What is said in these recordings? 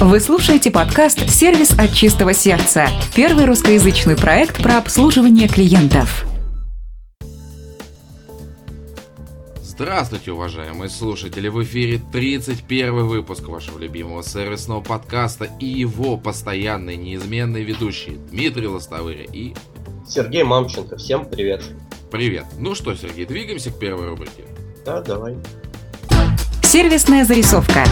Вы слушаете подкаст «Сервис от чистого сердца» – первый русскоязычный проект про обслуживание клиентов. Здравствуйте, уважаемые слушатели! В эфире 31 выпуск вашего любимого сервисного подкаста и его постоянный неизменный ведущий Дмитрий Лостовыря и... Сергей Мамченко. Всем привет. Привет. Ну что, Сергей, двигаемся к первой рубрике? Да, давай. Сервисная зарисовка.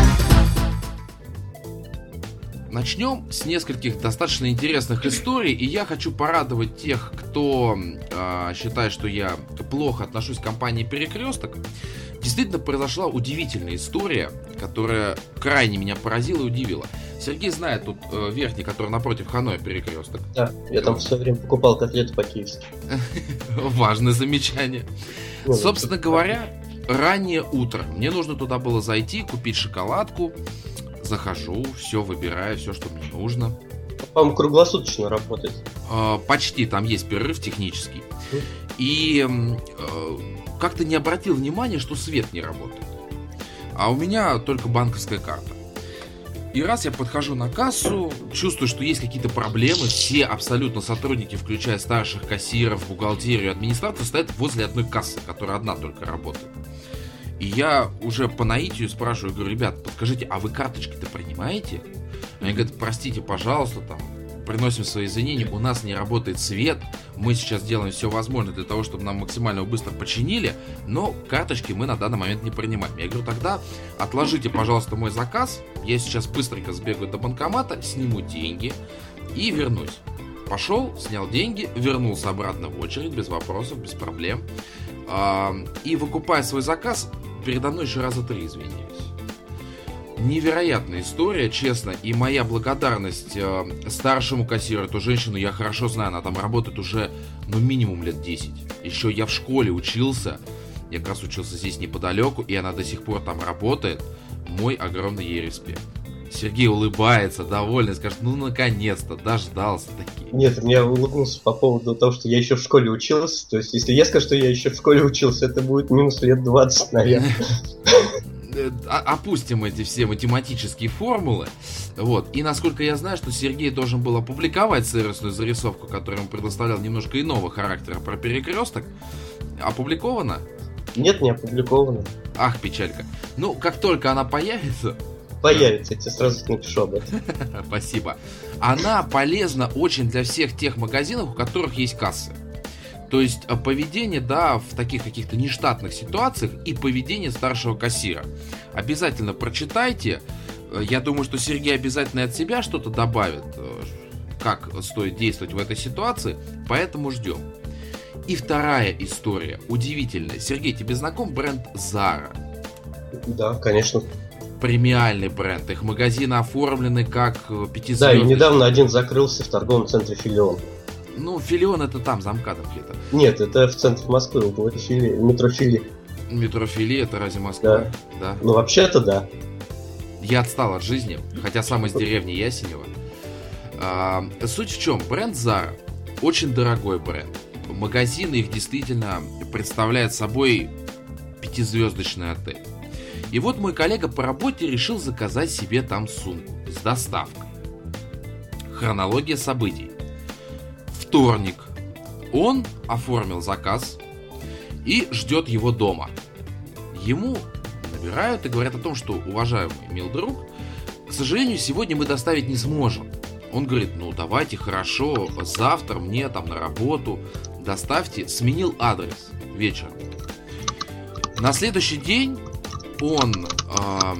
Начнем с нескольких достаточно интересных историй, и я хочу порадовать тех, кто э, считает, что я плохо отношусь к компании Перекресток. Действительно произошла удивительная история, которая крайне меня поразила и удивила. Сергей знает тут э, верхний, который напротив Ханой Перекресток. Да, я там все время покупал котлеты по-киевски. Важное замечание. Собственно говоря, раннее утро. Мне нужно туда было зайти, купить шоколадку захожу, все выбираю, все, что мне нужно. По-моему, круглосуточно работает. Э, почти, там есть перерыв технический. И э, как-то не обратил внимания, что свет не работает. А у меня только банковская карта. И раз я подхожу на кассу, чувствую, что есть какие-то проблемы, все абсолютно сотрудники, включая старших кассиров, бухгалтерию, администрацию, стоят возле одной кассы, которая одна только работает. И я уже по наитию спрашиваю, говорю, ребят, подскажите, а вы карточки-то принимаете? Они говорят, простите, пожалуйста, там, приносим свои извинения, у нас не работает свет, мы сейчас делаем все возможное для того, чтобы нам максимально быстро починили, но карточки мы на данный момент не принимаем. Я говорю, тогда отложите, пожалуйста, мой заказ, я сейчас быстренько сбегаю до банкомата, сниму деньги и вернусь. Пошел, снял деньги, вернулся обратно в очередь, без вопросов, без проблем. И выкупая свой заказ, передо мной еще раза три извинились. Невероятная история, честно, и моя благодарность э, старшему кассиру, эту женщину я хорошо знаю, она там работает уже, ну, минимум лет 10. Еще я в школе учился, я как раз учился здесь неподалеку, и она до сих пор там работает. Мой огромный ей респект. Сергей улыбается, довольный, скажет, ну наконец-то, дождался таки. Нет, я улыбнулся по поводу того, что я еще в школе учился. То есть, если я скажу, что я еще в школе учился, это будет минус лет 20, наверное. Э, опустим эти все математические формулы. Вот. И насколько я знаю, что Сергей должен был опубликовать сервисную зарисовку, которую он предоставлял немножко иного характера про перекресток. Опубликовано? Нет, не опубликовано. Ах, печалька. Ну, как только она появится, появится, я тебе сразу напишу об этом. Спасибо. Она полезна очень для всех тех магазинов, у которых есть кассы. То есть э, поведение, да, в таких каких-то нештатных ситуациях и поведение старшего кассира. Обязательно прочитайте. Э, я думаю, что Сергей обязательно от себя что-то добавит, э, как стоит действовать в этой ситуации, поэтому ждем. И вторая история, удивительная. Сергей, тебе знаком бренд Zara? Да, конечно премиальный бренд. Их магазины оформлены как э, пятизвездочные. Да, и недавно один закрылся в торговом центре Филион. Ну, Филион это там, за МКАДом где-то. Нет, это в центре Москвы, в Фили, метро Фили. Метро Фили, это разве Москва? Да. да. Ну, вообще-то да. Я отстал от жизни, хотя сам из деревни Ясенева. А, суть в чем? Бренд Zara очень дорогой бренд. Магазины их действительно представляют собой пятизвездочный отель. И вот мой коллега по работе решил заказать себе там сумку с доставкой. Хронология событий. Вторник. Он оформил заказ и ждет его дома. Ему набирают и говорят о том, что, уважаемый мил друг, к сожалению, сегодня мы доставить не сможем. Он говорит, ну давайте, хорошо, завтра мне там на работу доставьте. Сменил адрес вечером. На следующий день он... А,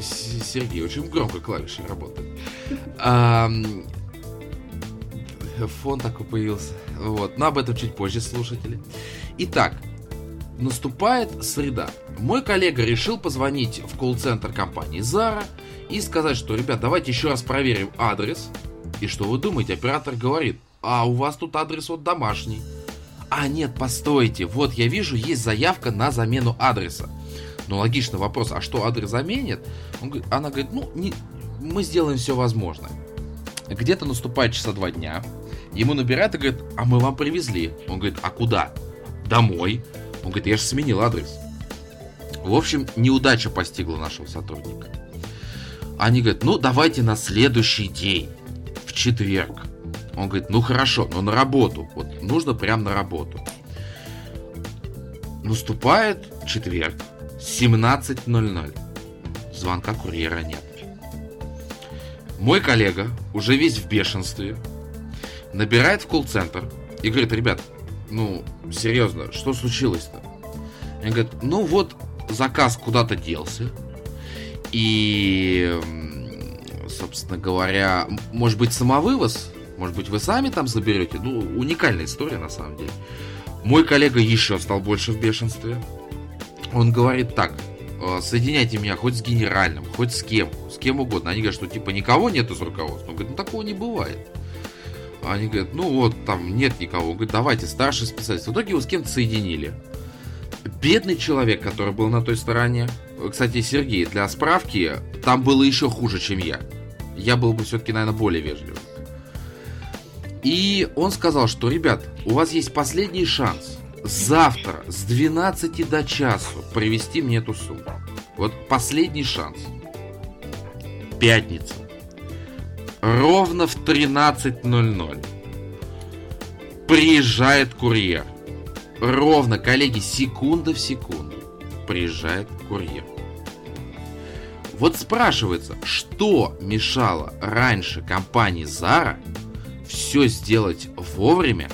Сергей, очень громко клавиши работают. А, фон такой появился. Вот. Но об этом чуть позже, слушатели. Итак, наступает среда. Мой коллега решил позвонить в колл-центр компании Zara и сказать, что, ребят, давайте еще раз проверим адрес. И что вы думаете? Оператор говорит, а у вас тут адрес вот домашний. А, нет, постойте, вот я вижу, есть заявка на замену адреса. Ну, логичный вопрос, а что адрес заменит? Он она говорит, ну, не, мы сделаем все возможное. Где-то наступает часа два дня, ему набирают и говорят, а мы вам привезли. Он говорит, а куда? Домой. Он говорит, я же сменил адрес. В общем, неудача постигла нашего сотрудника. Они говорят, ну давайте на следующий день, в четверг. Он говорит, ну хорошо, но на работу. Вот нужно прям на работу. Наступает четверг, 17.00. Звонка курьера нет. Мой коллега, уже весь в бешенстве, набирает в колл-центр и говорит, ребят, ну, серьезно, что случилось-то? Они говорят, ну вот, заказ куда-то делся, и, собственно говоря, может быть, самовывоз? Может быть, вы сами там заберете? Ну, уникальная история, на самом деле. Мой коллега еще стал больше в бешенстве. Он говорит так, «Э, соединяйте меня хоть с генеральным, хоть с кем, с кем угодно. Они говорят, что типа никого нет из руководства. Он говорит, ну такого не бывает. Они говорят, ну вот там нет никого. Он говорит, давайте, старший специалист. В итоге его с кем-то соединили. Бедный человек, который был на той стороне, кстати, Сергей, для справки, там было еще хуже, чем я. Я был бы все-таки, наверное, более вежливым. И он сказал, что, ребят, у вас есть последний шанс завтра с 12 до часу привезти мне эту сумму. Вот последний шанс. Пятница. Ровно в 13.00 приезжает курьер. Ровно, коллеги, секунда в секунду приезжает курьер. Вот спрашивается, что мешало раньше компании Zara все сделать вовремя,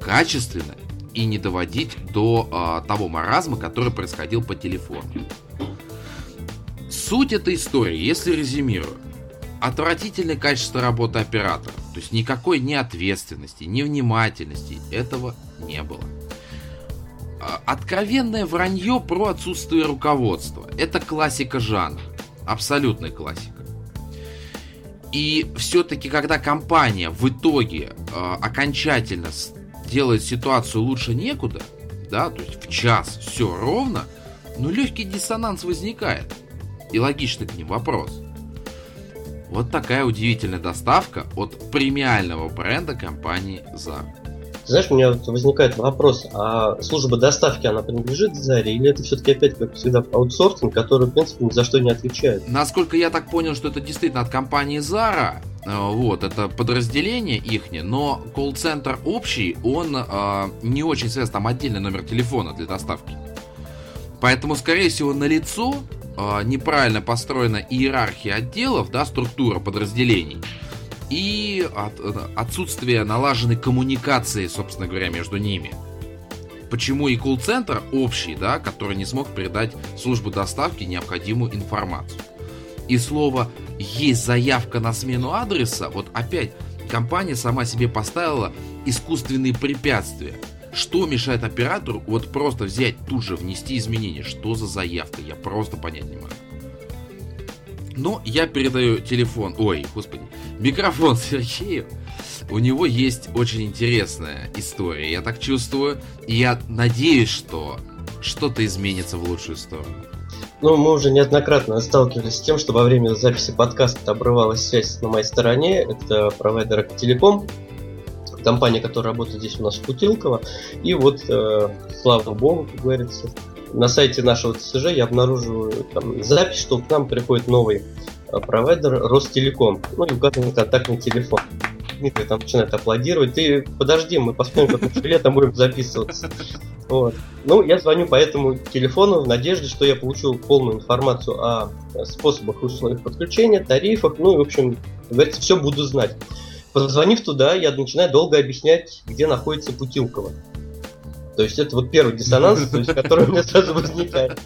качественно и не доводить до э, того маразма, который происходил по телефону. Суть этой истории, если резюмирую, отвратительное качество работы оператора, то есть никакой ни ответственности, ни внимательности этого не было. А, откровенное вранье про отсутствие руководства. Это классика жанра. Абсолютная классика. И все-таки, когда компания в итоге э, окончательно делает ситуацию лучше некуда, да, то есть в час все ровно, но легкий диссонанс возникает. И логичный к ним вопрос. Вот такая удивительная доставка от премиального бренда компании Zara. Знаешь, у меня возникает вопрос, а служба доставки, она принадлежит Заре, или это все-таки опять, как всегда, аутсорсинг, который, в принципе, ни за что не отвечает? Насколько я так понял, что это действительно от компании Zara, э, вот, это подразделение ихнее, но колл-центр общий, он э, не очень связан, там отдельный номер телефона для доставки. Поэтому, скорее всего, на лицо э, неправильно построена иерархия отделов, да, структура подразделений и от, отсутствие налаженной коммуникации, собственно говоря, между ними. Почему и колл-центр общий, да, который не смог передать службу доставки необходимую информацию. И слово «есть заявка на смену адреса», вот опять компания сама себе поставила искусственные препятствия. Что мешает оператору вот просто взять, тут же внести изменения? Что за заявка? Я просто понять не могу. Но я передаю телефон, ой, господи, микрофон Сергею. У него есть очень интересная история, я так чувствую. И я надеюсь, что что-то изменится в лучшую сторону. Ну, мы уже неоднократно сталкивались с тем, что во время записи подкаста обрывалась связь на моей стороне. Это провайдер Телеком, компания, которая работает здесь у нас в Путилково. И вот, э, слава богу, как говорится, на сайте нашего ТСЖ я обнаруживаю там, запись, что к нам приходит новый э, провайдер Ростелеком. Ну и указан контактный телефон. Дмитрий там начинает аплодировать. Ты подожди, мы посмотрим, как мы летом будем записываться. Вот. Ну, я звоню по этому телефону в надежде, что я получу полную информацию о способах и условиях подключения, тарифах, ну и, в общем, говорится, все буду знать. Позвонив туда, я начинаю долго объяснять, где находится Путилково. То есть это вот первый диссонанс, то есть, который у меня сразу возникает.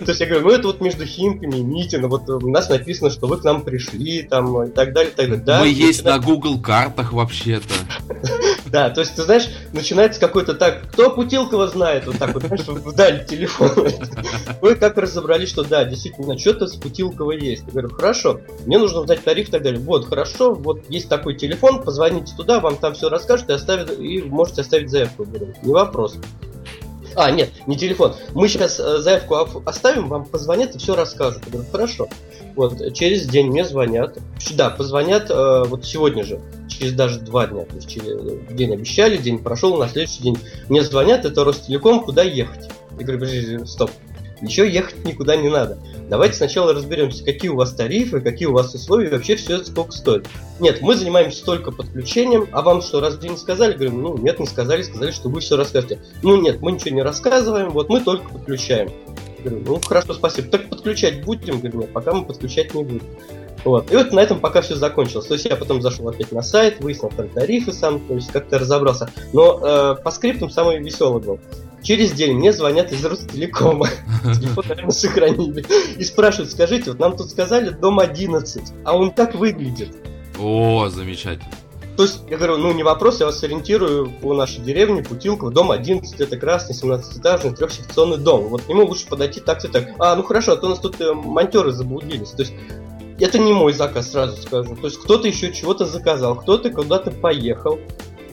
То есть я говорю, ну это вот между Химками и Митино, вот у нас написано, что вы к нам пришли, там, и так далее, и так далее. Да, Мы есть на Google картах вообще-то. Да, то есть, ты знаешь, начинается какой-то так, кто Путилкова знает, вот так вот, знаешь, вдаль телефон. Вы как разобрались, что да, действительно, что-то с Путилкова есть. Я говорю, хорошо, мне нужно узнать тариф так далее. Вот, хорошо, вот есть такой телефон, позвоните туда, вам там все расскажут и, оставят, и можете оставить заявку. Говорю, не вопрос. А, нет, не телефон. Мы сейчас э, заявку оставим, вам позвонят и все расскажут. Я говорю, хорошо. Вот, через день мне звонят. Да, позвонят э, вот сегодня же, через даже два дня. То есть через день обещали, день прошел, на следующий день мне звонят, это Ростелеком, куда ехать. Я говорю, подожди, стоп. Еще ехать никуда не надо. давайте сначала разберемся, какие у вас тарифы, какие у вас условия, вообще все это сколько стоит. Нет, мы занимаемся только подключением, а вам что, разве не сказали? Говорим, ну нет, не сказали, сказали, что вы все расскажете. Ну нет, мы ничего не рассказываем, вот мы только подключаем. Говорю, ну хорошо, спасибо. Так подключать будем? Говорю, нет, пока мы подключать не будем. Вот. И вот на этом пока все закончилось. То есть я потом зашел опять на сайт, выяснил там тарифы сам, то есть как-то разобрался. Но э, по скриптам самый веселый был. Через день мне звонят из Ростелекома. Телефон, наверное, сохранили. И спрашивают, скажите, вот нам тут сказали дом 11, а он так выглядит. О, замечательно. То есть, я говорю, ну не вопрос, я вас ориентирую по нашей деревне, Путилково, дом 11, это красный 17-этажный трехсекционный дом. Вот к нему лучше подойти так-то так. А, ну хорошо, а то у нас тут э, монтеры заблудились. То есть, это не мой заказ, сразу скажу. То есть, кто-то еще чего-то заказал, кто-то куда-то поехал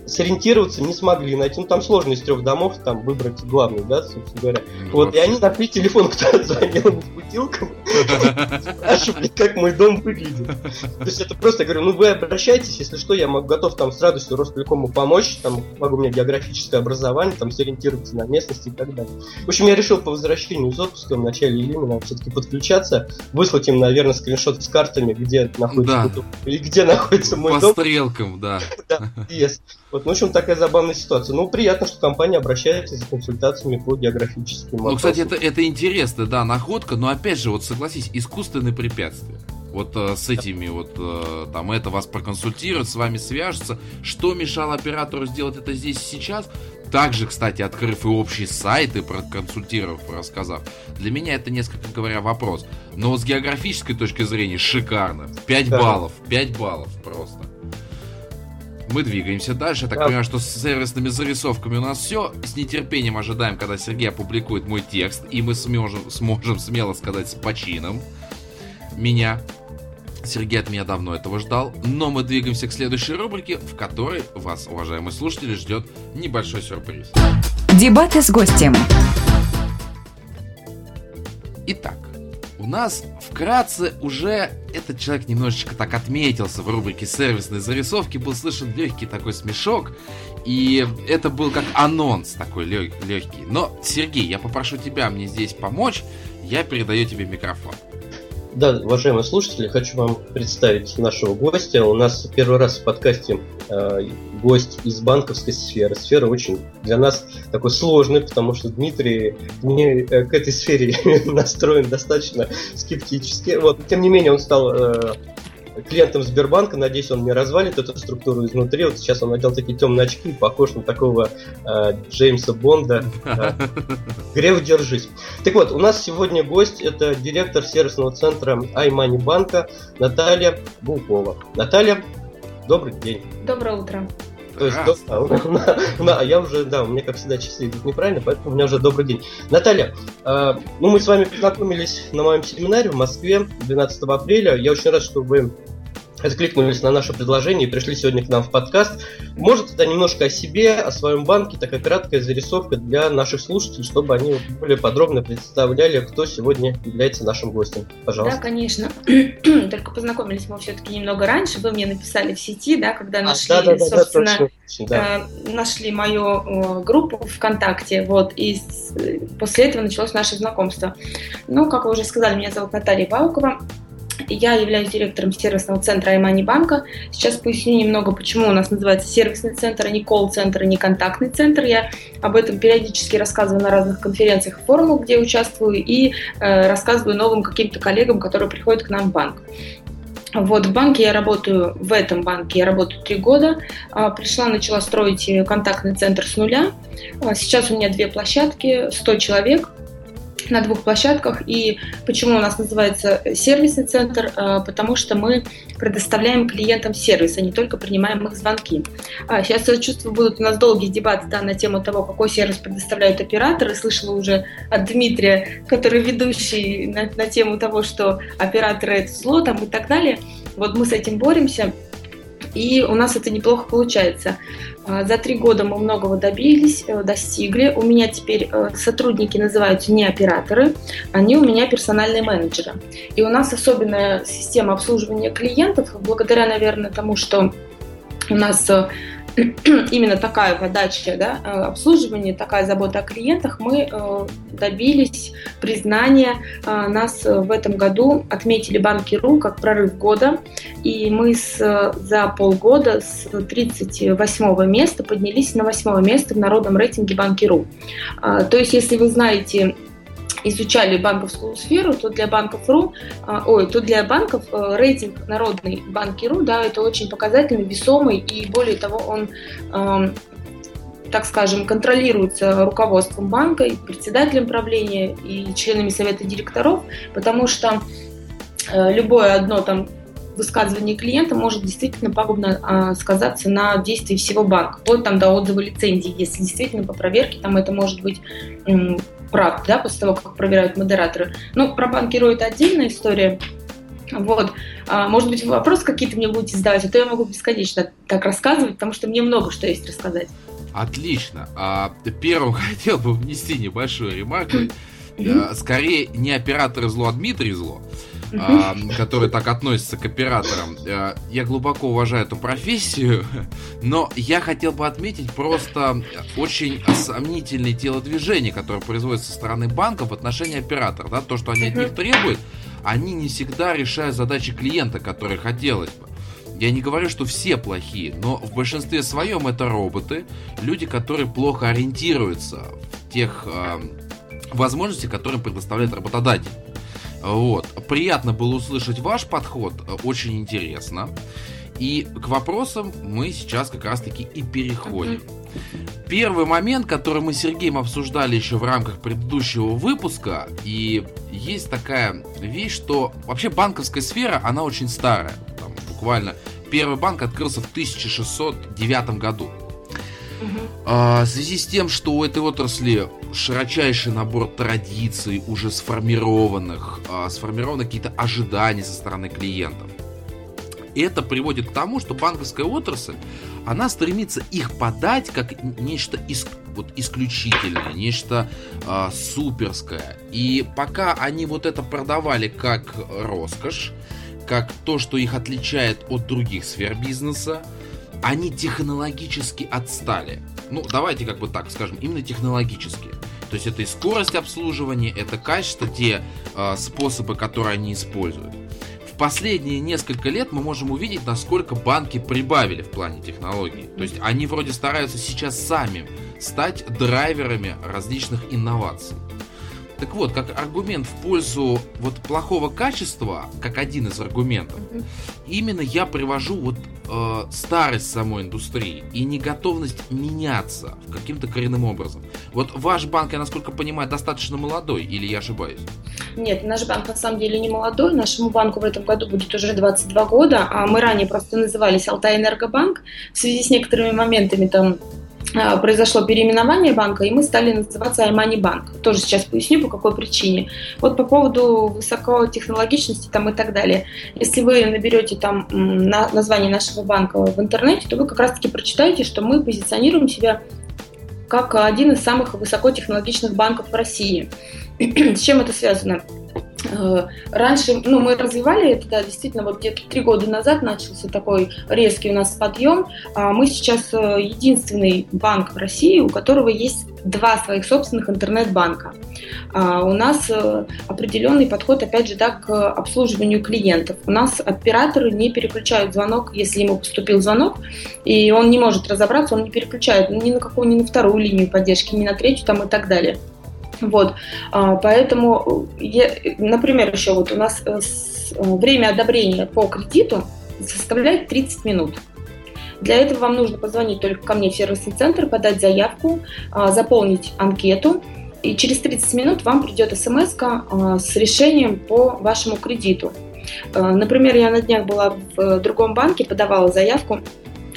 сориентироваться не смогли найти. Ну, там сложно из трех домов там выбрать главный, да, собственно говоря. Ну, вот, и они нашли телефон, кто звонил с бутилком, спрашивали, как мой дом выглядит. То есть это просто, я говорю, ну вы обращайтесь, если что, я могу, готов там с радостью Ростелекому помочь, там могу у меня географическое образование, там сориентироваться на местности и так далее. В общем, я решил по возвращению из отпуска в начале июня все-таки подключаться, выслать им, наверное, скриншот с картами, где находится да. или где находится мой по дом. По стрелкам, да. Да, yes. Вот, ну, в общем, такая забавная ситуация. Ну, приятно, что компания обращается за консультациями по географическим вопросам. Ну, кстати, это, это интересно, да, находка, но опять же, вот согласись, искусственные препятствия. Вот э, с этими вот, э, там, это вас проконсультируют, с вами свяжутся. Что мешало оператору сделать это здесь сейчас? Также, кстати, открыв и общий сайт и проконсультировав, рассказав. Для меня это, несколько говоря, вопрос. Но с географической точки зрения шикарно. 5 да. баллов, 5 баллов просто. Мы двигаемся дальше. Я так да. понимаю, что с сервисными зарисовками у нас все. С нетерпением ожидаем, когда Сергей опубликует мой текст. И мы сможем, сможем смело сказать с почином меня. Сергей от меня давно этого ждал. Но мы двигаемся к следующей рубрике, в которой вас, уважаемые слушатели, ждет небольшой сюрприз. Дебаты с гостем. Итак, у нас вкратце уже этот человек немножечко так отметился в рубрике сервисной зарисовки, был слышен легкий такой смешок, и это был как анонс такой легкий. Но, Сергей, я попрошу тебя мне здесь помочь, я передаю тебе микрофон. Да, уважаемые слушатели, хочу вам представить нашего гостя. У нас первый раз в подкасте э, гость из банковской сферы. Сфера очень для нас такой сложной, потому что Дмитрий не, э, к этой сфере настроен достаточно скептически. Вот, тем не менее, он стал э, клиентом Сбербанка. Надеюсь, он не развалит эту структуру изнутри. Вот сейчас он надел такие темные очки, похож на такого э, Джеймса Бонда. Э, Греф, держись. Так вот, у нас сегодня гость, это директор сервисного центра iMoney банка Наталья Булкова. Наталья, добрый день. Доброе утро. То есть, да, а я уже, да, у меня, как всегда, часы идут неправильно, поэтому у меня уже добрый день. Наталья, э, ну мы с вами познакомились на моем семинаре в Москве 12 апреля. Я очень рад, что вы откликнулись на наше предложение и пришли сегодня к нам в подкаст. Может, тогда немножко о себе, о своем банке, такая краткая зарисовка для наших слушателей, чтобы они более подробно представляли, кто сегодня является нашим гостем. Пожалуйста. Да, конечно. Только познакомились мы все-таки немного раньше. Вы мне написали в сети, да, когда а, нашли, а, да, да, собственно, да, точно, да. Э, нашли мою э, группу ВКонтакте, вот, и после этого началось наше знакомство. Ну, как вы уже сказали, меня зовут Наталья Баукова. Я являюсь директором сервисного центра Аймани банка. Сейчас поясню немного, почему у нас называется сервисный центр, а не колл-центр, а не контактный центр. Я об этом периодически рассказываю на разных конференциях форумах, где участвую, и э, рассказываю новым каким-то коллегам, которые приходят к нам в банк. Вот, в банке я работаю, в этом банке я работаю три года. А, пришла, начала строить контактный центр с нуля. А, сейчас у меня две площадки, 100 человек на двух площадках. И почему у нас называется сервисный центр? А, потому что мы предоставляем клиентам сервис, а не только принимаем их звонки. А сейчас, я чувствую, будут у нас долгие дебаты да, на тему того, какой сервис предоставляют операторы. Слышала уже от Дмитрия, который ведущий на, на тему того, что операторы это зло там, и так далее. Вот мы с этим боремся. И у нас это неплохо получается. А, за три года мы многого добились, э, достигли. У меня теперь э, сотрудники называются не операторы, они у меня персональные менеджеры. И у нас особенная система обслуживания клиентов, благодаря, наверное, тому, что у нас э, именно такая подача да, э, обслуживания, такая забота о клиентах, мы э, добились признания. Э, нас в этом году отметили Банки.ру как прорыв года, и мы с, за полгода с 38 места поднялись на 8 место в народном рейтинге Банки.ру. То есть, если вы знаете изучали банковскую сферу, то для банков РУ, а, ой, то для банков э, рейтинг народный банки РУ, да, это очень показательный, весомый, и более того, он эм, так скажем, контролируется руководством банка, и председателем правления, и членами совета директоров, потому что э, любое одно там высказывание клиента может действительно пагубно а, сказаться на действии всего банка, вплоть там до отзыва лицензии, если действительно по проверке там это может быть прав, да, после того, как проверяют модераторы. Ну, про банкиру это отдельная история. Вот. А, может быть, вопросы какие-то мне будете задавать, а то я могу бесконечно так рассказывать, потому что мне много что есть рассказать. Отлично. А, первым хотел бы внести небольшую ремарку. Скорее, не операторы зло, а Дмитрий зло. Которые так относятся к операторам. Э, я глубоко уважаю эту профессию, но я хотел бы отметить просто очень сомнительные телодвижения, которые производятся со стороны банков в отношении операторов. Да? То, что они от них требуют, они не всегда решают задачи клиента, которые хотелось бы. Я не говорю, что все плохие, но в большинстве своем это роботы, люди, которые плохо ориентируются в тех э, возможностях, которые предоставляет работодатель. Вот. Приятно было услышать ваш подход, очень интересно. И к вопросам мы сейчас как раз-таки и переходим. Первый момент, который мы с Сергеем обсуждали еще в рамках предыдущего выпуска, и есть такая вещь, что вообще банковская сфера, она очень старая. Там, буквально первый банк открылся в 1609 году. А, в связи с тем, что у этой отрасли широчайший набор традиций, уже сформированных, а, сформированы какие-то ожидания со стороны клиентов. И это приводит к тому, что банковская отрасль, она стремится их подать как нечто ис, вот, исключительное, нечто э, суперское. И пока они вот это продавали как роскошь, как то, что их отличает от других сфер бизнеса, они технологически отстали. Ну, давайте как бы так скажем, именно технологически. То есть это и скорость обслуживания, это качество, те э, способы, которые они используют. В последние несколько лет мы можем увидеть, насколько банки прибавили в плане технологий. То есть они вроде стараются сейчас сами стать драйверами различных инноваций. Так вот, как аргумент в пользу вот плохого качества, как один из аргументов, mm-hmm. именно я привожу вот э, старость самой индустрии и неготовность меняться каким-то коренным образом. Вот ваш банк, я насколько понимаю, достаточно молодой, или я ошибаюсь? Нет, наш банк на самом деле не молодой. Нашему банку в этом году будет уже 22 года, а мы ранее просто назывались Алтай Энергобанк. В связи с некоторыми моментами там произошло переименование банка, и мы стали называться iMoney Банк. Тоже сейчас поясню, по какой причине. Вот по поводу высокотехнологичности там и так далее. Если вы наберете там название нашего банка в интернете, то вы как раз-таки прочитаете, что мы позиционируем себя как один из самых высокотехнологичных банков в России. С чем это связано? Э, раньше, ну, мы развивали это, да, действительно, вот где-то три года назад начался такой резкий у нас подъем. А мы сейчас э, единственный банк в России, у которого есть два своих собственных интернет-банка. А у нас э, определенный подход, опять же, да, к обслуживанию клиентов. У нас операторы не переключают звонок, если ему поступил звонок, и он не может разобраться, он не переключает ни на какую, ни на вторую линию поддержки, ни на третью там и так далее. Вот, а, поэтому, я, например, еще вот у нас э, э, время одобрения по кредиту составляет 30 минут. Для этого вам нужно позвонить только ко мне в сервисный центр, подать заявку, а, заполнить анкету, и через 30 минут вам придет смс а, с решением по вашему кредиту. Например, я на днях была в другом банке, подавала заявку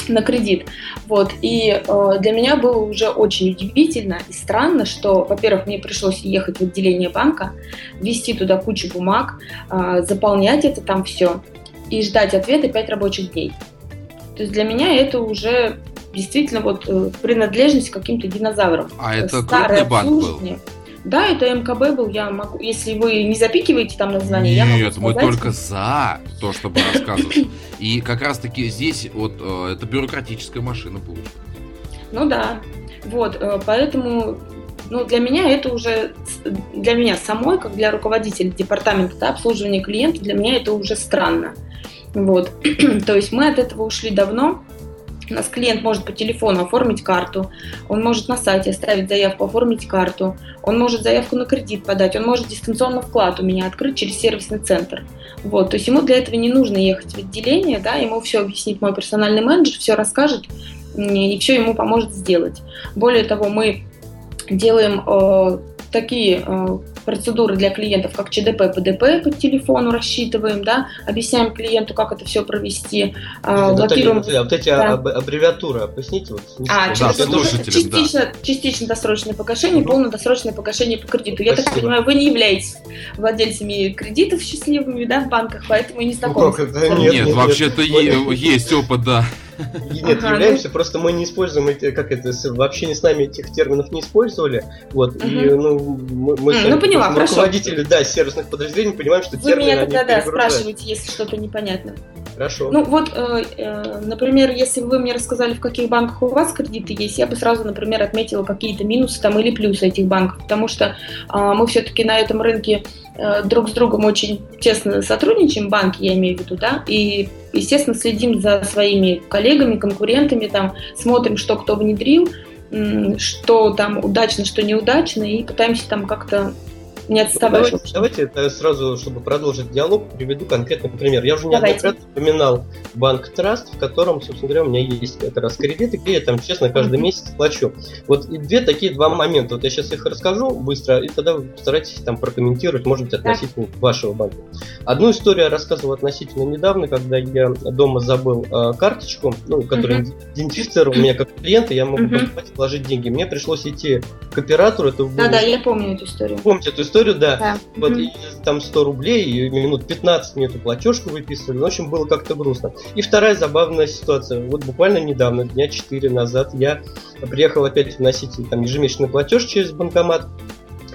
на кредит. Вот. И э, для меня было уже очень удивительно и странно, что, во-первых, мне пришлось ехать в отделение банка, вести туда кучу бумаг, э, заполнять это там все и ждать ответа 5 рабочих дней. То есть для меня это уже действительно вот э, принадлежность к каким-то динозаврам. А это Старое крупный банк был? Да, это МКБ был, я могу, если вы не запикиваете там название, Нет, я могу мы только за то, чтобы рассказывать. И как раз таки здесь вот э, это бюрократическая машина получится. Ну да, вот, э, поэтому ну, для меня это уже, для меня самой, как для руководителя департамента да, обслуживания клиентов, для меня это уже странно. Вот. То есть мы от этого ушли давно. У нас клиент может по телефону оформить карту, он может на сайте оставить заявку, оформить карту, он может заявку на кредит подать, он может дистанционно вклад у меня открыть через сервисный центр. Вот, то есть ему для этого не нужно ехать в отделение, да, ему все объяснит мой персональный менеджер, все расскажет и все ему поможет сделать. Более того, мы делаем э, такие э, процедуры для клиентов, как ЧДП, ПДП по телефону рассчитываем, да, объясняем клиенту, как это все провести, э, блокируем... Наталья, вот эти да. аббревиатуры объясните. Вот, а, да, частично, да. частично досрочное погашение, угу. полное досрочное погашение по кредиту. Я Спасибо. так понимаю, вы не являетесь владельцами кредитов счастливыми, да, в банках, поэтому не знакомы. Ну, нет, нет, нет, вообще-то нет. есть опыт, да. Нет, являемся, просто мы не используем эти, как это, вообще не с нами этих терминов не использовали. Вот, и ну, мы, мы ну, поняла, руководители, да, сервисных подразделений понимаем, что Вы термины меня тогда, да, спрашиваете, если что-то непонятно. Хорошо. Ну вот, э, э, например, если бы вы мне рассказали, в каких банках у вас кредиты есть, я бы сразу, например, отметила какие-то минусы там или плюсы этих банков, потому что э, мы все-таки на этом рынке э, друг с другом очень тесно сотрудничаем, банки я имею в виду, да, и, естественно, следим за своими коллегами, конкурентами, там, смотрим, что кто внедрил, что там удачно, что неудачно, и пытаемся там как-то не отставать. Давайте, давайте это сразу, чтобы продолжить диалог, приведу конкретный пример. Я уже неоднократно упоминал банк Траст, в котором, собственно говоря, у меня есть как раз кредиты, где я там, честно, каждый mm-hmm. месяц плачу. Вот и две такие два момента. Вот я сейчас их расскажу быстро, и тогда вы постарайтесь там прокомментировать, может быть, относительно да. вашего банка. Одну историю я рассказывал относительно недавно, когда я дома забыл э, карточку, ну, которая mm-hmm. идентифицировала меня как клиента, я мог mm-hmm. положить деньги. Мне пришлось идти к оператору. Да-да, я помню эту историю. Помните эту историю? Историю, да. да. Вот, mm-hmm. и, там 100 рублей, и минут 15 мне эту платежку выписывали. В общем, было как-то грустно. И вторая забавная ситуация. Вот буквально недавно, дня 4 назад, я приехал опять вносить там ежемесячный платеж через банкомат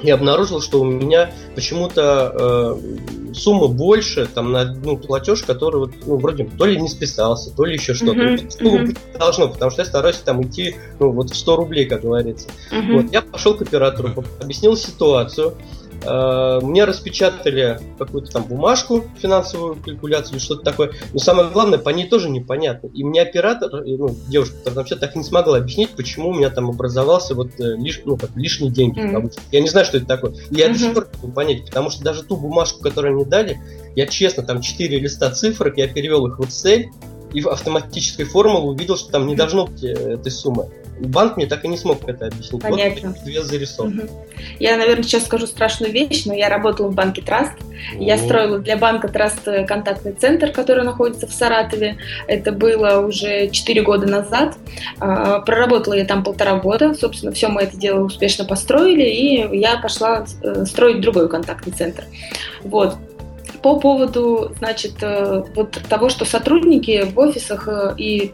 и обнаружил, что у меня почему-то э, сумма больше там на ну, платеж, который вот, ну, вроде то ли не списался, то ли еще что-то. Uh-huh, uh-huh. быть должно, потому что я стараюсь там идти ну, вот в 100 рублей, как говорится. Uh-huh. Вот, я пошел к оператору, объяснил ситуацию, мне распечатали какую-то там бумажку, финансовую калькуляцию, что-то такое. Но самое главное, по ней тоже непонятно. И мне оператор, ну, девушка, которая все так не смогла объяснить, почему у меня там образовался вот э, лиш, ну, как лишние деньги. Mm-hmm. Я не знаю, что это такое. И я mm-hmm. до сих пор не могу понять, потому что даже ту бумажку, которую они дали, я честно, там 4 листа цифрок, я перевел их в Excel, и в автоматической формуле увидел, что там не должно быть э, этой суммы банк мне так и не смог это объяснить. Понятно. Вот две зарисовки. Угу. Я, наверное, сейчас скажу страшную вещь, но я работала в банке Траст. Я строила для банка Траст контактный центр, который находится в Саратове. Это было уже 4 года назад. А, проработала я там полтора года. Собственно, все мы это дело успешно построили, и я пошла э, строить другой контактный центр. Вот. По поводу, значит, э, вот того, что сотрудники в офисах э, и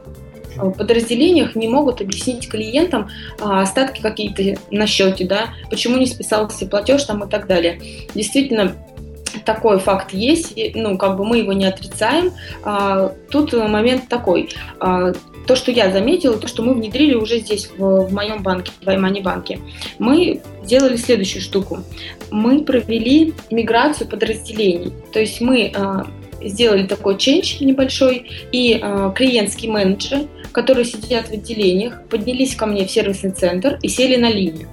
подразделениях не могут объяснить клиентам а, остатки какие-то на счете, да, почему не списался платеж там и так далее. Действительно, такой факт есть, ну, как бы мы его не отрицаем. А, тут момент такой. А, то, что я заметила, то, что мы внедрили уже здесь, в, в моем банке, в Аймани банке, мы сделали следующую штуку. Мы провели миграцию подразделений. То есть мы сделали такой change небольшой, и клиентский менеджер которые сидят в отделениях, поднялись ко мне в сервисный центр и сели на линию.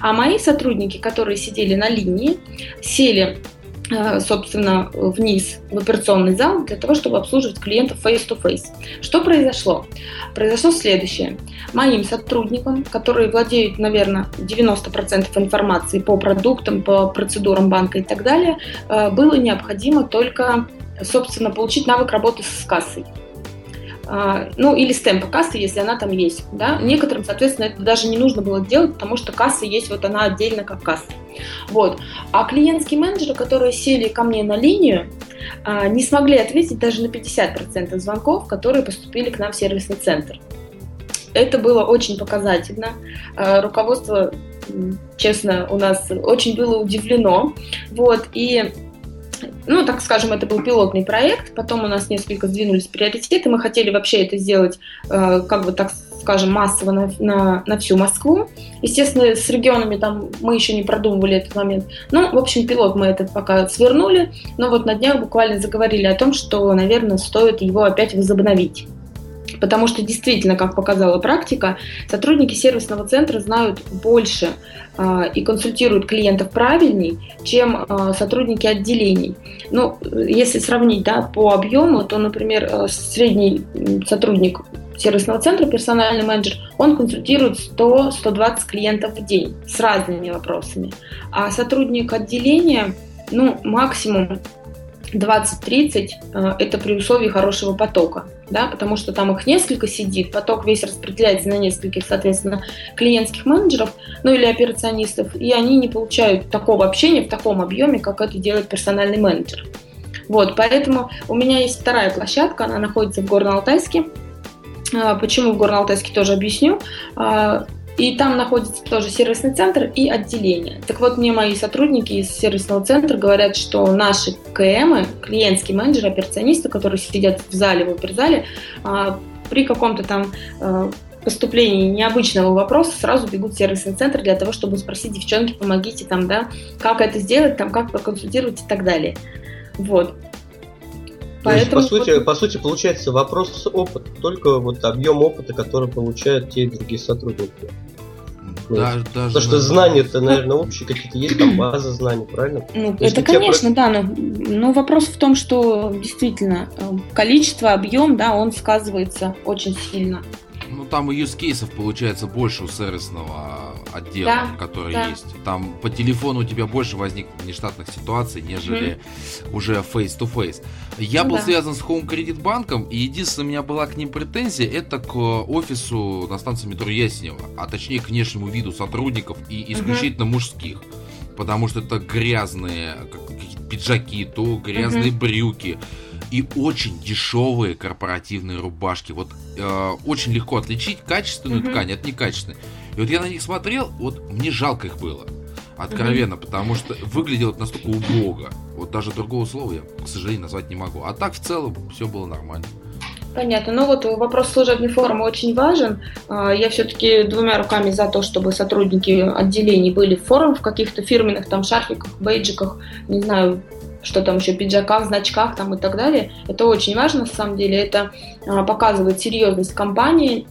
А мои сотрудники, которые сидели на линии, сели э, собственно, вниз в операционный зал для того, чтобы обслуживать клиентов face-to-face. Что произошло? Произошло следующее. Моим сотрудникам, которые владеют, наверное, 90% информации по продуктам, по процедурам банка и так далее, э, было необходимо только, собственно, получить навык работы с кассой. А, ну или с темпа кассы, если она там есть. Да? Некоторым, соответственно, это даже не нужно было делать, потому что касса есть, вот она отдельно как касса. Вот. А клиентские менеджеры, которые сели ко мне на линию, а, не смогли ответить даже на 50% звонков, которые поступили к нам в сервисный центр. Это было очень показательно. А, руководство честно, у нас очень было удивлено. Вот, и ну, так скажем, это был пилотный проект, потом у нас несколько сдвинулись приоритеты, мы хотели вообще это сделать, э, как бы так скажем, массово на, на, на всю Москву. Естественно, с регионами там мы еще не продумывали этот момент. Ну, в общем, пилот мы этот пока свернули, но вот на днях буквально заговорили о том, что, наверное, стоит его опять возобновить. Потому что действительно, как показала практика, сотрудники сервисного центра знают больше и консультируют клиентов правильней, чем э, сотрудники отделений. Ну, если сравнить да, по объему, то, например, э, средний сотрудник сервисного центра, персональный менеджер, он консультирует 100-120 клиентов в день с разными вопросами. А сотрудник отделения, ну, максимум 20-30 э, это при условии хорошего потока, да, потому что там их несколько сидит, поток весь распределяется на нескольких, соответственно, клиентских менеджеров, ну или операционистов, и они не получают такого общения в таком объеме, как это делает персональный менеджер. Вот, поэтому у меня есть вторая площадка, она находится в Горно-Алтайске. А, почему в Горно-Алтайске тоже объясню. И там находится тоже сервисный центр и отделение. Так вот, мне мои сотрудники из сервисного центра говорят, что наши КМы, клиентские менеджеры, операционисты, которые сидят в зале, в оперзале, а, при каком-то там а, поступлении необычного вопроса сразу бегут в сервисный центр для того, чтобы спросить, девчонки, помогите там, да, как это сделать, там, как проконсультировать и так далее. Вот. Поэтому... есть, по, сути, по сути, получается вопрос опыта, только вот объем опыта, который получают те и другие сотрудники. Да, ну, даже Потому что знания-то, наверное, общие какие-то есть, там база знаний, правильно? Ну, то это, конечно, про... да, но, но вопрос в том, что действительно э, количество, объем, да, он сказывается очень сильно. Ну, там и use кейсов получается больше у сервисного отдела, да, который да. есть. Там по телефону у тебя больше возникнет нештатных ситуаций, нежели mm-hmm. уже face-to-face. Я ну, был да. связан с Home Credit банком, и единственное, у меня была к ним претензия, это к офису на станции метро Ясенева, а точнее к внешнему виду сотрудников и исключительно mm-hmm. мужских. Потому что это грязные какие-то пиджаки, то грязные mm-hmm. брюки и очень дешевые корпоративные рубашки. Вот э, очень легко отличить качественную mm-hmm. ткань от некачественной. И вот я на них смотрел, вот мне жалко их было. Откровенно, mm-hmm. потому что выглядело настолько убого. Вот даже другого слова я, к сожалению, назвать не могу. А так в целом все было нормально. Понятно. Ну вот вопрос служебной формы очень важен. А, я все-таки двумя руками за то, чтобы сотрудники отделений были в форме, в каких-то фирменных там шарфиках, бейджиках, не знаю, что там еще, пиджаках, значках там и так далее. Это очень важно, на самом деле. Это а, показывает серьезность компании,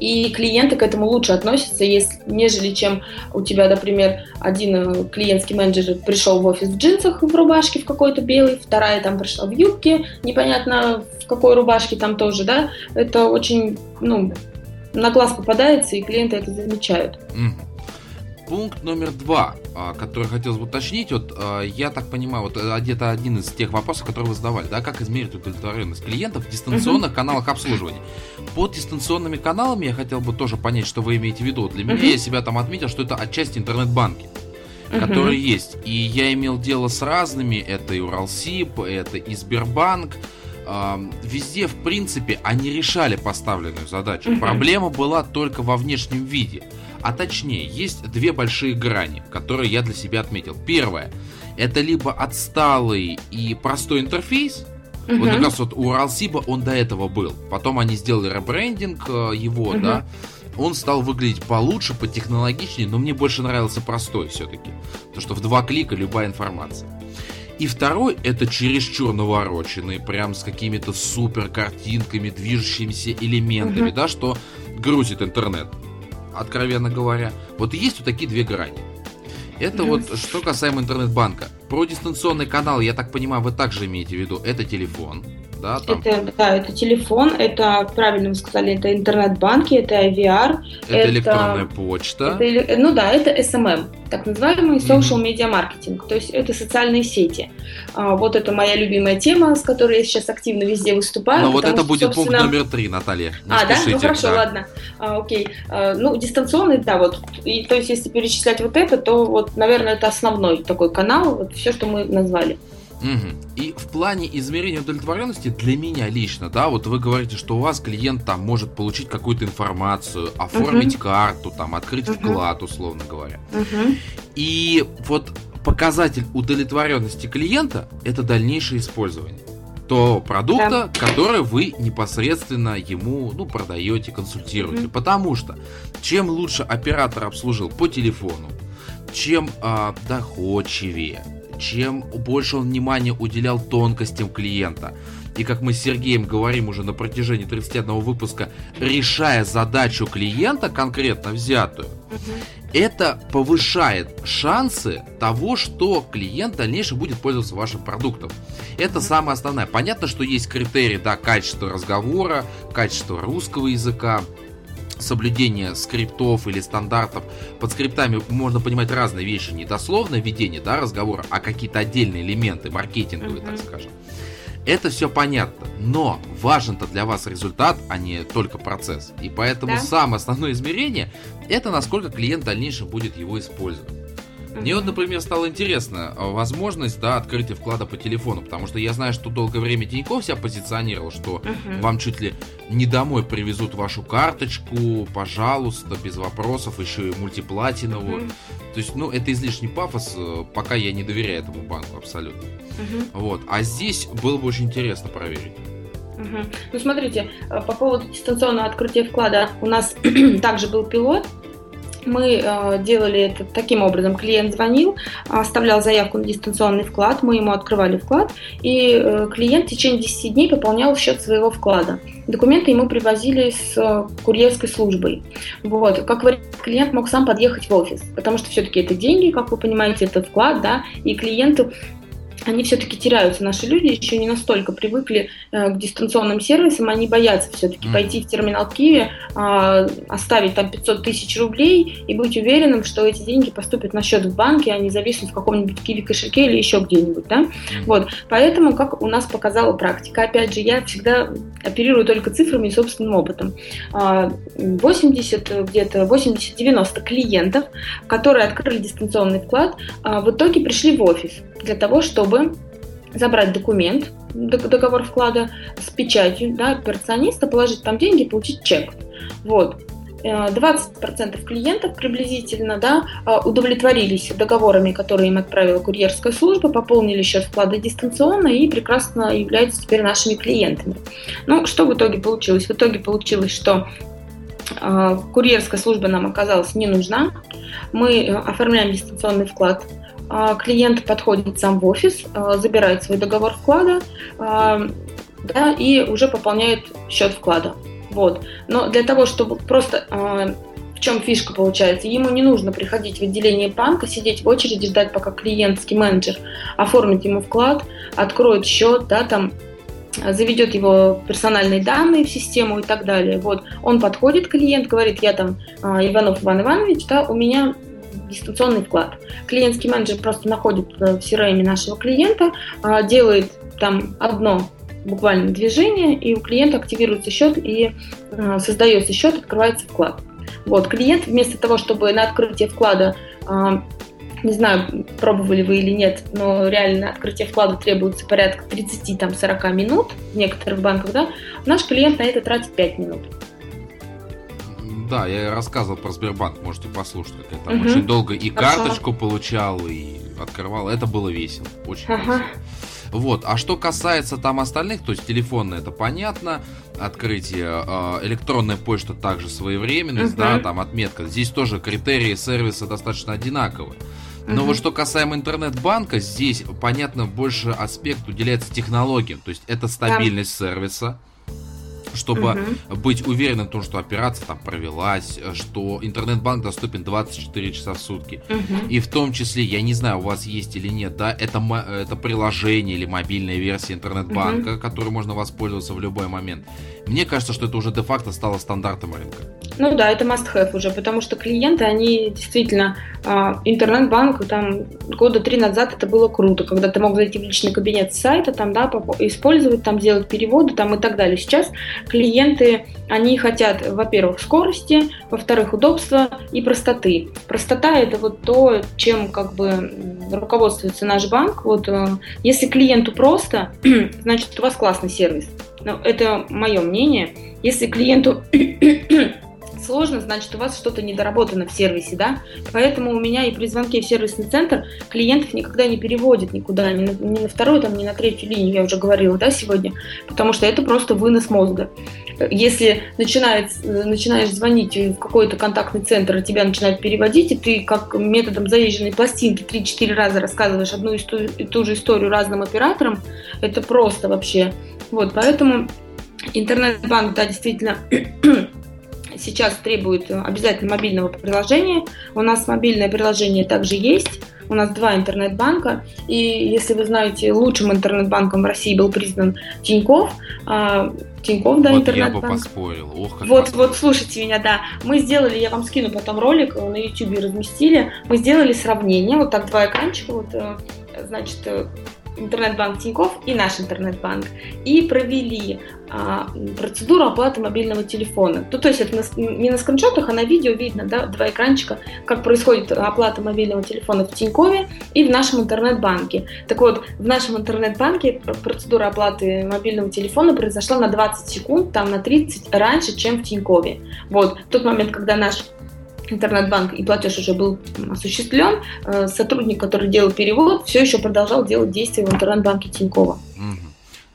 и клиенты к этому лучше относятся, если, нежели чем у тебя, например, один э, клиентский менеджер пришел в офис в джинсах, в рубашке в какой-то белой, вторая там пришла в юбке, непонятно в какой рубашке там тоже, да, это очень, ну, на глаз попадается, и клиенты это замечают. Mm. Пункт номер два, а, который хотелось бы уточнить, вот а, я так понимаю, вот э, где-то один из тех вопросов, которые вы задавали, да, как измерить удовлетворенность клиентов в дистанционных uh-huh. каналах обслуживания. Под дистанционными каналами я хотел бы тоже понять, что вы имеете в виду. Для uh-huh. меня я себя там отметил, что это отчасти интернет-банки. Uh-huh. которые есть. И я имел дело с разными, это и Уралсиб, это и Сбербанк, везде, в принципе, они решали поставленную задачу. Проблема была только во внешнем виде. А точнее, есть две большие грани, которые я для себя отметил. Первое, это либо отсталый и простой интерфейс, Uh-huh. Вот как раз вот у Уралсиба он до этого был. Потом они сделали ребрендинг э, его, uh-huh. да. Он стал выглядеть получше, потехнологичнее, но мне больше нравился простой все-таки. То, что в два клика любая информация. И второй это чересчур навороченный, прям с какими-то супер картинками, движущимися элементами, uh-huh. да, что грузит интернет откровенно говоря. Вот есть вот такие две грани. Это вот что касаемо интернет-банка. Про дистанционный канал, я так понимаю, вы также имеете в виду, это телефон. Да, там... это, да, это телефон, это, правильно вы сказали, это интернет-банки, это IVR. Это, это электронная почта. Это, ну да, это SMM, так называемый social media marketing, то есть это социальные сети. А, вот это моя любимая тема, с которой я сейчас активно везде выступаю. Ну вот это что, будет собственно... пункт номер три, Наталья. Не а, спешите, да? Ну хорошо, да. ладно. А, окей. А, ну, дистанционный, да, вот. И, то есть если перечислять вот это, то вот, наверное, это основной такой канал, вот все, что мы назвали. Угу. И в плане измерения удовлетворенности для меня лично, да, вот вы говорите, что у вас клиент там может получить какую-то информацию, оформить угу. карту, там, открыть угу. вклад, условно говоря. Угу. И вот показатель удовлетворенности клиента это дальнейшее использование то продукта, да. который вы непосредственно ему ну, продаете, консультируете. Mm-hmm. Потому что чем лучше оператор обслужил по телефону, чем а, доходчивее, чем больше он внимания уделял тонкостям клиента. И как мы с Сергеем говорим уже на протяжении 31 выпуска, решая задачу клиента конкретно взятую, это повышает шансы того, что клиент в дальнейшем будет пользоваться вашим продуктом. Это самое основное. Понятно, что есть критерии, да, качество разговора, качество русского языка, соблюдение скриптов или стандартов. Под скриптами можно понимать разные вещи, не дословно ведение да, разговора, а какие-то отдельные элементы, маркетинговые, mm-hmm. так скажем. Это все понятно, но важен-то для вас результат, а не только процесс. И поэтому да? самое основное измерение это насколько клиент в дальнейшем будет его использовать. Мне вот, например, стало интересно а, возможность да, открытия вклада по телефону, потому что я знаю, что долгое время Тинькофф себя позиционировал, что uh-huh. вам чуть ли не домой привезут вашу карточку, пожалуйста, без вопросов, еще и мультиплатиновую. Uh-huh. То есть, ну, это излишний пафос, э, пока я не доверяю этому банку абсолютно. Uh-huh. Вот. А здесь было бы очень интересно проверить. Угу. Ну, смотрите, э, по поводу дистанционного открытия вклада у нас также был пилот, мы э, делали это таким образом. Клиент звонил, оставлял заявку на дистанционный вклад, мы ему открывали вклад, и э, клиент в течение 10 дней пополнял счет своего вклада. Документы ему привозили с э, курьерской службой. Вот. Как вариант, клиент мог сам подъехать в офис, потому что все-таки это деньги, как вы понимаете, это вклад, да, и клиенту они все-таки теряются. Наши люди еще не настолько привыкли э, к дистанционным сервисам, они боятся все-таки mm. пойти в терминал Киви, э, оставить там 500 тысяч рублей и быть уверенным, что эти деньги поступят на счет в банке, а не зависнут в каком-нибудь Киви кошельке или еще где-нибудь. Да? Mm. Вот. Поэтому, как у нас показала практика, опять же, я всегда оперирую только цифрами и собственным опытом. 80, а, где-то 80-90 клиентов, которые открыли дистанционный вклад, а, в итоге пришли в офис для того, чтобы забрать документ, договор вклада с печатью, да, операциониста, положить там деньги, получить чек. Вот. 20% э, клиентов приблизительно да, э, удовлетворились договорами, которые им отправила курьерская служба, пополнили счет вклада дистанционно и прекрасно являются теперь нашими клиентами. Ну, что в итоге получилось? В итоге получилось, что э, курьерская служба нам оказалась не нужна. Мы оформляем дистанционный вклад клиент подходит сам в офис, а, забирает свой договор вклада а, да, и уже пополняет счет вклада. Вот. Но для того, чтобы просто в чем фишка получается? Ему не нужно приходить в отделение банка, сидеть в очереди, ждать, пока клиентский менеджер оформит ему вклад, откроет счет, да, там заведет его персональные данные в систему и так далее. Вот он подходит, клиент говорит, я там Иванов Иван Иванович, да, у меня дистанционный вклад. Клиентский менеджер просто находит в CRM нашего клиента, а, делает там одно буквально движение, и у клиента активируется счет и а, создается счет, открывается вклад. Вот, клиент вместо того, чтобы на открытие вклада а, не знаю, пробовали вы или нет, но реально открытие вклада требуется порядка 30-40 минут в некоторых банках, да, наш клиент на это тратит 5 минут. Да, я рассказывал про Сбербанк, можете послушать, как я там угу. очень долго и Хорошо. карточку получал, и открывал. Это было весело, очень ага. весело. Вот, а что касается там остальных, то есть телефонное, это понятно, открытие, э, электронная почта также своевременность, uh да, там отметка. Здесь тоже критерии сервиса достаточно одинаковые. Но uh вот что касаемо интернет-банка, здесь, понятно, больше аспект уделяется технологиям. То есть это стабильность да. сервиса, чтобы угу. быть уверенным в том, что операция там провелась, что интернет-банк доступен 24 часа в сутки. Угу. И в том числе, я не знаю, у вас есть или нет, да, это, это приложение или мобильная версия интернет-банка, угу. которой можно воспользоваться в любой момент. Мне кажется, что это уже де-факто стало стандартом рынка. Ну да, это must-have уже, потому что клиенты, они действительно, а, интернет-банк, там, года три назад это было круто, когда ты мог зайти в личный кабинет сайта, там, да, использовать, там, делать переводы, там, и так далее. Сейчас клиенты, они хотят, во-первых, скорости, во-вторых, удобства и простоты. Простота – это вот то, чем, как бы, руководствуется наш банк. Вот, э, если клиенту просто, значит, у вас классный сервис. Но это мое мнение. Если клиенту сложно, значит, у вас что-то недоработано в сервисе, да? Поэтому у меня и при звонке в сервисный центр клиентов никогда не переводят никуда, ни на, ни на вторую, там, ни на третью линию, я уже говорила, да, сегодня, потому что это просто вынос мозга. Если начинает, начинаешь звонить в какой-то контактный центр, и тебя начинают переводить, и ты как методом заезженной пластинки 3-4 раза рассказываешь одну и ту же историю разным операторам, это просто вообще. Вот, поэтому интернет-банк, да, действительно сейчас требует обязательно мобильного приложения. У нас мобильное приложение также есть. У нас два интернет-банка. И если вы знаете, лучшим интернет-банком в России был признан Тиньков. А, Тиньков, да, вот интернет-банк. я бы поспорил. Ох, как вот, поспорил. вот, слушайте меня, да. Мы сделали, я вам скину потом ролик, на YouTube разместили. Мы сделали сравнение, вот так два экранчика, вот, э, значит, э, интернет-банк Тиньков и наш интернет-банк, и провели а, процедуру оплаты мобильного телефона. Ну, то есть это на, не на скриншотах, а на видео видно, да, два экранчика, как происходит оплата мобильного телефона в Тинькове и в нашем интернет-банке. Так вот, в нашем интернет-банке процедура оплаты мобильного телефона произошла на 20 секунд, там на 30 раньше, чем в Тинькове. Вот, в тот момент, когда наш интернет-банк и платеж уже был осуществлен, э, сотрудник, который делал перевод, все еще продолжал делать действия в интернет-банке Тинькова. Угу.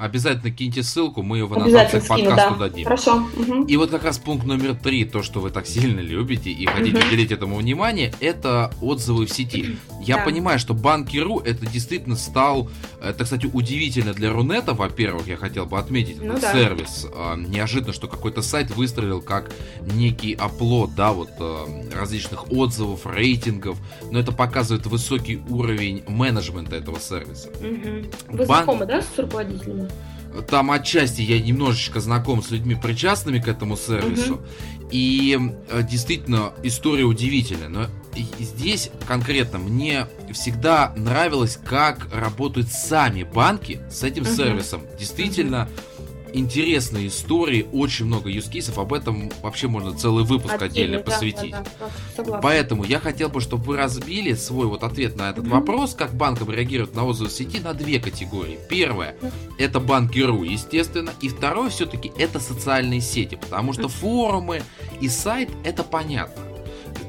Обязательно киньте ссылку, мы ее в аннотациях подкасту да. дадим. Хорошо. Угу. И вот как раз пункт номер три, то, что вы так сильно любите и хотите угу. уделить этому внимание, это отзывы в сети. Я да. понимаю, что Банки.ру это действительно стал, это, кстати, удивительно для Рунета, во-первых, я хотел бы отметить ну, этот да. сервис. А, неожиданно, что какой-то сайт выстрелил как некий оплот, да, вот а, различных отзывов, рейтингов, но это показывает высокий уровень менеджмента этого сервиса. Угу. Вы Бан... знакомы, да, с руководителями? Там отчасти я немножечко знаком с людьми, причастными к этому сервису. Угу. И э, действительно, история удивительная. Но здесь конкретно мне всегда нравилось, как работают сами банки с этим угу. сервисом. Действительно, угу интересные истории, очень много юзкейсов, об этом вообще можно целый выпуск отдельно, отдельно посвятить. Да, да, да. Поэтому я хотел бы, чтобы вы разбили свой вот ответ на этот mm-hmm. вопрос, как банкам реагируют на отзывы сети, на две категории. Первое mm-hmm. это банки.ру, естественно, и второе все-таки это социальные сети, потому что mm-hmm. форумы и сайт это понятно.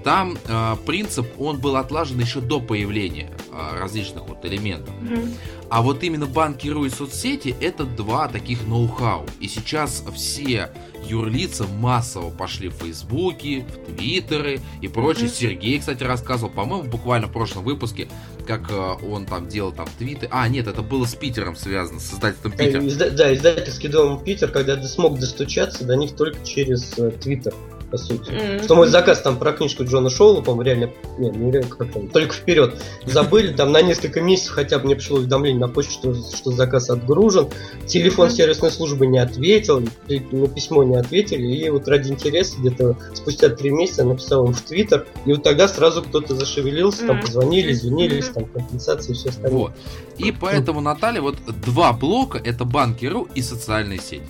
Там э, принцип, он был отлажен еще до появления э, различных вот элементов. Mm-hmm. А вот именно банкиру и соцсети это два таких ноу-хау. И сейчас все юрлица массово пошли в Фейсбуке, в Твиттеры и прочее. Mm-hmm. Сергей, кстати, рассказывал, по-моему, буквально в прошлом выпуске, как э, он там делал там твиты. А, нет, это было с Питером связано, с издательством Питер. Да, изда- да издательский дом Питер, когда ты смог достучаться до них только через э, Твиттер по сути. Mm-hmm. Что мой заказ там про книжку Джона Шоула, по-моему, реально, не, не реально, как там, только вперед. Забыли, там на несколько месяцев хотя бы мне пришло уведомление на почту, что, что заказ отгружен. Телефон mm-hmm. сервисной службы не ответил, на письмо не ответили, и вот ради интереса где-то спустя три месяца написал им в Твиттер, и вот тогда сразу кто-то зашевелился, mm-hmm. там позвонили, извинились, там компенсации и все остальное. Вот. И поэтому, Наталья, вот два блока, это банки.ру и социальные сети.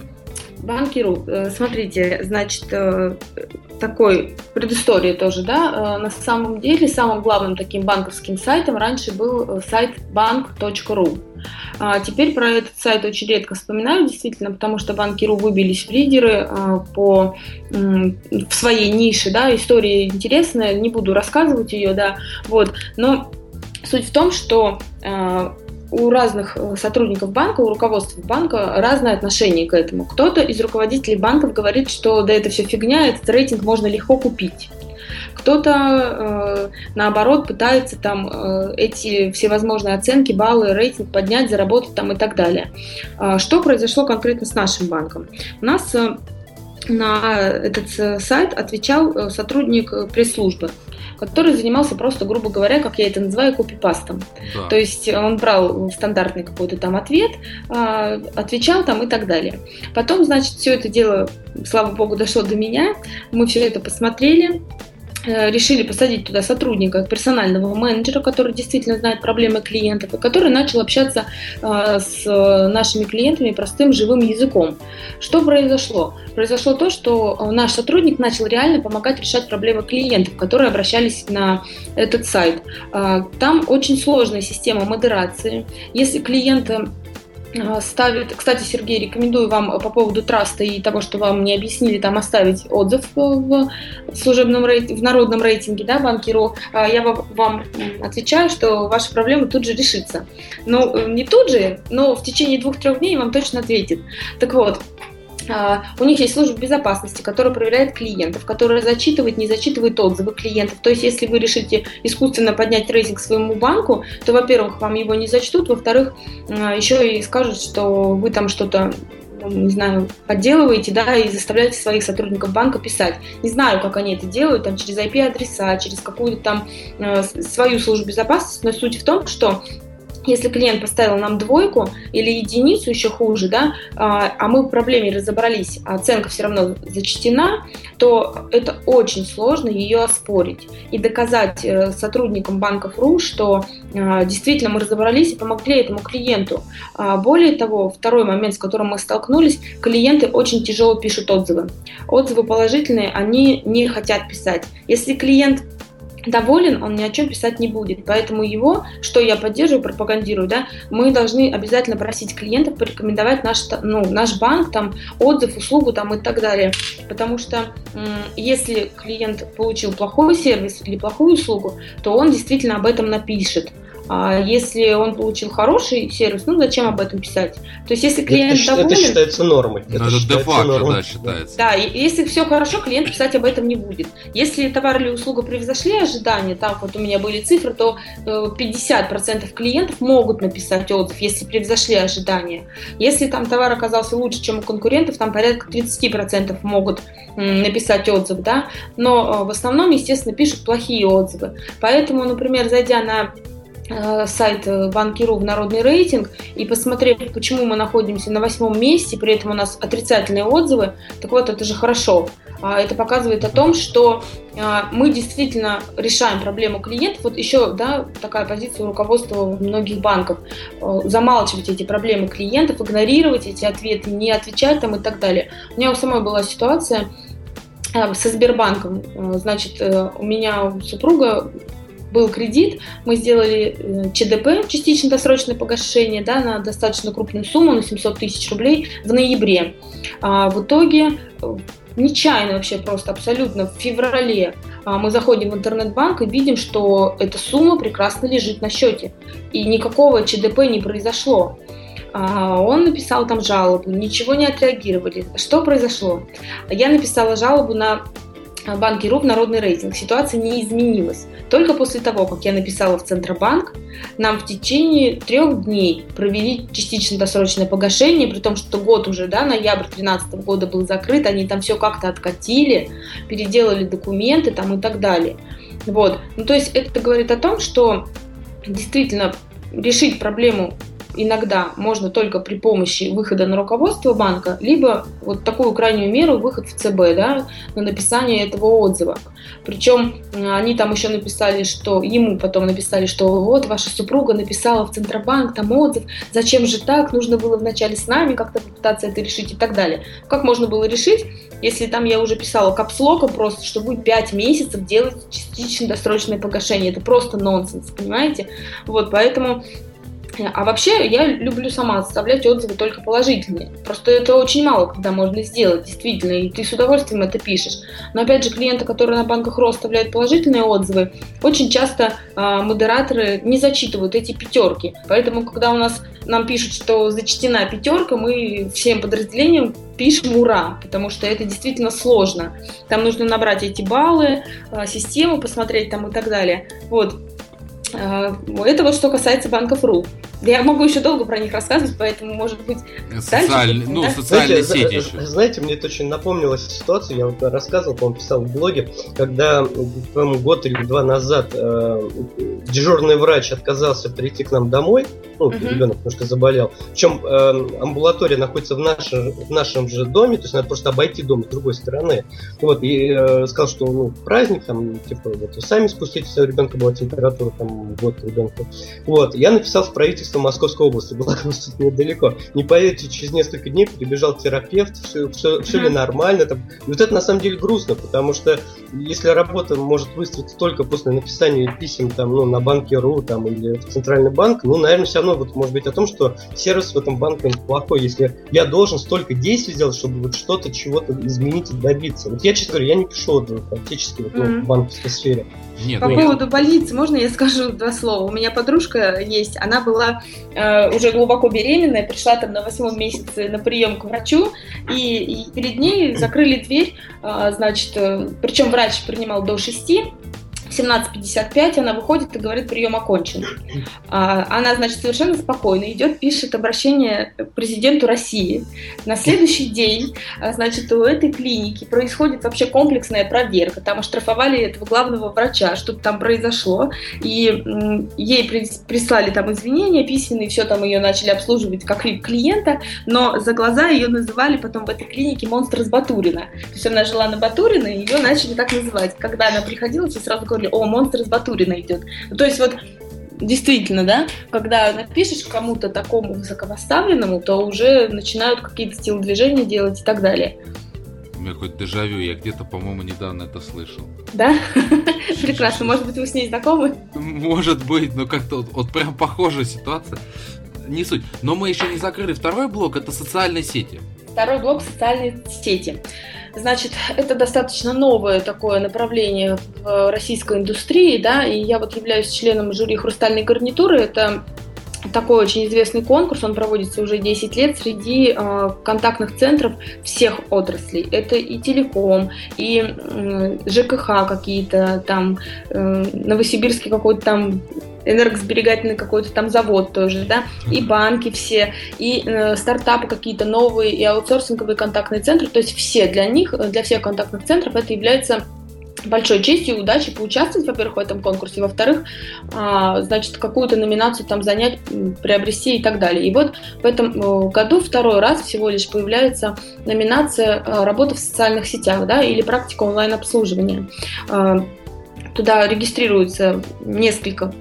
Банкиру, э, смотрите, значит, э, такой предыстория тоже, да, э, на самом деле самым главным таким банковским сайтом раньше был сайт bank.ru. А теперь про этот сайт очень редко вспоминаю, действительно, потому что банкиру выбились в лидеры по, в своей нише, да, история интересная, не буду рассказывать ее, да, вот, но суть в том, что у разных э, сотрудников банка, у руководства банка разное отношение к этому. Кто-то из руководителей банков говорит, что да это все фигня, этот рейтинг можно легко купить. Кто-то, э, наоборот, пытается там э, эти всевозможные оценки, баллы, рейтинг поднять, заработать там и так далее. Э, что произошло конкретно с нашим банком? У нас на этот сайт отвечал сотрудник пресс-службы. Который занимался просто, грубо говоря, как я это называю, копипастом. Да. То есть он брал стандартный какой-то там ответ, а, отвечал там и так далее. Потом, значит, все это дело, слава богу, дошло до меня. Мы все это посмотрели, решили посадить туда сотрудника, персонального менеджера, который действительно знает проблемы клиентов, и который начал общаться э, с нашими клиентами простым живым языком. Что произошло? Произошло то, что наш сотрудник начал реально помогать решать проблемы клиентов, которые обращались на этот сайт. Э, там очень сложная система модерации. Если клиента а, ставит, кстати, Сергей, рекомендую вам по поводу траста и того, что вам не объяснили, там оставить отзыв в служебном рейтинге, в народном рейтинге, да, банкиру. А, я вам отвечаю, что ваша проблема тут же решится. Ну, не тут же, но в течение двух-трех дней вам точно ответит. Так вот, а, у них есть служба безопасности, которая проверяет клиентов, которая зачитывает, не зачитывает отзывы клиентов. То есть, если вы решите искусственно поднять рейтинг своему банку, то, во-первых, вам его не зачтут, во-вторых, а, еще и скажут, что вы там что-то ну, не знаю, подделываете, да, и заставляете своих сотрудников банка писать. Не знаю, как они это делают, там, через IP-адреса, через какую-то там э, свою службу безопасности, но суть в том, что если клиент поставил нам двойку или единицу, еще хуже, да, а, а мы в проблеме разобрались, а оценка все равно зачтена, то это очень сложно ее оспорить и доказать э, сотрудникам банков РУ, что а, действительно мы разобрались и помогли этому клиенту. А, более того, второй момент, с которым мы столкнулись, клиенты очень тяжело пишут отзывы. Отзывы положительные, они не хотят писать. Если клиент доволен, он ни о чем писать не будет. Поэтому его, что я поддерживаю, пропагандирую, да, мы должны обязательно просить клиентов порекомендовать наш, ну, наш банк, там, отзыв, услугу там, и так далее. Потому что если клиент получил плохой сервис или плохую услугу, то он действительно об этом напишет. А если он получил хороший сервис, ну зачем об этом писать? То есть если клиент это, доволен... Это считается нормой. Это, это де-факто, да, считается. Да, и если все хорошо, клиент писать об этом не будет. Если товар или услуга превзошли ожидания, так вот у меня были цифры, то 50% э, клиентов могут написать отзыв, если превзошли ожидания. Если там товар оказался лучше, чем у конкурентов, там порядка 30% могут написать отзыв, да, но э, в основном, естественно, пишут плохие отзывы. Поэтому, например, зайдя на сайт э, Банкиру в народный рейтинг и посмотрев, почему мы находимся на восьмом месте, при этом у нас отрицательные отзывы, так вот, это же хорошо. А, это показывает о том, что а, мы действительно решаем проблему клиентов. Вот еще да, такая позиция руководства многих банков. Э, замалчивать эти проблемы клиентов, игнорировать эти ответы, не отвечать там и так далее. У меня у самой была ситуация со Сбербанком. Значит, у меня супруга был кредит, мы сделали э, ЧДП, частично досрочное погашение, да, на достаточно крупную сумму, на 700 тысяч рублей в ноябре. А в итоге э, нечаянно вообще просто абсолютно в феврале а, мы заходим в интернет-банк и видим, что эта сумма прекрасно лежит на счете. И никакого ЧДП не произошло. А, он написал там жалобу, ничего не отреагировали. Что произошло? Я написала жалобу на банки РУ в народный рейтинг. Ситуация не изменилась. Только после того, как я написала в Центробанк, нам в течение трех дней провели частично досрочное погашение, при том, что год уже, да, ноябрь 2013 года был закрыт, они там все как-то откатили, переделали документы там и так далее. Вот. Ну, то есть это говорит о том, что действительно решить проблему иногда можно только при помощи выхода на руководство банка, либо вот такую крайнюю меру выход в ЦБ, да, на написание этого отзыва. Причем они там еще написали, что ему потом написали, что вот ваша супруга написала в Центробанк там отзыв, зачем же так, нужно было вначале с нами как-то попытаться это решить и так далее. Как можно было решить, если там я уже писала капслоком просто, что будет 5 месяцев делать частично досрочное погашение. Это просто нонсенс, понимаете? Вот, поэтому а вообще я люблю сама оставлять отзывы только положительные. Просто это очень мало, когда можно сделать, действительно, и ты с удовольствием это пишешь. Но опять же, клиенты, которые на банках РО оставляют положительные отзывы, очень часто э, модераторы не зачитывают эти пятерки. Поэтому, когда у нас нам пишут, что зачтена пятерка, мы всем подразделениям пишем ура, потому что это действительно сложно. Там нужно набрать эти баллы, э, систему посмотреть там и так далее. Вот. А, это вот что касается банков РУ. Я могу еще долго про них рассказывать, поэтому, может быть, Социальные, дальше, ну, да? социальные знаете, сети еще. Знаете, мне это очень напомнилась ситуация, я вот рассказывал, по-моему, писал в блоге, когда, по-моему, год или два назад э, дежурный врач отказался прийти к нам домой, ну, uh-huh. ребенок немножко заболел, причем э, амбулатория находится в нашем, в нашем же доме, то есть надо просто обойти дом с другой стороны. Вот, и э, сказал, что ну, праздник, там, типа, вот, сами спуститесь, у ребенка была температура, там, год ребенку. Вот, я написал в правительство Московской области, благо у нас тут недалеко. Не поверите, через несколько дней прибежал терапевт, все, все, все ли нормально. Там. И вот это на самом деле грустно, потому что если работа может выстроиться только после написания писем там, ну, на банке РУ там, или в Центральный банк, ну, наверное, все равно вот, может быть о том, что сервис в этом банке плохой, если я должен столько действий сделать, чтобы вот что-то, чего-то изменить и добиться. Вот я, честно говоря, я не пишу отзывы практически вот, ну, mm-hmm. в банковской сфере. Нет, По нет. поводу больницы, можно я скажу два слова? У меня подружка есть, она была э, уже глубоко беременная, пришла там на восьмом месяце на прием к врачу, и, и перед ней закрыли дверь, э, значит, э, причем врач принимал до шести, 17.55 она выходит и говорит, прием окончен. А, она, значит, совершенно спокойно идет, пишет обращение президенту России. На следующий день, а, значит, у этой клиники происходит вообще комплексная проверка. Там оштрафовали этого главного врача, что-то там произошло. И ей прислали там извинения письменные, все там ее начали обслуживать как клиента, но за глаза ее называли потом в этой клинике монстр с Батурина. То есть она жила на Батурина, и ее начали так называть. Когда она приходила, все сразу говорили, о, монстр из Батурина идет. Ну, то есть вот действительно, да, когда напишешь кому-то такому высокопоставленному, то уже начинают какие-то телодвижения делать и так далее. У меня какой-то дежавю, я где-то, по-моему, недавно это слышал. Да? Прекрасно, может быть, вы с ней знакомы? Может быть, но как-то вот, вот прям похожая ситуация. Не суть. Но мы еще не закрыли второй блок, это социальные сети. Второй блок социальные сети. Значит, это достаточно новое такое направление в российской индустрии, да, и я вот являюсь членом жюри «Хрустальной гарнитуры». Это такой очень известный конкурс, он проводится уже 10 лет среди э, контактных центров всех отраслей. Это и телеком, и э, ЖКХ какие-то там, э, Новосибирский какой-то там энергосберегательный какой-то там завод тоже, да, и банки все, и э, стартапы какие-то новые, и аутсорсинговые контактные центры, то есть все для них, для всех контактных центров это является большой честью и удачей поучаствовать, во-первых, в этом конкурсе, во-вторых, а, значит, какую-то номинацию там занять, приобрести и так далее. И вот в этом э, году второй раз всего лишь появляется номинация э, «Работа в социальных сетях», да, или «Практика онлайн-обслуживания». А, туда регистрируется несколько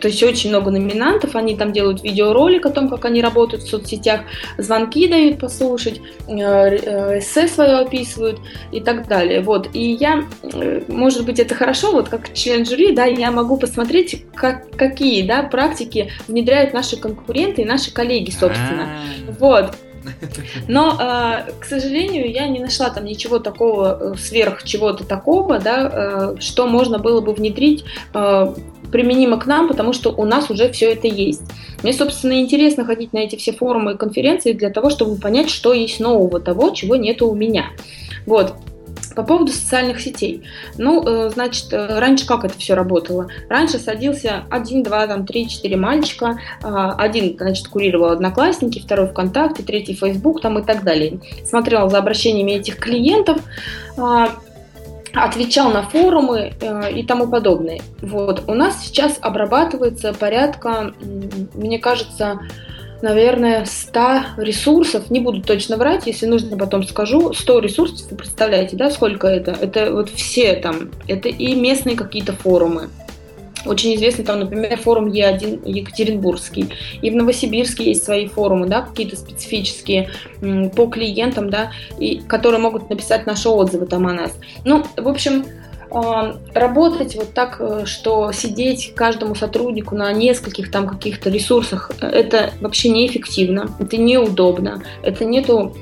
то есть очень много номинантов, они там делают видеоролик о том, как они работают в соцсетях, звонки дают послушать, э, э, эссе свое описывают и так далее. Вот. И я, э, может быть, это хорошо, вот как член жюри, да, я могу посмотреть, как, какие да, практики внедряют наши конкуренты и наши коллеги, собственно. А. Вот. Но, к сожалению, я не нашла там ничего такого сверх чего-то такого, да, что можно было бы внедрить применимо к нам, потому что у нас уже все это есть. Мне, собственно, интересно ходить на эти все форумы и конференции для того, чтобы понять, что есть нового того, чего нету у меня. Вот. По поводу социальных сетей. Ну, э, значит, э, раньше как это все работало? Раньше садился один, два, там, три, четыре мальчика. А, один, значит, курировал Одноклассники, второй ВКонтакте, третий Фейсбук там и так далее. Смотрел за обращениями этих клиентов а, отвечал на форумы э, и тому подобное. Вот. У нас сейчас обрабатывается порядка, мне кажется, наверное, 100 ресурсов, не буду точно врать, если нужно, потом скажу, 100 ресурсов, вы представляете, да, сколько это? Это вот все там, это и местные какие-то форумы, очень известный там, например, форум Е1 Екатеринбургский. И в Новосибирске есть свои форумы, да, какие-то специфические по клиентам, да, и которые могут написать наши отзывы там о нас. Ну, в общем, а, работать вот так, э, что сидеть каждому сотруднику на нескольких там каких-то ресурсах, э, это вообще неэффективно, это неудобно, это нету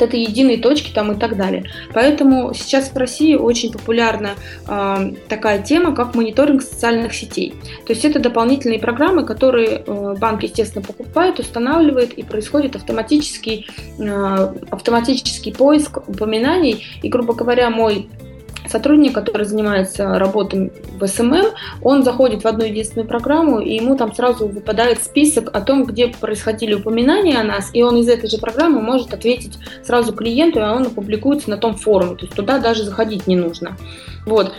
вот этой единой точки там и так далее. Поэтому сейчас в России очень популярна э, такая тема, как мониторинг социальных сетей. То есть это дополнительные программы, которые э, банк, естественно, покупает, устанавливает, и происходит автоматический, э, автоматический поиск упоминаний. И, грубо говоря, мой сотрудник, который занимается работой в SMM, он заходит в одну единственную программу, и ему там сразу выпадает список о том, где происходили упоминания о нас, и он из этой же программы может ответить сразу клиенту, и он опубликуется на том форуме, то есть туда даже заходить не нужно. Вот.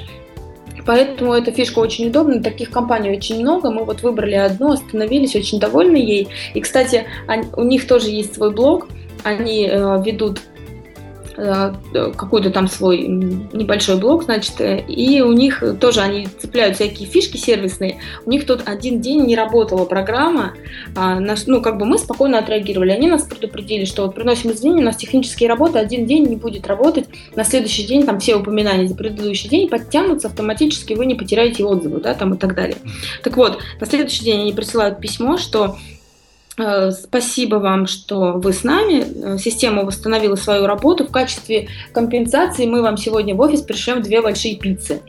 Поэтому эта фишка очень удобна. Таких компаний очень много. Мы вот выбрали одну, остановились, очень довольны ей. И, кстати, у них тоже есть свой блог. Они э, ведут какой-то там свой небольшой блок, значит, э, и у них тоже они цепляют всякие фишки сервисные. У них тут один день не работала программа, а ну, как бы мы спокойно отреагировали. Они нас предупредили, что вот приносим извинения, у нас технические работы один день не будет работать, на следующий день там все упоминания за предыдущий день подтянутся автоматически, вы не потеряете отзывы, да, там и так далее. Так вот, на следующий день они присылают письмо, что Э, спасибо вам, что вы с нами. Э, система восстановила свою работу. В качестве компенсации мы вам сегодня в офис пришлем две большие пиццы.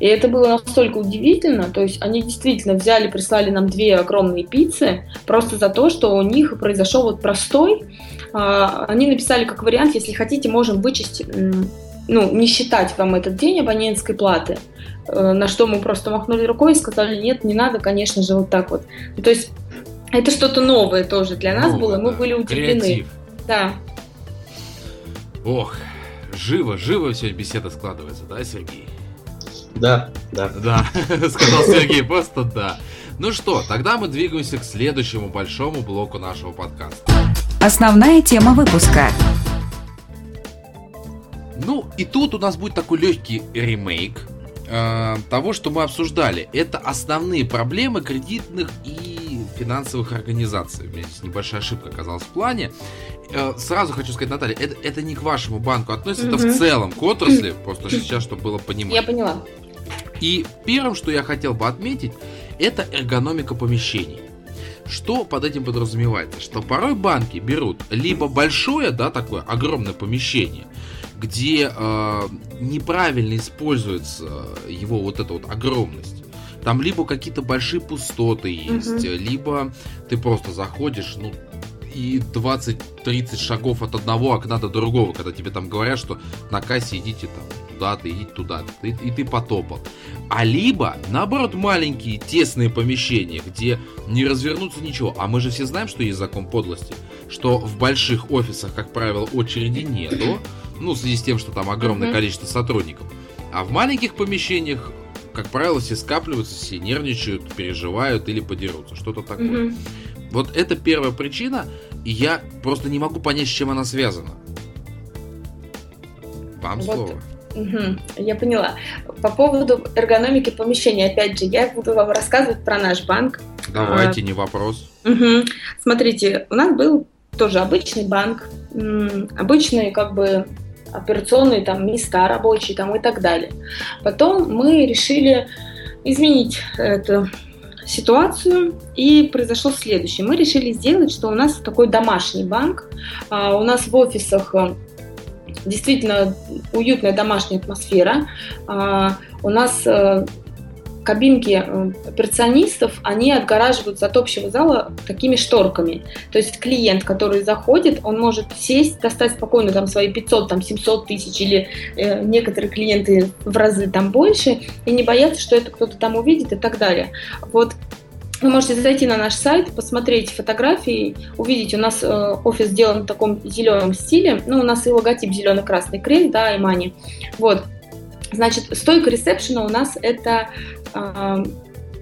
И это было настолько удивительно. То есть они действительно взяли, прислали нам две огромные пиццы просто за то, что у них произошел вот простой. А, они написали как вариант, если хотите, можем вычесть, ну, не считать вам этот день абонентской платы. Э, на что мы просто махнули рукой и сказали, нет, не надо, конечно же, вот так вот. То есть это что-то новое тоже для нас Новое, было, мы да. были удивлены. Креатив. Да. Ох, живо, живо все беседа складывается, да, Сергей? Да, да. Да, сказал Сергей, просто да. Ну что, тогда мы двигаемся к следующему большому блоку нашего подкаста. Основная тема выпуска. Ну, и тут у нас будет такой легкий ремейк э, того, что мы обсуждали. Это основные проблемы кредитных и финансовых организаций. У меня здесь небольшая ошибка оказалась в плане. Э, сразу хочу сказать, Наталья, это, это не к вашему банку относится, угу. это в целом к отрасли, просто сейчас, чтобы было понимать. Я поняла. И первым, что я хотел бы отметить, это эргономика помещений. Что под этим подразумевается? Что порой банки берут либо большое, да, такое огромное помещение, где э, неправильно используется его вот эта вот огромность там либо какие-то большие пустоты есть, угу. либо ты просто заходишь, ну, и 20-30 шагов от одного окна до другого, когда тебе там говорят, что на кассе идите там туда-то, идите туда, и, и ты потопал. А либо, наоборот, маленькие тесные помещения, где не развернуться ничего. А мы же все знаем, что есть закон подлости, что в больших офисах, как правило, очереди нету, ну, в связи с тем, что там огромное mm-hmm. количество сотрудников. А в маленьких помещениях как правило, все скапливаются, все нервничают, переживают или подерутся. Что-то такое. Угу. Вот это первая причина, и я просто не могу понять, с чем она связана. Вам вот. слово. Угу, я поняла. По поводу эргономики помещения, опять же, я буду вам рассказывать про наш банк. Давайте, а, не вопрос. Угу. Смотрите, у нас был тоже обычный банк, обычный как бы операционные там места рабочие там и так далее. Потом мы решили изменить эту ситуацию, и произошло следующее. Мы решили сделать, что у нас такой домашний банк, а, у нас в офисах э, действительно уютная домашняя атмосфера, а, у нас э, кабинки э, операционистов, они отгораживаются от общего зала такими шторками. То есть клиент, который заходит, он может сесть, достать спокойно там свои 500, там 700 тысяч или э, некоторые клиенты в разы там больше и не бояться, что это кто-то там увидит и так далее. Вот вы можете зайти на наш сайт, посмотреть фотографии, увидеть, у нас э, офис сделан в таком зеленом стиле, ну, у нас и логотип зелено-красный крест, да, и мани. Вот. Значит, стойка ресепшена у нас это э,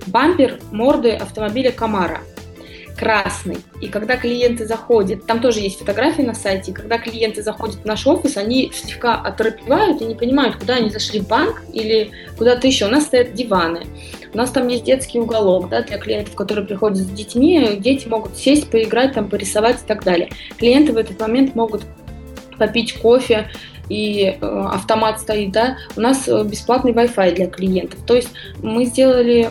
бампер морды автомобиля Камара красный. И когда клиенты заходят, там тоже есть фотографии на сайте, когда клиенты заходят в наш офис, они слегка оторопевают и не понимают, куда они зашли в банк или куда-то еще. У нас стоят диваны, у нас там есть детский уголок да, для клиентов, которые приходят с детьми, дети могут сесть, поиграть, там, порисовать и так далее. Клиенты в этот момент могут попить кофе, и э, автомат стоит, да, у нас э, бесплатный Wi-Fi для клиентов. То есть мы сделали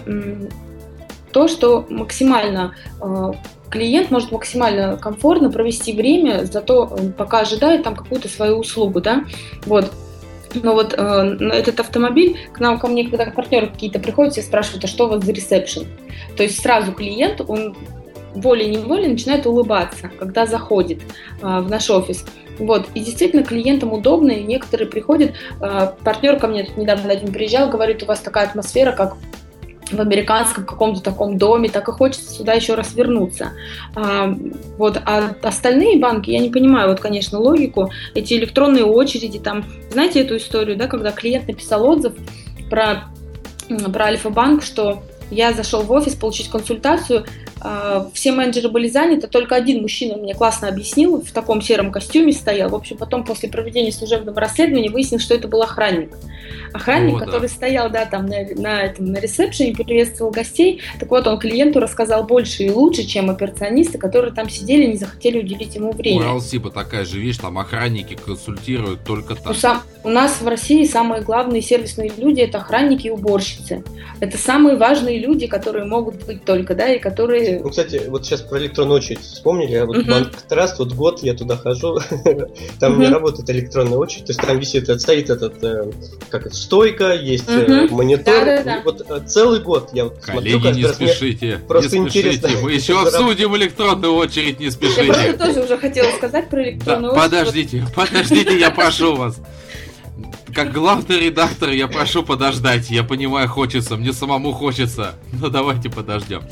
то, что максимально э, клиент может максимально комфортно провести время, зато пока ожидает там какую-то свою услугу, да, вот. Но вот э, этот автомобиль, к нам, ко мне, когда партнеры какие-то приходят, все спрашивают, а что у вас за ресепшн? То есть сразу клиент, он волей-неволей начинает улыбаться, когда заходит э, в наш офис. Вот. И действительно клиентам удобно, и некоторые приходят, э, партнер ко мне тут недавно один приезжал, говорит, у вас такая атмосфера, как в американском каком-то таком доме, так и хочется сюда еще раз вернуться. А, вот, а остальные банки, я не понимаю, вот, конечно, логику, эти электронные очереди, там, знаете эту историю, да, когда клиент написал отзыв про, про Альфа-банк, что я зашел в офис получить консультацию, все менеджеры были заняты, только один мужчина мне классно объяснил, в таком сером костюме стоял. В общем, потом после проведения служебного расследования выяснилось, что это был охранник. Охранник, О, который да. стоял, да, там на, на, этом, на ресепшене, приветствовал гостей. Так вот, он клиенту рассказал больше и лучше, чем операционисты, которые там сидели и не захотели уделить ему время. У Алсипа такая же вещь, там охранники консультируют только так. У, сам, у нас в России самые главные сервисные люди – это охранники и уборщицы. Это самые важные люди, которые могут быть только, да, и которые ну, кстати, вот сейчас про электронную очередь вспомнили. А вот uh-huh. банк Траст, вот год я туда хожу, там uh-huh. не работает электронная очередь, то есть там висит, стоит этот, э, как это, стойка, есть uh-huh. монитор. Вот э, целый год я вот Коллеги, смотрю, не спешите, просто не спешите. интересно. Мы еще обсудим электронную очередь, не спешите. Я тоже уже хотела сказать про электронную очередь. Подождите, подождите, я прошу вас как главный редактор, я прошу подождать. Я понимаю, хочется, мне самому хочется. Но давайте подождем.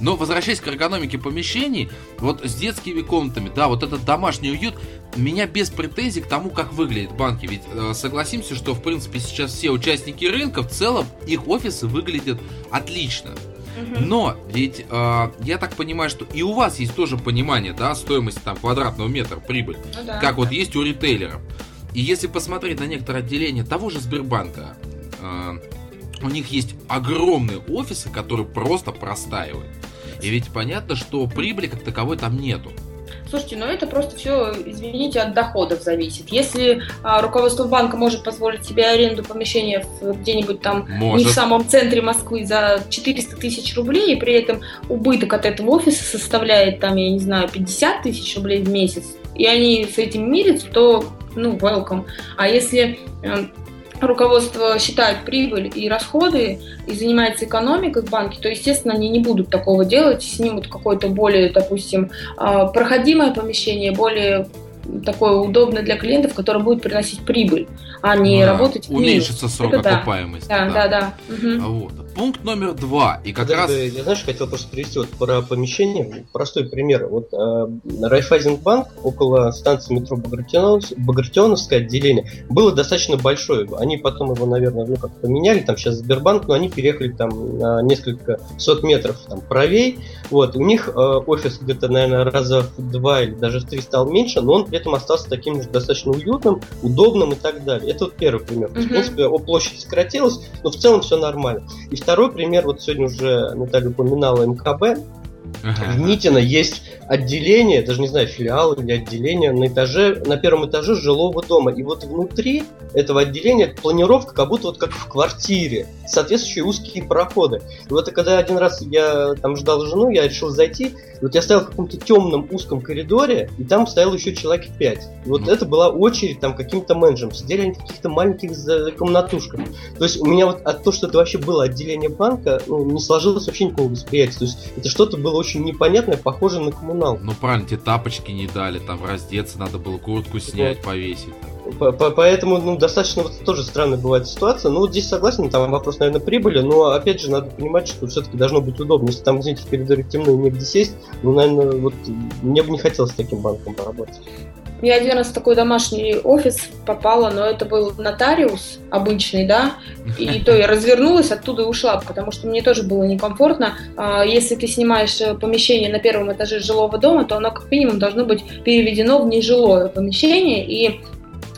Но возвращаясь к эргономике помещений, вот с детскими комнатами, да, вот этот домашний уют, меня без претензий к тому, как выглядят банки. Ведь э, согласимся, что в принципе сейчас все участники рынка в целом их офисы выглядят отлично. Но ведь э, я так понимаю, что и у вас есть тоже понимание, да, стоимости там квадратного метра прибыль, ну, да, как вот есть у ритейлеров. И если посмотреть на некоторые отделения того же Сбербанка, э, у них есть огромные офисы, которые просто простаивают. И ведь понятно, что прибыли как таковой там нету. Слушайте, ну это просто все, извините, от доходов зависит. Если а, руководство банка может позволить себе аренду помещения где-нибудь там может. не в самом центре Москвы за 400 тысяч рублей, и при этом убыток от этого офиса составляет там, я не знаю, 50 тысяч рублей в месяц, и они с этим мирятся, то, ну, welcome. А если э, руководство считает прибыль и расходы и занимается экономикой в банке, то, естественно, они не будут такого делать, снимут какое-то более, допустим, а, проходимое помещение, более такое удобное для клиентов, которое будет приносить прибыль, а не да, работать Уменьшится срок Это окупаемости. Да, да, да. да. Угу. Вот. Пункт номер два. И как да, раз... Я, знаешь, хотел просто привести вот про помещение. Простой пример. Вот э, Райфайзенбанк около станции метро Багратионовское отделение было достаточно большое. Они потом его, наверное, ну как поменяли, там сейчас Сбербанк, но они переехали там на несколько сот метров там правей. Вот, у них э, офис где-то, наверное, раза в два или даже в три стал меньше, но он при этом остался таким же достаточно уютным, удобным и так далее. Это вот первый пример. Mm-hmm. В принципе, о площади сократилась, но в целом все нормально. И второй пример, вот сегодня уже Наталья упоминала МКБ, Ага. В Митино есть отделение, даже не знаю, филиал или отделение на этаже, на первом этаже жилого дома. И вот внутри этого отделения планировка как будто вот как в квартире, соответствующие узкие проходы. И вот когда один раз я там ждал жену, я решил зайти, вот я стоял в каком-то темном узком коридоре, и там стоял еще человек пять. И вот ну. это была очередь там каким-то менеджером. Сидели они в каких-то маленьких комнатушках. То есть у меня вот от того, что это вообще было отделение банка, ну, не сложилось вообще никакого восприятия. То есть это что-то было очень непонятное, похоже на коммунал. Ну правильно, тебе тапочки не дали, там раздеться надо было, куртку снять, повесить. Поэтому, ну, достаточно вот тоже странная бывает ситуация. Ну, здесь согласен, там вопрос, наверное, прибыли, но, опять же, надо понимать, что все-таки должно быть удобно. Если там, извините, в коридоре темно и негде сесть, ну, наверное, вот мне бы не хотелось с таким банком поработать. Я один раз в такой домашний офис попала, но это был нотариус обычный, да, и то я развернулась оттуда и ушла, потому что мне тоже было некомфортно. А, если ты снимаешь э, помещение на первом этаже жилого дома, то оно как минимум должно быть переведено в нежилое помещение, и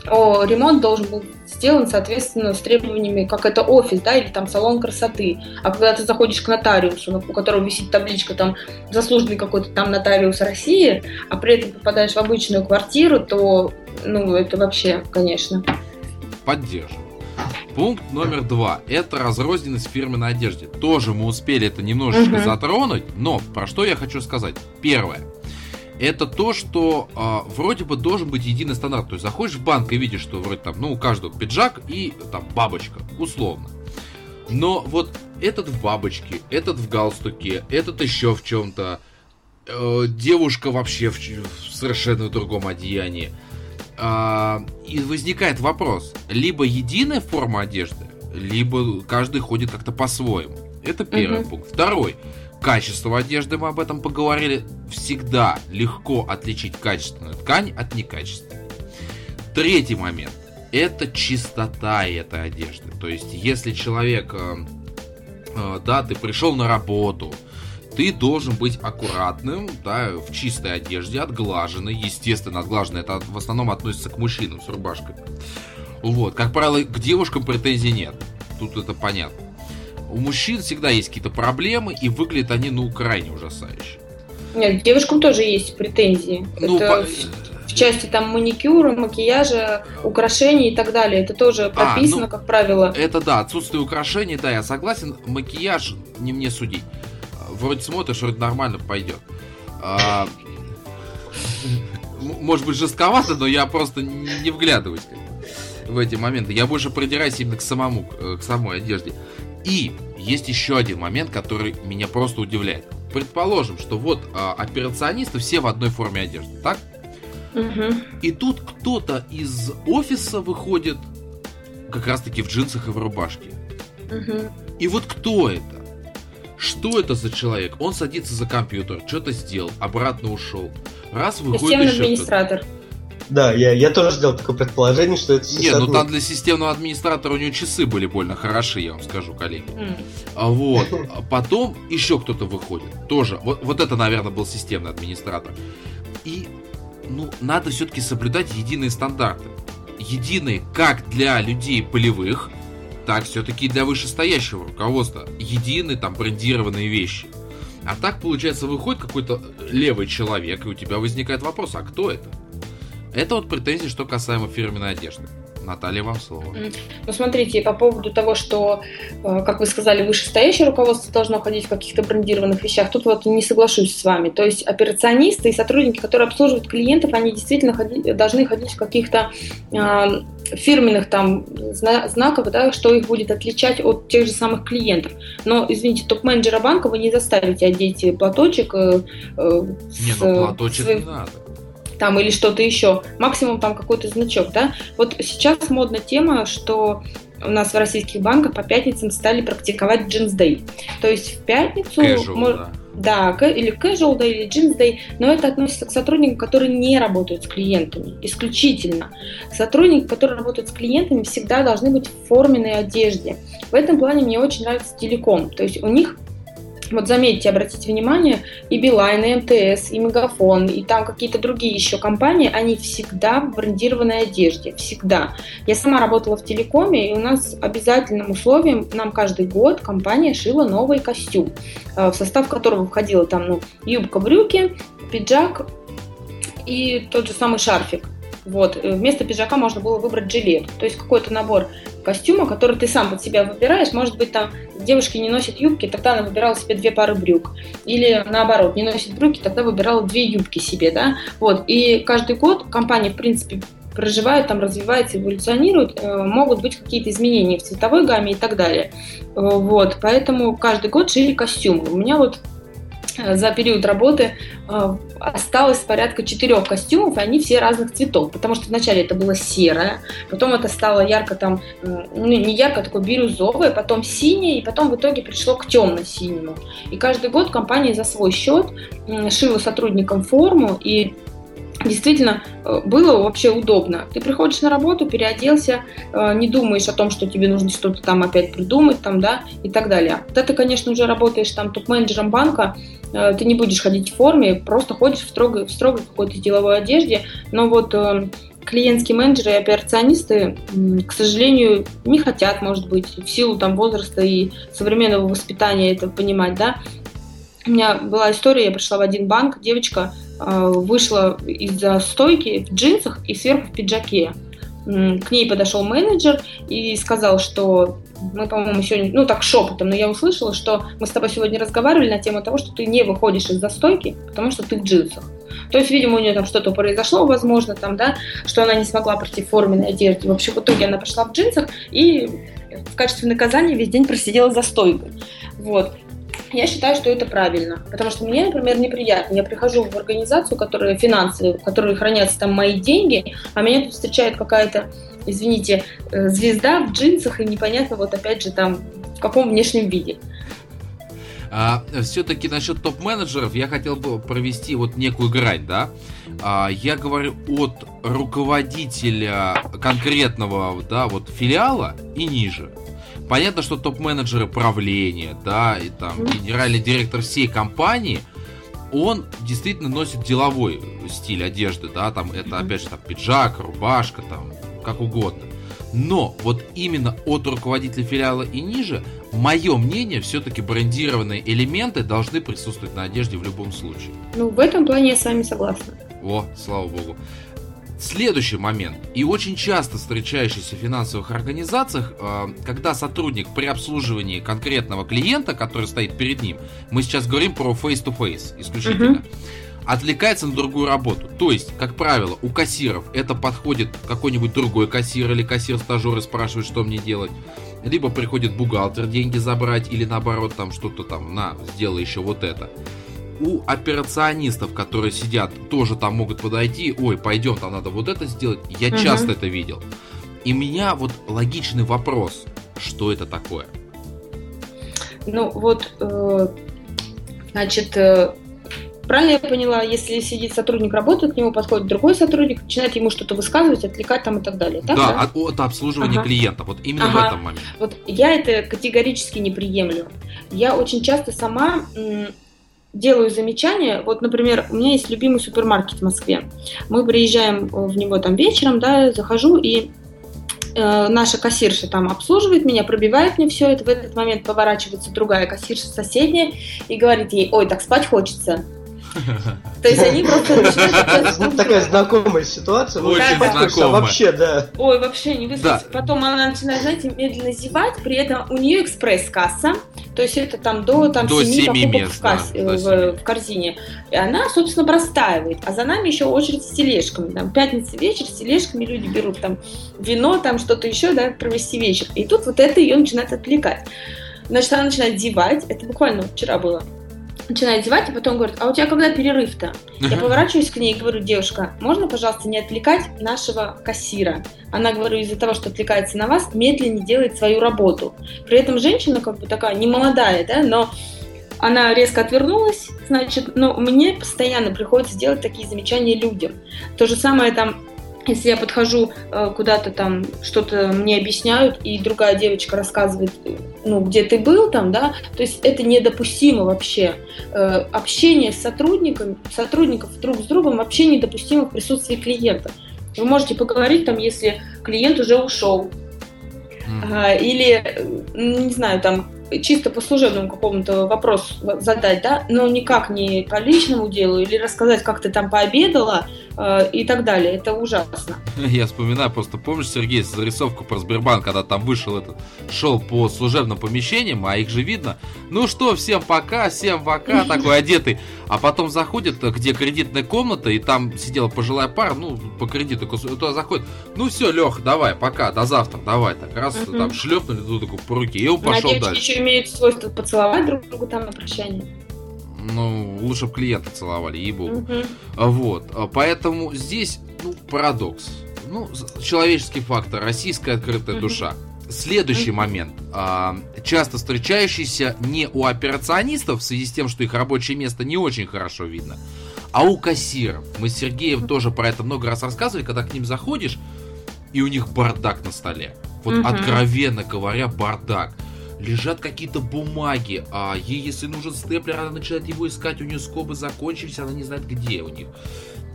о, ремонт должен был сделан, соответственно, с требованиями, как это офис, да, или там салон красоты. А когда ты заходишь к нотариусу, у которого висит табличка там заслуженный какой-то там нотариус России, а при этом попадаешь в обычную квартиру, то, ну, это вообще, конечно. Поддерживаю. Пункт номер два. Это разрозненность фирменной одежды. Тоже мы успели это немножечко угу. затронуть, но про что я хочу сказать. Первое это то, что э, вроде бы должен быть единый стандарт. То есть заходишь в банк и видишь, что вроде там, ну, у каждого пиджак и там бабочка, условно. Но вот этот в бабочке, этот в галстуке, этот еще в чем-то, э, девушка вообще в, в совершенно другом одеянии. А, и возникает вопрос, либо единая форма одежды, либо каждый ходит как-то по-своему. Это первый угу. пункт. Второй. Качество одежды, мы об этом поговорили. Всегда легко отличить качественную ткань от некачественной. Третий момент. Это чистота этой одежды. То есть, если человек, э, э, да, ты пришел на работу, ты должен быть аккуратным, да, в чистой одежде, отглаженной. Естественно, отглаженной это в основном относится к мужчинам с рубашкой. Вот, как правило, к девушкам претензий нет. Тут это понятно. У мужчин всегда есть какие-то проблемы, и выглядят они, ну, крайне ужасающе. Нет, девушкам тоже есть претензии. Ну, это... по в части там маникюра, макияжа, украшений и так далее. Это тоже прописано, а, ну, как правило. Это да, отсутствие украшений, да, я согласен. Макияж не мне судить вроде смотришь, вроде нормально пойдет. А, может быть жестковато, но я просто не вглядываюсь в эти моменты. Я больше придираюсь именно к самому, к самой одежде. И есть еще один момент, который меня просто удивляет. Предположим, что вот а, операционисты все в одной форме одежды, так? Угу. И тут кто-то из офиса выходит как раз-таки в джинсах и в рубашке. Угу. И вот кто это? Что это за человек? Он садится за компьютер, что-то сделал, обратно ушел. Раз выходит Системный еще администратор. Да, я, я тоже сделал такое предположение, что это Не, ну там для системного администратора у него часы были больно хороши, я вам скажу, коллеги. Mm. А вот. А потом еще кто-то выходит. Тоже. Вот, вот это, наверное, был системный администратор. И, ну, надо все-таки соблюдать единые стандарты. Единые как для людей полевых, так все-таки для вышестоящего руководства единые там брендированные вещи. А так, получается, выходит какой-то левый человек, и у тебя возникает вопрос, а кто это? Это вот претензии, что касаемо фирменной одежды. Наталья, вам слово. Ну, смотрите, по поводу того, что, э, как вы сказали, вышестоящее руководство должно ходить в каких-то брендированных вещах, тут вот не соглашусь с вами. То есть операционисты и сотрудники, которые обслуживают клиентов, они действительно ходи, должны ходить в каких-то э, фирменных там знаков, да, что их будет отличать от тех же самых клиентов. Но, извините, топ-менеджера банка вы не заставите одеть платочек. Э, э, не, ну платочек с, не надо там или что-то еще, максимум там какой-то значок, да. Вот сейчас модна тема, что у нас в российских банках по пятницам стали практиковать джинс day. То есть в пятницу... Casual, мож... да. Да, или casual day, или jeans day, но это относится к сотрудникам, которые не работают с клиентами, исключительно. Сотрудники, которые работают с клиентами, всегда должны быть в форменной одежде. В этом плане мне очень нравится телеком. То есть у них вот заметьте, обратите внимание, и Билайн, и МТС, и Мегафон, и там какие-то другие еще компании, они всегда в брендированной одежде, всегда. Я сама работала в телекоме, и у нас обязательным условием нам каждый год компания шила новый костюм, э, в состав которого входила там ну, юбка-брюки, пиджак и тот же самый шарфик. Вот. Э, вместо пиджака можно было выбрать жилет. То есть какой-то набор костюма, который ты сам под себя выбираешь. Может быть, там девушки не носят юбки, тогда она выбирала себе две пары брюк. Или наоборот, не носит брюки, тогда выбирала две юбки себе, да. Вот. И каждый год компания, в принципе, проживает, там развивается, эволюционирует, э, могут быть какие-то изменения в цветовой гамме и так далее. Э, вот, поэтому каждый год шили костюмы. У меня вот за период работы э, осталось порядка четырех костюмов, и они все разных цветов, потому что вначале это было серое, потом это стало ярко там, э, ну не ярко, а такое бирюзовое, потом синее, и потом в итоге пришло к темно-синему. И каждый год компания за свой счет шила сотрудникам форму, и действительно было вообще удобно. Ты приходишь на работу, переоделся, не думаешь о том, что тебе нужно что-то там опять придумать, там, да, и так далее. Когда ты, конечно, уже работаешь там топ-менеджером банка, Э, ты не будешь ходить в форме, просто ходишь в строгой, в строгой какой-то деловой одежде, но вот э, клиентские менеджеры и операционисты, к сожалению, не хотят, может быть, в силу там возраста и современного воспитания это понимать, да. У меня была история, я пришла в один банк, девочка э, вышла из-за стойки в джинсах и сверху в пиджаке. К ней подошел менеджер и сказал, что мы, по-моему, сегодня, ну так шепотом, но я услышала, что мы с тобой сегодня разговаривали на тему того, что ты не выходишь из застойки, потому что ты в джинсах. То есть, видимо, у нее там что-то произошло, возможно, там, да, что она не смогла пройти в форменной одежде. В общем, в итоге она пришла в джинсах и в качестве наказания весь день просидела за стойкой. Вот. Я считаю, что это правильно, потому что мне, например, неприятно. Я прихожу в организацию, которая финансовая, в которой хранятся там мои деньги, а меня тут встречает какая-то, извините, э, звезда в джинсах и непонятно вот опять же там в каком внешнем виде. А, все-таки насчет топ-менеджеров я хотел бы провести вот некую грань, да. А, я говорю от руководителя конкретного, да, вот филиала и ниже. Понятно, что топ-менеджеры правления, да, и там генеральный директор всей компании, он действительно носит деловой стиль одежды, да, там это опять же там пиджак, рубашка, там как угодно. Но вот именно от руководителя филиала и ниже, мое мнение, все-таки брендированные элементы должны присутствовать на одежде в любом случае. Ну, в этом плане я с вами согласна. О, слава богу. Следующий момент, и очень часто встречающийся в финансовых организациях, э, когда сотрудник при обслуживании конкретного клиента, который стоит перед ним, мы сейчас говорим про face-to-face исключительно, uh-huh. отвлекается на другую работу. То есть, как правило, у кассиров это подходит какой-нибудь другой кассир или кассир-стажер и спрашивает, что мне делать. Либо приходит бухгалтер деньги забрать, или наоборот, там что-то там, на, сделай еще вот это у операционистов, которые сидят, тоже там могут подойти, ой, пойдем, там надо вот это сделать. Я угу. часто это видел. И меня вот логичный вопрос, что это такое? Ну вот, э, значит, э, правильно я поняла, если сидит сотрудник, работает, к нему подходит другой сотрудник, начинает ему что-то высказывать, отвлекать там и так далее. Так, да, да? От, от обслуживания ага. клиента, вот именно ага. в этом моменте. Вот я это категорически не приемлю. Я очень часто сама делаю замечания. Вот, например, у меня есть любимый супермаркет в Москве. Мы приезжаем в него там вечером, да, захожу, и э, наша кассирша там обслуживает меня, пробивает мне все это. В этот момент поворачивается другая кассирша соседняя и говорит ей, ой, так спать хочется. То есть они просто начинают... Такая знакомая ситуация. Очень знакомая. Вообще, да. Ой, вообще не выспаться. Потом она начинает, знаете, медленно зевать, при этом у нее экспресс-касса, то есть это там до, там, до 7, 7 мест, в, кассе, да, в, в корзине. И она, собственно, простаивает. А за нами еще очередь с тележками. Там пятница вечер, с тележками люди берут там вино, там что-то еще, да, провести вечер. И тут вот это ее начинает отвлекать. Значит, она начинает зевать. Это буквально вчера было начинает зевать, и потом говорит, а у тебя когда перерыв-то? Я поворачиваюсь к ней и говорю, девушка, можно, пожалуйста, не отвлекать нашего кассира? Она, говорю, из-за того, что отвлекается на вас, медленнее делает свою работу. При этом женщина как бы такая не молодая, да, но она резко отвернулась, значит, но мне постоянно приходится делать такие замечания людям. То же самое там если я подхожу э, куда-то там, что-то мне объясняют, и другая девочка рассказывает, ну, где ты был там, да, то есть это недопустимо вообще. Э, общение с сотрудниками, сотрудников друг с другом вообще недопустимо в присутствии клиента. Вы можете поговорить там, если клиент уже ушел, mm. или, не знаю, там, чисто по служебному какому-то вопросу задать, да, но никак не по личному делу или рассказать, как ты там пообедала э, и так далее. Это ужасно. Я вспоминаю, просто помнишь, Сергей, зарисовку про Сбербанк, когда там вышел этот, шел по служебным помещениям, а их же видно. Ну что, всем пока, всем пока, такой одетый. А потом заходит, где кредитная комната, и там сидела пожилая пара, ну, по кредиту, туда заходит. Ну все, Лех, давай, пока, до завтра, давай. Так раз там шлепнули друг другу по руке, и он пошел дальше имеют свойство поцеловать друг другу там на прощание. Ну, лучше бы клиента целовали, ей-богу. Угу. Вот. А поэтому здесь, ну, парадокс. Ну, человеческий фактор, российская открытая угу. душа. Следующий момент, а, часто встречающийся не у операционистов в связи с тем, что их рабочее место не очень хорошо видно, а у кассиров. Мы с Сергеем тоже про это много раз рассказывали, когда к ним заходишь, и у них бардак на столе. Вот угу. откровенно говоря, бардак лежат какие-то бумаги, а ей, если нужен степлер, она начинает его искать, у нее скобы закончились, она не знает, где у них.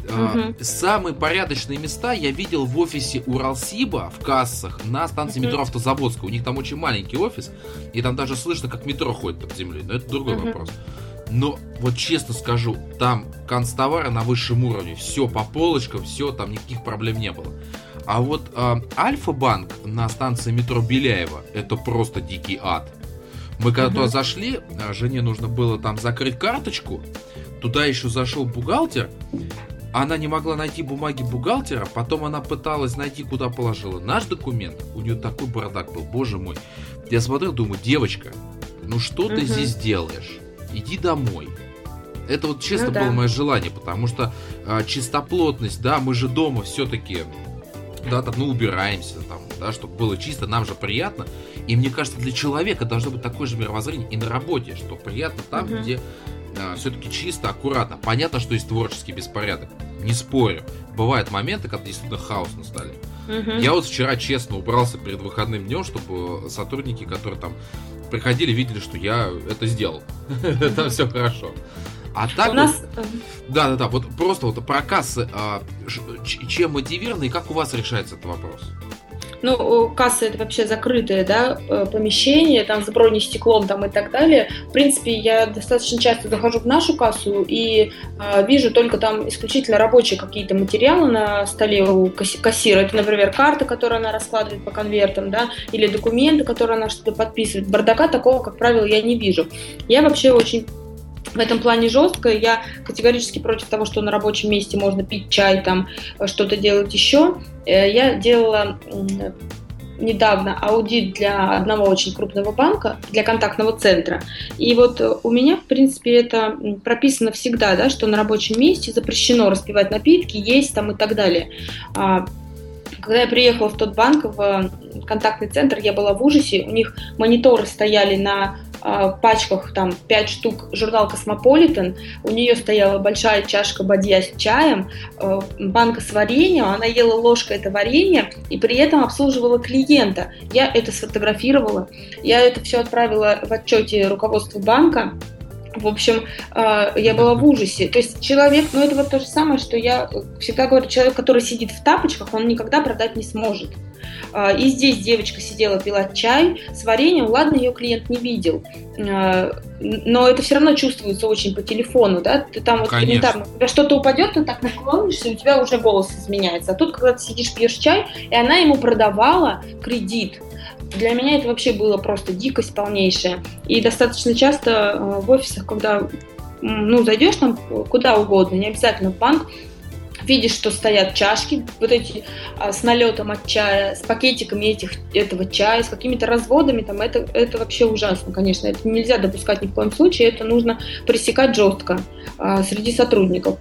Uh-huh. Самые порядочные места я видел в офисе Уралсиба в кассах на станции uh-huh. метро Автозаводская. У них там очень маленький офис, и там даже слышно, как метро ходит под землей. Но это другой uh-huh. вопрос. Но вот честно скажу, там констовары на высшем уровне, все по полочкам, все, там никаких проблем не было. А вот э, Альфа-банк на станции метро Беляева это просто дикий ад. Мы когда туда зашли, а, жене нужно было там закрыть карточку. Туда еще зашел бухгалтер. Она не могла найти бумаги бухгалтера, потом она пыталась найти, куда положила наш документ. У нее такой бардак был, боже мой. Я смотрел, думаю, девочка, ну что ты здесь делаешь? иди домой. Это вот честно ну, да. было мое желание, потому что э, чистоплотность, да, мы же дома все-таки, да, там, ну, убираемся, там, да, чтобы было чисто, нам же приятно. И мне кажется, для человека должно быть такое же мировоззрение и на работе, что приятно там, угу. где э, все-таки чисто, аккуратно. Понятно, что есть творческий беспорядок, не спорю. Бывают моменты, когда действительно хаос на столе. Угу. Я вот вчера честно убрался перед выходным днем, чтобы сотрудники, которые там приходили, видели, что я это сделал. Там все хорошо. А так У вот, нас... Да, да, да, вот просто вот про кассы, а, чем мотивированы и как у вас решается этот вопрос? ну, касса это вообще закрытое, да, э, помещение, там с бронестеклом там и так далее. В принципе, я достаточно часто захожу в нашу кассу и э, вижу только там исключительно рабочие какие-то материалы на столе у кассира. Это, например, карта, которую она раскладывает по конвертам, да, или документы, которые она что-то подписывает. Бардака такого, как правило, я не вижу. Я вообще очень в этом плане жестко. Я категорически против того, что на рабочем месте можно пить чай, там что-то делать еще. Э, я делала недавно аудит для одного очень крупного банка, для контактного центра. И вот у меня, в принципе, это прописано всегда, да, что на рабочем месте запрещено распивать напитки, есть там и так далее. А, когда я приехала в тот банк, в контактный центр, я была в ужасе. У них мониторы стояли на э, пачках, там, 5 штук, журнал «Cosmopolitan». У нее стояла большая чашка бадья с чаем, э, банка с вареньем. Она ела ложкой это варенье и при этом обслуживала клиента. Я это сфотографировала. Я это все отправила в отчете руководству банка. В общем, э, я была в ужасе. То есть человек, ну это вот то же самое, что я всегда говорю, человек, который сидит в тапочках, он никогда продать не сможет. Э, и здесь девочка сидела, пила чай с вареньем, ладно, ее клиент не видел, э, но это все равно чувствуется очень по телефону, да, ты там вот элементарно, у тебя что-то упадет, ты так наклонишься, и у тебя уже голос изменяется. А тут, когда ты сидишь, пьешь чай, и она ему продавала кредит, для меня это вообще было просто дикость полнейшая. И достаточно часто э, в офисах, когда ну, зайдешь там куда угодно, не обязательно в банк, видишь, что стоят чашки, вот эти а, с налетом от чая, с пакетиками этих, этого чая, с какими-то разводами, там, это, это вообще ужасно, конечно. Это нельзя допускать ни в коем случае, это нужно пресекать жестко а, среди сотрудников.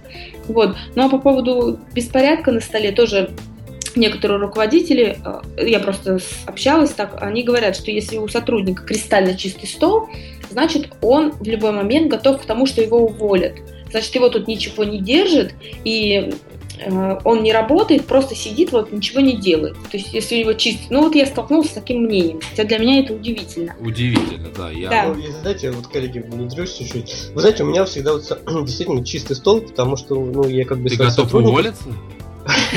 Вот. Ну а по поводу беспорядка на столе тоже некоторые руководители, э, я просто общалась так, они говорят, что если у сотрудника кристально чистый стол, значит, он в любой момент готов к тому, что его уволят. Значит, его тут ничего не держит, и он не работает, просто сидит, вот ничего не делает. То есть, если у него чист... Ну, вот я столкнулся с таким мнением. Хотя для меня это удивительно. Удивительно, да. Я... да. Ну, знаете, вот, коллеги, внедрюсь чуть-чуть. Вы знаете, у меня всегда вот действительно чистый стол, потому что, ну, я как бы... Ты готов уволиться?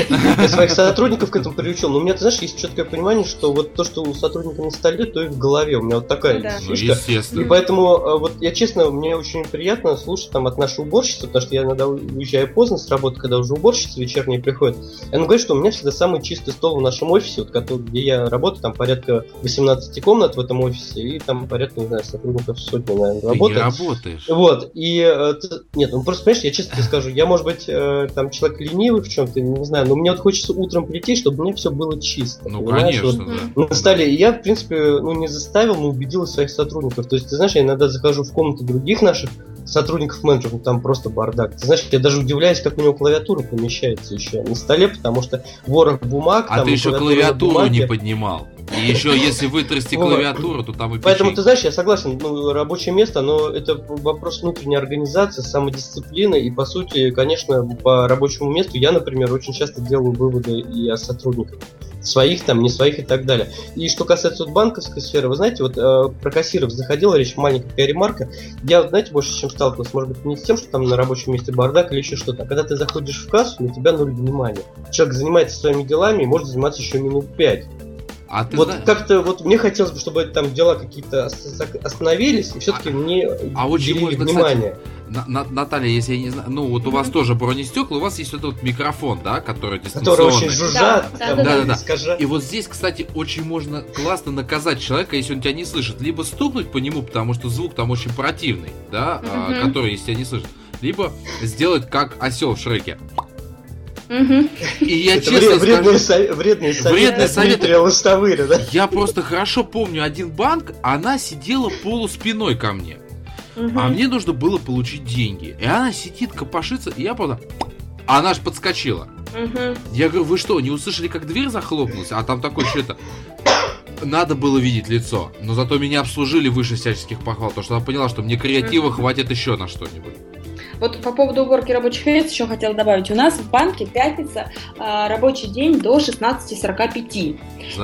Я своих сотрудников к этому приучил. Но у меня, ты знаешь, есть четкое понимание, что вот то, что у сотрудника на столе, то и в голове. У меня вот такая ну, да. фишка. Ну, и поэтому, э, вот я честно, мне очень приятно слушать там от нашей уборщицы, потому что я иногда уезжаю поздно с работы, когда уже уборщица вечерняя приходит. И она говорит, что у меня всегда самый чистый стол в нашем офисе, вот, который, где я работаю, там порядка 18 комнат в этом офисе, и там порядка, не знаю, сотрудников сотни, наверное, работает. Ты не работаешь. Вот, и, э, нет, ну просто, понимаешь, я честно тебе скажу, я, может быть, э, там человек ленивый в чем-то, не знаю, но мне вот хочется утром прийти, чтобы мне все было чисто. Ну, конечно, вот да. На столе. И я, в принципе, ну, не заставил, но убедил своих сотрудников. То есть, ты знаешь, я иногда захожу в комнату других наших сотрудников менеджеров, ну, там просто бардак. Ты знаешь, я даже удивляюсь, как у него клавиатура помещается еще на столе, потому что ворох бумаг... А ты еще клавиатуру бумаги... не поднимал. И еще, если вытрясти клавиатуру, то там и Поэтому, ты знаешь, я согласен, ну, рабочее место, но это вопрос внутренней организации, самодисциплины, и, по сути, конечно, по рабочему месту я, например, очень часто делаю выводы и о сотрудниках своих там, не своих и так далее. И что касается вот банковской сферы, вы знаете, вот э, про кассиров заходила речь, маленькая ремарка. Я, знаете, больше чем сталкивался, может быть, не с тем, что там на рабочем месте бардак или еще что-то, а когда ты заходишь в кассу, на тебя ноль внимания. Человек занимается своими делами и может заниматься еще минут пять. А ты вот знаешь... как-то вот мне хотелось бы, чтобы там дела какие-то остановились, и все-таки а, мне а очень можно, внимание. Кстати, на, Наталья, если я не знаю, ну вот у вас тоже бронестекла, у вас есть вот этот микрофон, да, который дистанционный. Который очень жужжат. Да, да, да, да, да. И вот здесь, кстати, очень можно классно наказать человека, если он тебя не слышит. Либо стукнуть по нему, потому что звук там очень противный, да, mm-hmm. который, если тебя не слышит. Либо сделать как осел в Шреке. И я Это честно вредный, скажу, вредный совет вредный совет. Дмитрия да? Я просто хорошо помню один банк, она сидела полуспиной ко мне. Угу. А мне нужно было получить деньги. И она сидит, копошится, и я просто... Она аж подскочила. Угу. Я говорю, вы что, не услышали, как дверь захлопнулась? А там такое что-то... Надо было видеть лицо, но зато меня обслужили выше всяческих похвал, потому что она поняла, что мне креатива хватит еще на что-нибудь. Вот по поводу уборки рабочих мест еще хотела добавить. У нас в банке пятница э, рабочий день до 16.45.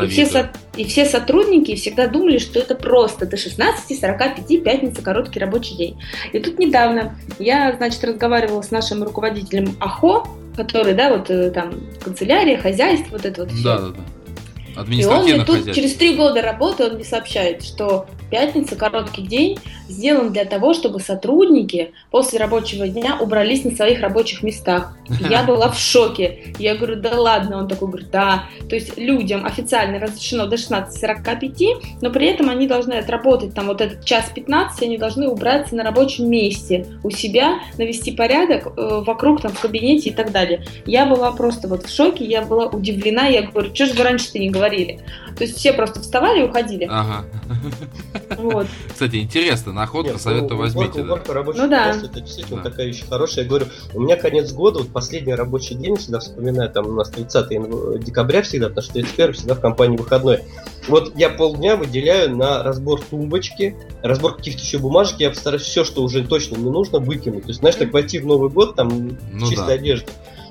И все, со- и все сотрудники всегда думали, что это просто до 16.45 пятница короткий рабочий день. И тут недавно я, значит, разговаривала с нашим руководителем АХО, который, да, вот э, там канцелярия, хозяйство, вот это вот все. Да, да, да. И он мне тут через три года работы он мне сообщает, что пятница, короткий день, сделан для того, чтобы сотрудники после рабочего дня убрались на своих рабочих местах. я была в шоке. Я говорю, да ладно. Он такой говорит, да. То есть людям официально разрешено до 16.45, но при этом они должны отработать там вот этот час 15, они должны убраться на рабочем месте у себя, навести порядок э, вокруг там в кабинете и так далее. Я была просто вот в шоке, я была удивлена, я говорю, что же вы раньше-то не говорили? То есть все просто вставали и уходили. Ага. Вот. Кстати, интересно, находка, Нет, советую ну, возьмите. Уборка, да. ну да. это действительно да. такая вещь хорошая. Я говорю, у меня конец года, вот последний рабочий день, всегда вспоминаю, там у нас 30 декабря всегда, потому что 31 всегда в компании выходной. Вот я полдня выделяю на разбор тумбочки, разбор каких-то еще бумажек, я постараюсь все, что уже точно не нужно, выкинуть. То есть, знаешь, так войти в Новый год, там, ну, чистой да. одежды.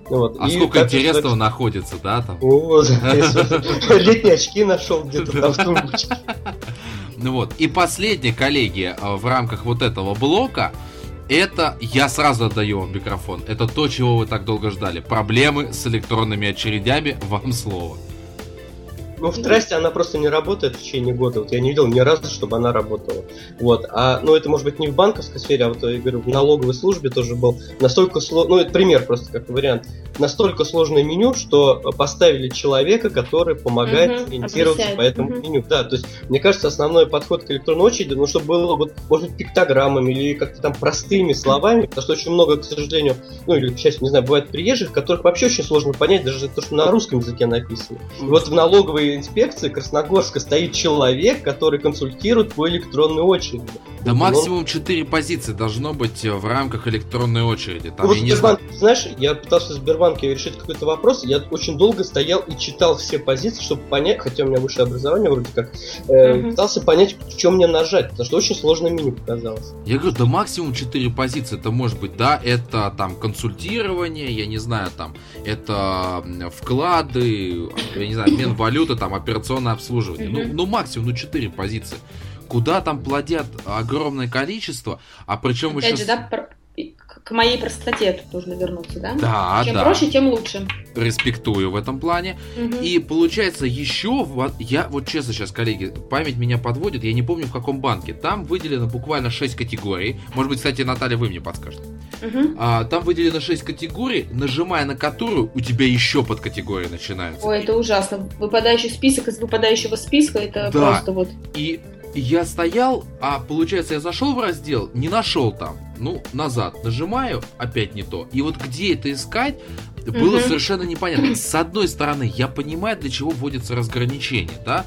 Вот. А и сколько интересного что... находится, да, там? Вот, летние очки нашел где-то там в тумбочке. Ну вот. И последнее, коллеги, э, в рамках вот этого блока, это, я сразу отдаю вам микрофон, это то, чего вы так долго ждали. Проблемы с электронными очередями, вам слово. Ну, в трассе она просто не работает в течение года. Вот я не видел ни разу, чтобы она работала. Вот. А, ну, это может быть не в банковской сфере, а вот я говорю, в налоговой службе тоже был настолько сложно. Ну, это пример просто как вариант. Настолько сложное меню, что поставили человека, который помогает угу, ориентироваться по этому угу. меню. Да, то есть, мне кажется, основной подход к электронной очереди, ну, чтобы было вот, может быть, пиктограммами или как-то там простыми словами, потому что очень много, к сожалению, ну, или, к счастью, не знаю, бывает приезжих, которых вообще очень сложно понять, даже то, что на русском языке написано. И вот в налоговой инспекции Красногорска стоит человек, который консультирует по электронной очереди. Да вот максимум он... 4 позиции должно быть э, в рамках электронной очереди. Там, вот Сбербанк, знаю... знаешь, я пытался в Сбербанке решить какой-то вопрос, я очень долго стоял и читал все позиции, чтобы понять, хотя у меня высшее образование вроде как, э, угу. пытался понять, что мне нажать, потому что очень сложное меню показалось. Я говорю, да максимум 4 позиции, это может быть, да, это там консультирование, я не знаю, там, это вклады, я не знаю, обмен валюты, там, операционное обслуживание. Ну, ну, максимум, ну, 4 позиции. Куда там плодят огромное количество, а причем Опять еще... Же, да, к моей простоте тут нужно вернуться, да? Да, Чем да. проще, тем лучше. Респектую в этом плане. Угу. И получается еще, я вот честно сейчас, коллеги, память меня подводит, я не помню в каком банке. Там выделено буквально 6 категорий. Может быть, кстати, Наталья, вы мне подскажете. Угу. А, там выделено 6 категорий, нажимая на которую у тебя еще под категории начинаются. Ой, это ужасно. Выпадающий список из выпадающего списка, это да. просто вот... И я стоял, а получается, я зашел в раздел, не нашел там. Ну, назад нажимаю, опять не то. И вот где это искать, было угу. совершенно непонятно. С одной стороны, я понимаю, для чего вводится разграничение, да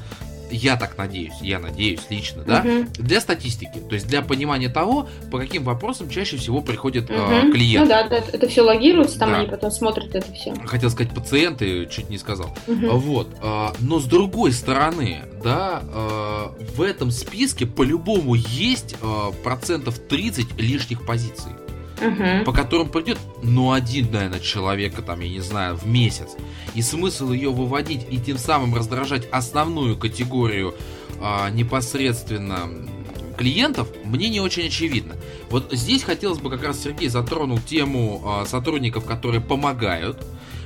я так надеюсь, я надеюсь лично, да, угу. для статистики, то есть для понимания того, по каким вопросам чаще всего приходит угу. э, клиент. Ну да, да, это все логируется, там да. они потом смотрят это все. Хотел сказать пациенты, чуть не сказал. Угу. Вот, э, но с другой стороны, да, э, в этом списке по-любому есть э, процентов 30 лишних позиций угу. по которым придет, ну, один, наверное, человека, там, я не знаю, в месяц. И смысл ее выводить и тем самым раздражать основную категорию а, непосредственно клиентов, мне не очень очевидно. Вот здесь хотелось бы как раз Сергей затронул тему а, сотрудников, которые помогают.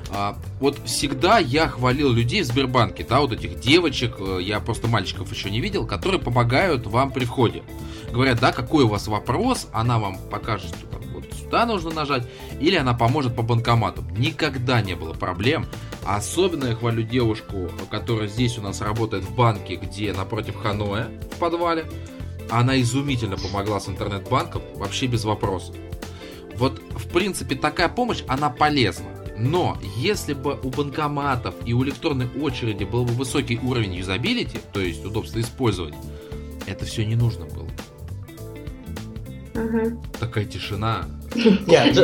А, вот всегда я хвалил людей в Сбербанке, да, вот этих девочек, э, я просто мальчиков еще не видел, которые помогают вам при входе. Говорят, да, какой у вас вопрос, она вам покажет, что там, сюда нужно нажать, или она поможет по банкомату. Никогда не было проблем. Особенно я хвалю девушку, которая здесь у нас работает в банке, где напротив Ханоя в подвале. Она изумительно помогла с интернет-банком, вообще без вопросов. Вот, в принципе, такая помощь, она полезна. Но если бы у банкоматов и у электронной очереди был бы высокий уровень юзабилити, то есть удобства использования, это все не нужно было. Угу. Такая тишина. Нет,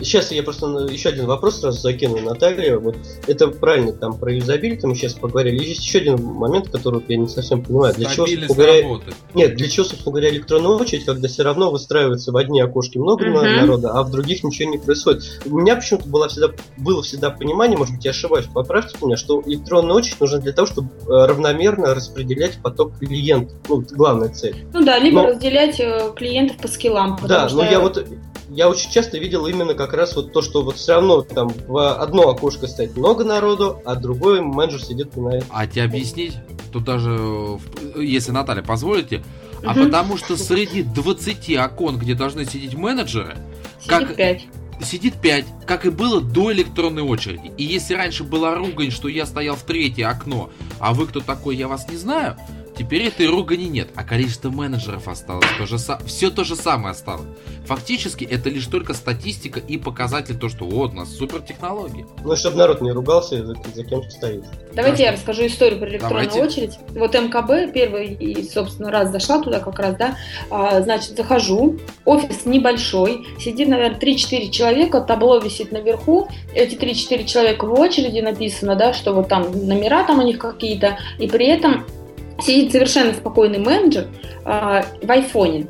сейчас я просто еще один вопрос сразу закину, Наталья. Вот это правильно, там про юзабилити мы сейчас поговорили. Есть еще один момент, который я не совсем понимаю. Для чего, говоря, нет, для чего, собственно говоря, электронная очередь, когда все равно выстраивается в одни окошки много народа, а в других ничего не происходит. У меня почему-то было всегда, было всегда понимание, может быть, я ошибаюсь, поправьте меня, что электронная очередь нужна для того, чтобы э, равномерно распределять поток клиентов. Ну, главная цель. Ну да, либо но... разделять э, клиентов по скиллам. Да, но я вот я очень часто видел именно как раз вот то, что вот все равно там в одно окошко стоит много народу, а другой менеджер сидит на А тебе объяснить? Тут даже, если Наталья позволите, угу. а потому что среди 20 окон, где должны сидеть менеджеры, сидит как... 5 сидит 5, как и было до электронной очереди. И если раньше была ругань, что я стоял в третье окно, а вы кто такой, я вас не знаю, Теперь этой ругани нет, а количество менеджеров осталось. То же са... Все то же самое осталось. Фактически это лишь только статистика и показатель то, что вот у нас супер технологии. Ну, чтобы народ не ругался, за, за кем стоит. Давайте да. я расскажу историю про электронную Давайте. очередь. Вот МКБ первый и, собственно, раз зашла туда как раз, да, а, значит, захожу, офис небольшой, сидит, наверное, 3-4 человека, табло висит наверху, эти 3-4 человека в очереди написано, да, что вот там номера там у них какие-то, и при этом сидит совершенно спокойный менеджер э, в айфоне.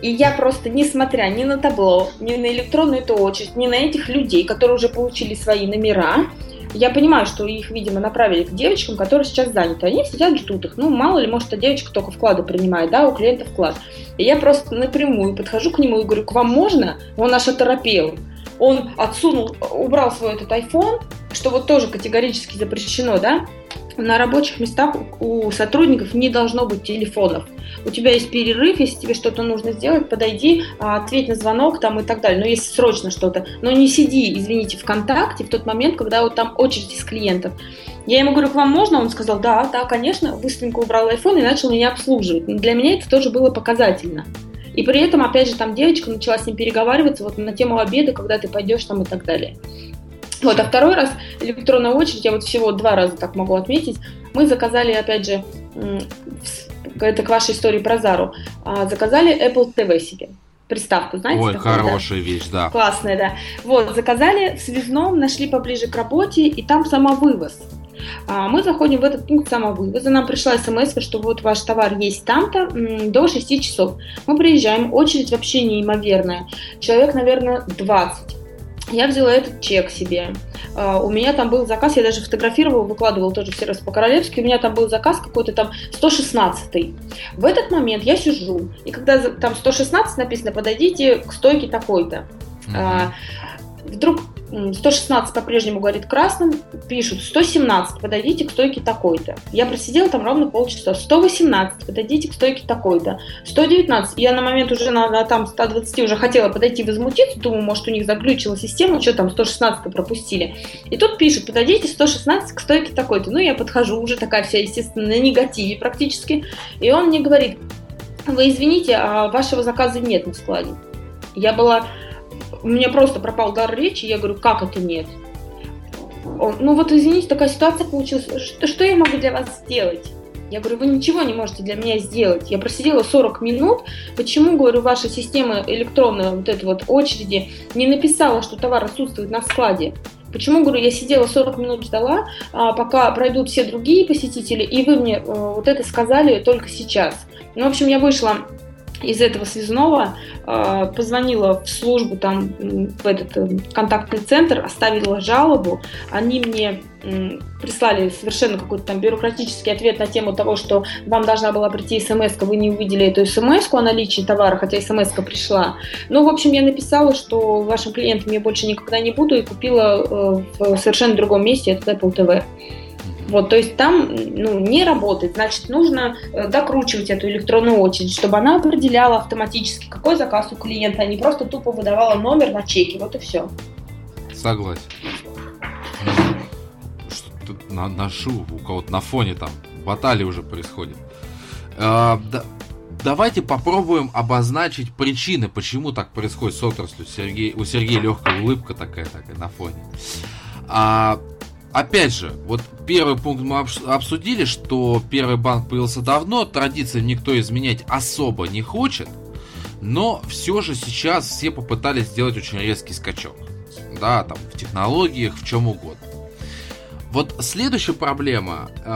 И я просто, несмотря ни на табло, ни на электронную эту очередь, ни на этих людей, которые уже получили свои номера, я понимаю, что их, видимо, направили к девочкам, которые сейчас заняты. Они сидят, ждут их. Ну, мало ли, может, эта девочка только вклады принимает, да, у клиента вклад. И я просто напрямую подхожу к нему и говорю, к вам можно? Он наш оторопел. Он отсунул, убрал свой этот iPhone, что вот тоже категорически запрещено, да, на рабочих местах у сотрудников не должно быть телефонов. У тебя есть перерыв, если тебе что-то нужно сделать, подойди, а, ответь на звонок там и так далее. Но если срочно что-то. Но не сиди, извините, ВКонтакте в тот момент, когда вот там очередь из клиентов. Я ему говорю, к вам можно? Он сказал, да, да, конечно. Быстренько убрал iPhone и начал меня обслуживать. Для меня это тоже было показательно. И при этом, опять же, там девочка начала с ним переговариваться вот на тему обеда, когда ты пойдешь там и так далее. Вот, а второй раз электронная очередь, я вот всего два раза так могу отметить, мы заказали, опять же, это к вашей истории про Зару, а, заказали Apple TV себе приставку, знаете? Ой, такую, хорошая да? вещь, да. Классная, да. Вот, заказали в связном, нашли поближе к работе, и там самовывоз. А, мы заходим в этот пункт самовывоза, нам пришла смс, что вот ваш товар есть там-то до 6 часов. Мы приезжаем, очередь вообще неимоверная. Человек, наверное, 20 я взяла этот чек себе. Uh, у меня там был заказ, я даже фотографировала, выкладывала тоже в сервис по-королевски, у меня там был заказ какой-то там 116 -й. В этот момент я сижу, и когда там 116 написано, подойдите к стойке такой-то. Uh-huh. Вдруг 116 по-прежнему говорит красным, пишут 117, подойдите к стойке такой-то. Я просидела там ровно полчаса. 118, подойдите к стойке такой-то. 119, я на момент уже на, на там 120 уже хотела подойти возмутиться, думаю, может у них заглючила система, что там 116 пропустили. И тут пишут, подойдите 116 к стойке такой-то. Ну, я подхожу, уже такая вся, естественно, на негативе практически. И он мне говорит, вы извините, а вашего заказа нет на складе. Я была у меня просто пропал дар речи, я говорю, как это нет? Он, ну вот извините, такая ситуация получилась, что, что я могу для вас сделать? Я говорю, вы ничего не можете для меня сделать. Я просидела 40 минут. Почему, говорю, ваша система электронная, вот этой вот очереди, не написала, что товар отсутствует на складе? Почему, говорю, я сидела 40 минут ждала, а, пока пройдут все другие посетители, и вы мне э, вот это сказали только сейчас. Ну, в общем, я вышла из этого связного э, позвонила в службу, там, в этот э, контактный центр, оставила жалобу. Они мне э, прислали совершенно какой-то там бюрократический ответ на тему того, что вам должна была прийти смс вы не увидели эту смс о наличии товара, хотя смс пришла. Ну, в общем, я написала, что вашим клиентом я больше никогда не буду, и купила э, в совершенно другом месте этот Apple TV. Вот, то есть там ну, не работает. Значит, нужно э, докручивать эту электронную очередь, чтобы она определяла автоматически, какой заказ у клиента, а не просто тупо выдавала номер на чеке. Вот и все. Согласен. Что-то на, ношу, у кого-то на фоне там баталии уже происходит. А, да, давайте попробуем обозначить причины, почему так происходит с отраслью. Сергей, у Сергея легкая улыбка такая, такая на фоне. А, опять же, вот первый пункт мы обсудили, что первый банк появился давно, традиции никто изменять особо не хочет. Но все же сейчас все попытались сделать очень резкий скачок. Да, там в технологиях, в чем угодно. Вот следующая проблема, э,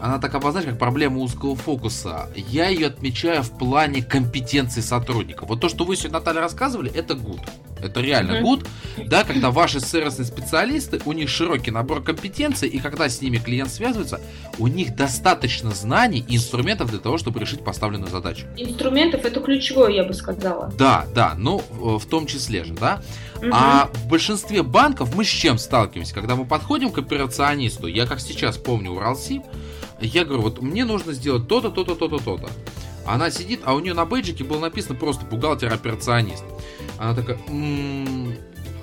она так обозначена как проблема узкого фокуса. Я ее отмечаю в плане компетенции сотрудника. Вот то, что вы сегодня, Наталья, рассказывали, это good. Это реально good, да, когда ваши сервисные специалисты, у них широкий набор компетенций, и когда с ними клиент связывается, у них достаточно знаний и инструментов для того, чтобы решить поставленную задачу. Инструментов это ключевое, я бы сказала. Да, да, ну в том числе же, да. Угу. А в большинстве банков мы с чем сталкиваемся? Когда мы подходим к операционисту, я как сейчас помню Уралсиб, я говорю, вот мне нужно сделать то-то, то-то, то-то, то-то. Она сидит, а у нее на бейджике было написано просто бухгалтер-операционист. Она такая, м-м,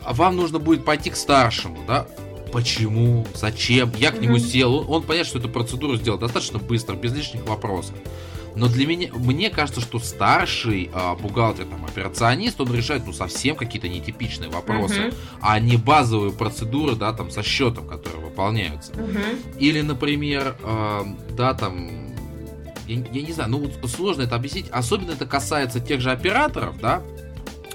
а вам нужно будет пойти к старшему, да? Почему? Зачем? Я к нему сел. Он, он понятно, что эту процедуру сделал достаточно быстро, без лишних вопросов. Но для меня, мне кажется, что старший а, бухгалтер, там, операционист, он решает, ну, совсем какие-то нетипичные вопросы, uh-huh. а не базовые процедуры, да, там, со счетом, которые выполняются. Uh-huh. Или, например, а, да, там, я, я не знаю, ну сложно это объяснить. Особенно это касается тех же операторов, да.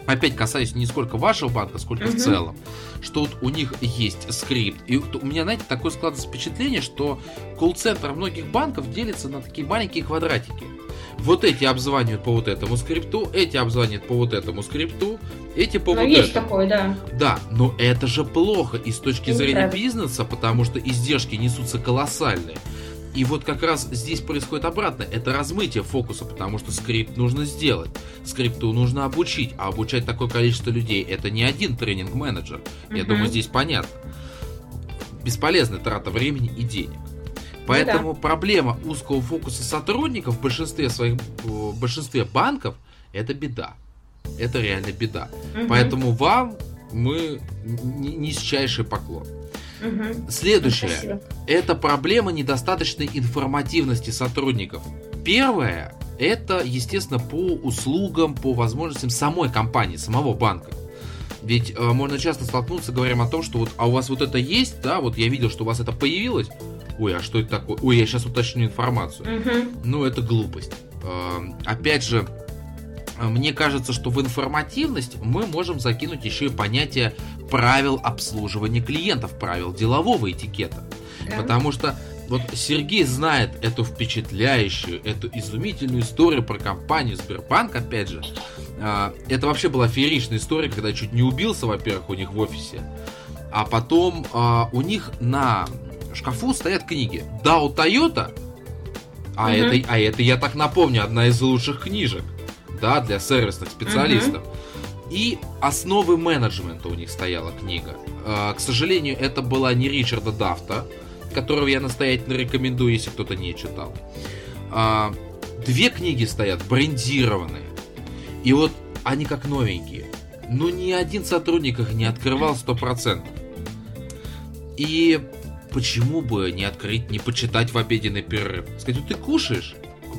Опять касаясь не сколько вашего банка, сколько uh-huh. в целом. Что вот у них есть скрипт. И у меня, знаете, такое складывается впечатление, что колл-центр многих банков делится на такие маленькие квадратики. Вот эти обзванивают по вот этому скрипту, эти обзванивают по вот этому скрипту, эти по но вот есть этому. такое, да. Да, но это же плохо и с точки зрения бизнеса, потому что издержки несутся колоссальные. И вот как раз здесь происходит обратно. Это размытие фокуса, потому что скрипт нужно сделать. Скрипту нужно обучить. А обучать такое количество людей это не один тренинг-менеджер. Я угу. думаю, здесь понятно. Бесполезная трата времени и денег. Поэтому ну, да. проблема узкого фокуса сотрудников в большинстве своих в большинстве банков это беда. Это реально беда. Угу. Поэтому вам мы низчайший поклон. Угу. Следующее. Спасибо. Это проблема недостаточной информативности сотрудников. Первое, это, естественно, по услугам, по возможностям самой компании, самого банка. Ведь э, можно часто столкнуться, говорим о том, что вот, а у вас вот это есть, да, вот я видел, что у вас это появилось. Ой, а что это такое? Ой, я сейчас уточню информацию. Угу. Ну, это глупость. Э, опять же, мне кажется, что в информативность мы можем закинуть еще и понятие правил обслуживания клиентов, правил делового этикета. Да. Потому что вот Сергей знает эту впечатляющую, эту изумительную историю про компанию Сбербанк, опять же. А, это вообще была фееричная история, когда чуть не убился, во-первых, у них в офисе. А потом а, у них на шкафу стоят книги. Да, у Toyota, а, угу. это, а это, я так напомню, одна из лучших книжек да, для сервисных специалистов. Угу. И основы менеджмента у них стояла книга. А, к сожалению, это была не Ричарда Дафта, которого я настоятельно рекомендую, если кто-то не читал. А, две книги стоят брендированные. И вот они как новенькие. Но ни один сотрудник их не открывал 100%. И почему бы не открыть, не почитать в обеденный перерыв? Сказать, ну ты кушаешь,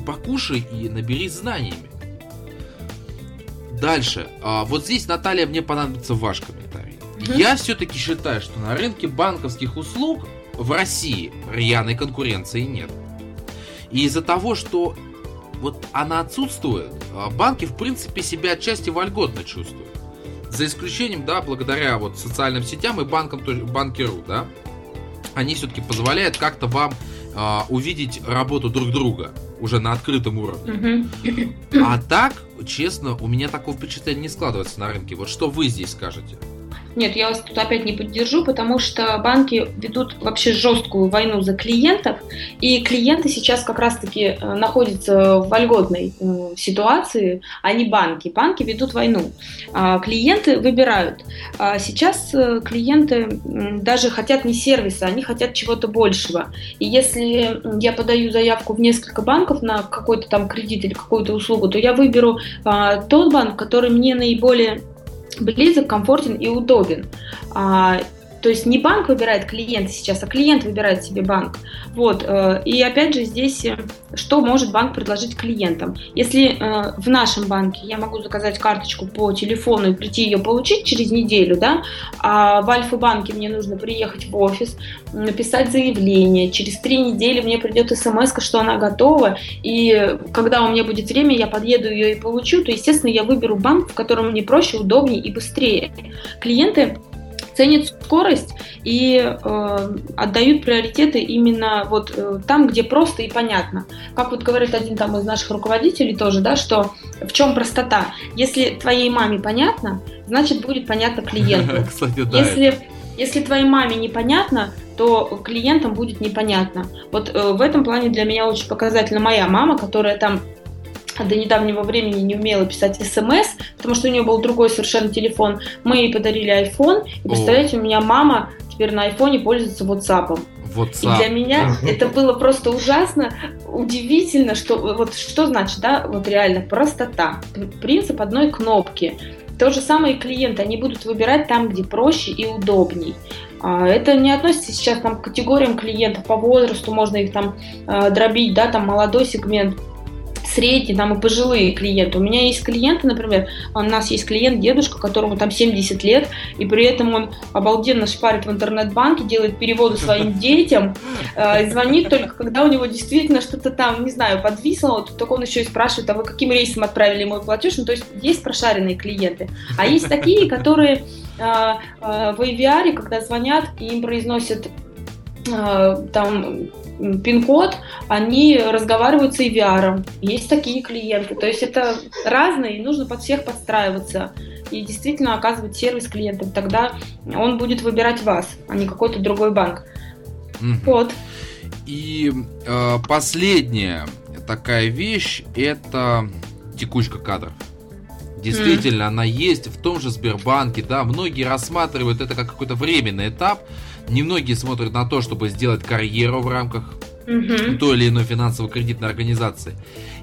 покушай и наберись знаниями. Дальше. А, вот здесь, Наталья, мне понадобится ваш комментарий. Угу. Я все-таки считаю, что на рынке банковских услуг в России рьяной конкуренции нет. И из-за того, что вот она отсутствует, а, банки, в принципе, себя отчасти вольготно чувствуют. За исключением, да, благодаря вот социальным сетям и банкам, банкиру, да, они все-таки позволяют как-то вам э, увидеть работу друг друга уже на открытом уровне. А так, честно, у меня такого впечатления не складывается на рынке. Вот что вы здесь скажете? Нет, я вас тут опять не поддержу, потому что банки ведут вообще жесткую войну за клиентов, и клиенты сейчас как раз-таки э, находятся в вольготной э, ситуации, а не банки. Банки ведут войну. А клиенты выбирают. А сейчас э, клиенты даже хотят не сервиса, они хотят чего-то большего. И если я подаю заявку в несколько банков на какой-то там кредит или какую-то услугу, то я выберу а, тот банк, который мне наиболее близок, комфортен и удобен. То есть не банк выбирает клиента сейчас, а клиент выбирает себе банк. Вот. Э, и опять же здесь, э, что может банк предложить клиентам? Если э, в нашем банке я могу заказать карточку по телефону и прийти ее получить через неделю, да, а в Альфа-банке мне нужно приехать в офис, написать заявление, через три недели мне придет смс, что она готова, и когда у меня будет время, я подъеду ее и получу, то, естественно, я выберу банк, в котором мне проще, удобнее и быстрее. Клиенты ценят скорость и э, отдают приоритеты именно вот э, там, где просто и понятно. Как вот говорит один там из наших руководителей тоже, да, что в чем простота. Если твоей маме понятно, значит будет понятно клиенту. Кстати, да. Если, если твоей маме непонятно, то клиентам будет непонятно. Вот э, в этом плане для меня очень показательна моя мама, которая там до недавнего времени не умела писать смс, потому что у нее был другой совершенно телефон. Мы ей подарили iPhone, и представляете, у меня мама теперь на айфоне пользуется WhatsApp. WhatsApp. И для меня это было просто ужасно, удивительно, что вот что значит, да, вот реально простота, принцип одной кнопки. То же самое и клиенты, они будут выбирать там, где проще и удобней. А, это не относится сейчас там, к категориям клиентов по возрасту, можно их там э, дробить, да, там молодой сегмент, средние, там и пожилые клиенты. У меня есть клиенты, например, у нас есть клиент, дедушка, которому там 70 лет, и при этом он обалденно шпарит в интернет-банке, делает переводы своим детям, э, и звонит только, когда у него действительно что-то там, не знаю, подвисло, вот, только он еще и спрашивает, а вы каким рейсом отправили мой платеж? Ну, то есть есть прошаренные клиенты. А есть такие, которые э, э, в AVR, когда звонят, и им произносят там пин-код, они разговаривают с AVR. Есть такие клиенты. То есть это разные, и нужно под всех подстраиваться и действительно оказывать сервис клиентам. Тогда он будет выбирать вас, а не какой-то другой банк. Mm. Вот. И э, последняя такая вещь это текучка кадров. Действительно, mm. она есть в том же Сбербанке, да, многие рассматривают это как какой-то временный этап, Немногие смотрят на то, чтобы сделать карьеру в рамках угу. той или иной финансово-кредитной организации.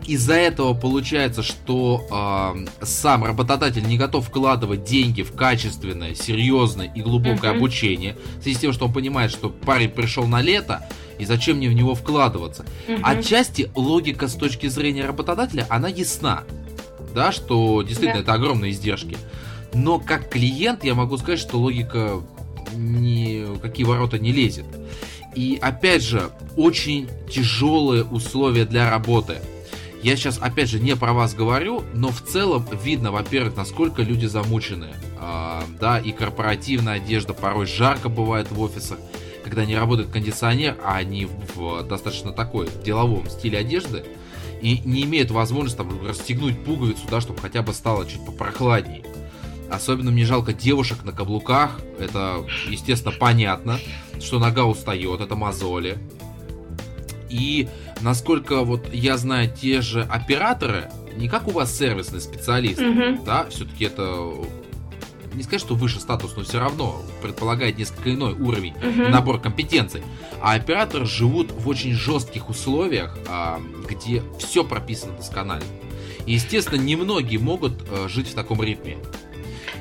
Из-за этого получается, что э, сам работодатель не готов вкладывать деньги в качественное, серьезное и глубокое угу. обучение, в связи с тем, что он понимает, что парень пришел на лето, и зачем мне в него вкладываться. Угу. Отчасти логика с точки зрения работодателя, она ясна, да, что действительно да. это огромные издержки. Но как клиент я могу сказать, что логика ни какие ворота не лезет. И опять же, очень тяжелые условия для работы. Я сейчас, опять же, не про вас говорю, но в целом видно, во-первых, насколько люди замучены. А, да, и корпоративная одежда порой жарко бывает в офисах, когда не работает кондиционер, а они в достаточно такой деловом стиле одежды и не имеют возможности там расстегнуть пуговицу, да, чтобы хотя бы стало чуть попрохладнее. Особенно мне жалко девушек на каблуках. Это, естественно, понятно, что нога устает, это мозоли. И насколько вот я знаю, те же операторы, не как у вас сервисный специалист, mm-hmm. да, все-таки это не сказать, что выше статус, но все равно предполагает несколько иной уровень, uh-huh. набор компетенций. А операторы живут в очень жестких условиях, а, где все прописано досконально. И, естественно, немногие могут а, жить в таком ритме.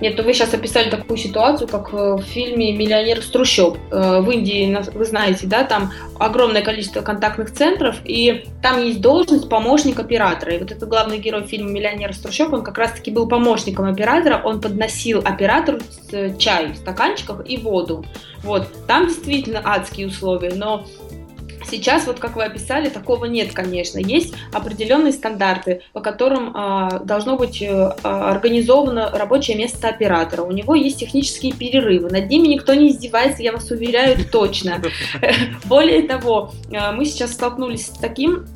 Нет, то вы сейчас описали такую ситуацию, как в фильме «Миллионер с трущоб». Э, в Индии, вы знаете, да, там огромное количество контактных центров, и там есть должность помощник оператора. И вот этот главный герой фильма «Миллионер с трущоб», он как раз-таки был помощником оператора, он подносил оператору чай в стаканчиках и воду. Вот, там действительно адские условия, но Сейчас, вот как вы описали, такого нет, конечно. Есть определенные стандарты, по которым а, должно быть а, организовано рабочее место оператора. У него есть технические перерывы. Над ними никто не издевается, я вас уверяю, точно. Более того, а, мы сейчас столкнулись с таким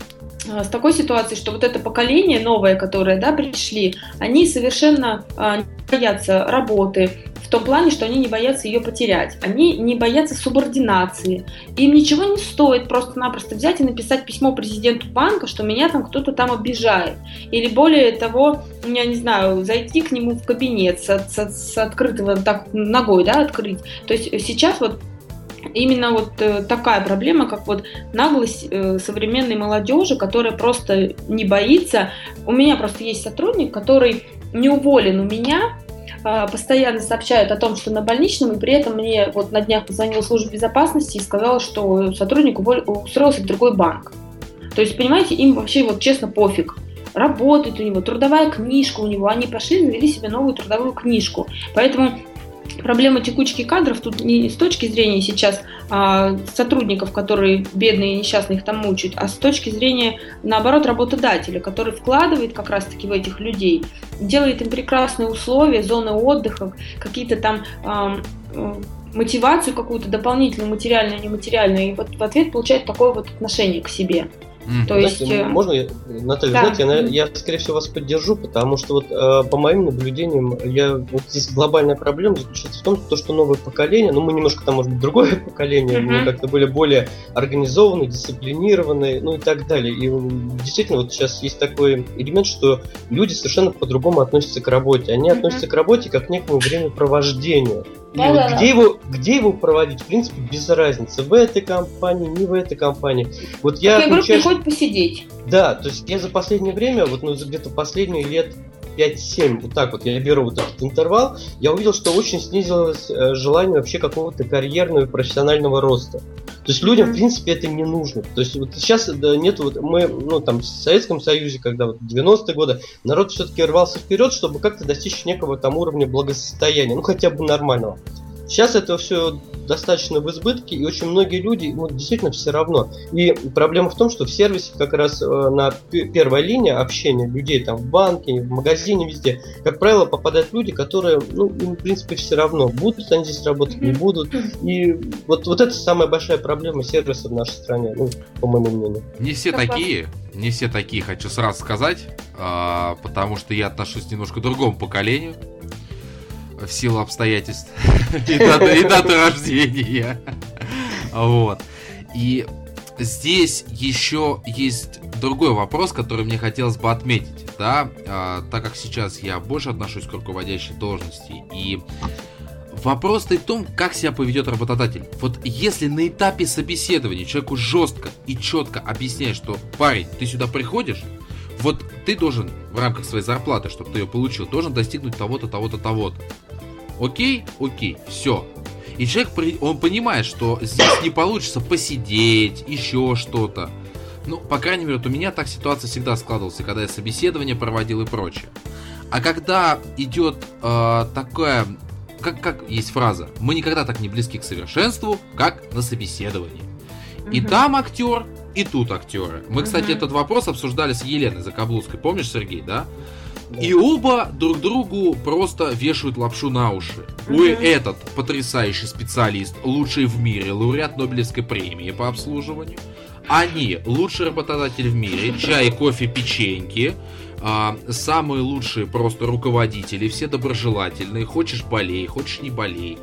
с такой ситуацией, что вот это поколение новое, которое да, пришли, они совершенно э, боятся работы, том плане, что они не боятся ее потерять. Они не боятся субординации. Им ничего не стоит просто-напросто взять и написать письмо президенту банка, что меня там кто-то там обижает. Или более того, я не знаю, зайти к нему в кабинет с, с, с открытого так ногой, да, открыть. То есть сейчас вот именно вот э, такая проблема, как вот наглость э, современной молодежи, которая просто не боится. У меня просто есть сотрудник, который не уволен у меня, постоянно сообщают о том, что на больничном, и при этом мне вот на днях позвонила служба безопасности и сказала, что сотрудник устроился в другой банк. То есть, понимаете, им вообще вот честно пофиг работает у него, трудовая книжка у него, они пошли, завели себе новую трудовую книжку. Поэтому проблема текучки кадров тут не с точки зрения сейчас а, сотрудников, которые бедные и несчастные их там мучают, а с точки зрения, наоборот, работодателя, который вкладывает как раз-таки в этих людей, делает им прекрасные условия, зоны отдыха, какие-то там а, мотивацию какую-то дополнительную, материальную, нематериальную, и вот в ответ получает такое вот отношение к себе. Mm. То знаете, есть... Э, можно, Наталья, да. знаете, я, я, скорее всего, вас поддержу, потому что вот э, по моим наблюдениям, я, вот здесь глобальная проблема заключается в том, что, что новое поколение, ну мы немножко там, может быть, другое поколение, mm-hmm. мы как-то были более организованы, дисциплинированы, ну и так далее. И действительно, вот сейчас есть такой элемент, что люди совершенно по-другому относятся к работе. Они mm-hmm. относятся к работе как к некому времяпровождению. И да, вот да, где, Его, где его проводить, в принципе, без разницы. В этой компании, не в этой компании. Вот я отмечаю, приходит посидеть. Да, то есть я за последнее время, вот ну, где-то последние лет 5-7, вот так вот я беру вот этот интервал, я увидел, что очень снизилось э, желание вообще какого-то карьерного и профессионального роста. То есть людям, mm-hmm. в принципе, это не нужно. То есть вот сейчас да, нет, вот мы, ну там в Советском Союзе, когда вот 90-е годы, народ все-таки рвался вперед, чтобы как-то достичь некого там уровня благосостояния, ну хотя бы нормального. Сейчас это все достаточно в избытке, и очень многие люди, ну, действительно все равно. И проблема в том, что в сервисе как раз э, на первой линии общения людей там в банке, в магазине, везде, как правило, попадают люди, которые, ну, им, в принципе, все равно, будут они здесь работать, не будут. И вот, вот это самая большая проблема сервиса в нашей стране, ну, по моему мнению. Не все такие, не все такие, хочу сразу сказать, а, потому что я отношусь немножко к другому поколению в силу обстоятельств и даты, и рождения. Вот. И здесь еще есть другой вопрос, который мне хотелось бы отметить, да, а, так как сейчас я больше отношусь к руководящей должности, и вопрос в том, как себя поведет работодатель. Вот если на этапе собеседования человеку жестко и четко объясняешь, что парень, ты сюда приходишь, вот ты должен в рамках своей зарплаты, чтобы ты ее получил, должен достигнуть того-то, того-то, того-то. Окей? Окей, все. И человек, он понимает, что здесь не получится посидеть, еще что-то. Ну, по крайней мере, вот у меня так ситуация всегда складывалась, когда я собеседование проводил и прочее. А когда идет э, такое, как, как есть фраза, мы никогда так не близки к совершенству, как на собеседовании. Угу. И там актер, и тут актеры. Мы, кстати, угу. этот вопрос обсуждали с Еленой Закаблузской. Помнишь, Сергей, да? И оба друг другу просто вешают лапшу на уши. Угу. этот потрясающий специалист, лучший в мире, лауреат Нобелевской премии по обслуживанию. Они лучший работодатель в мире, чай, кофе, печеньки. А, самые лучшие просто руководители, все доброжелательные. Хочешь болей, хочешь не болей.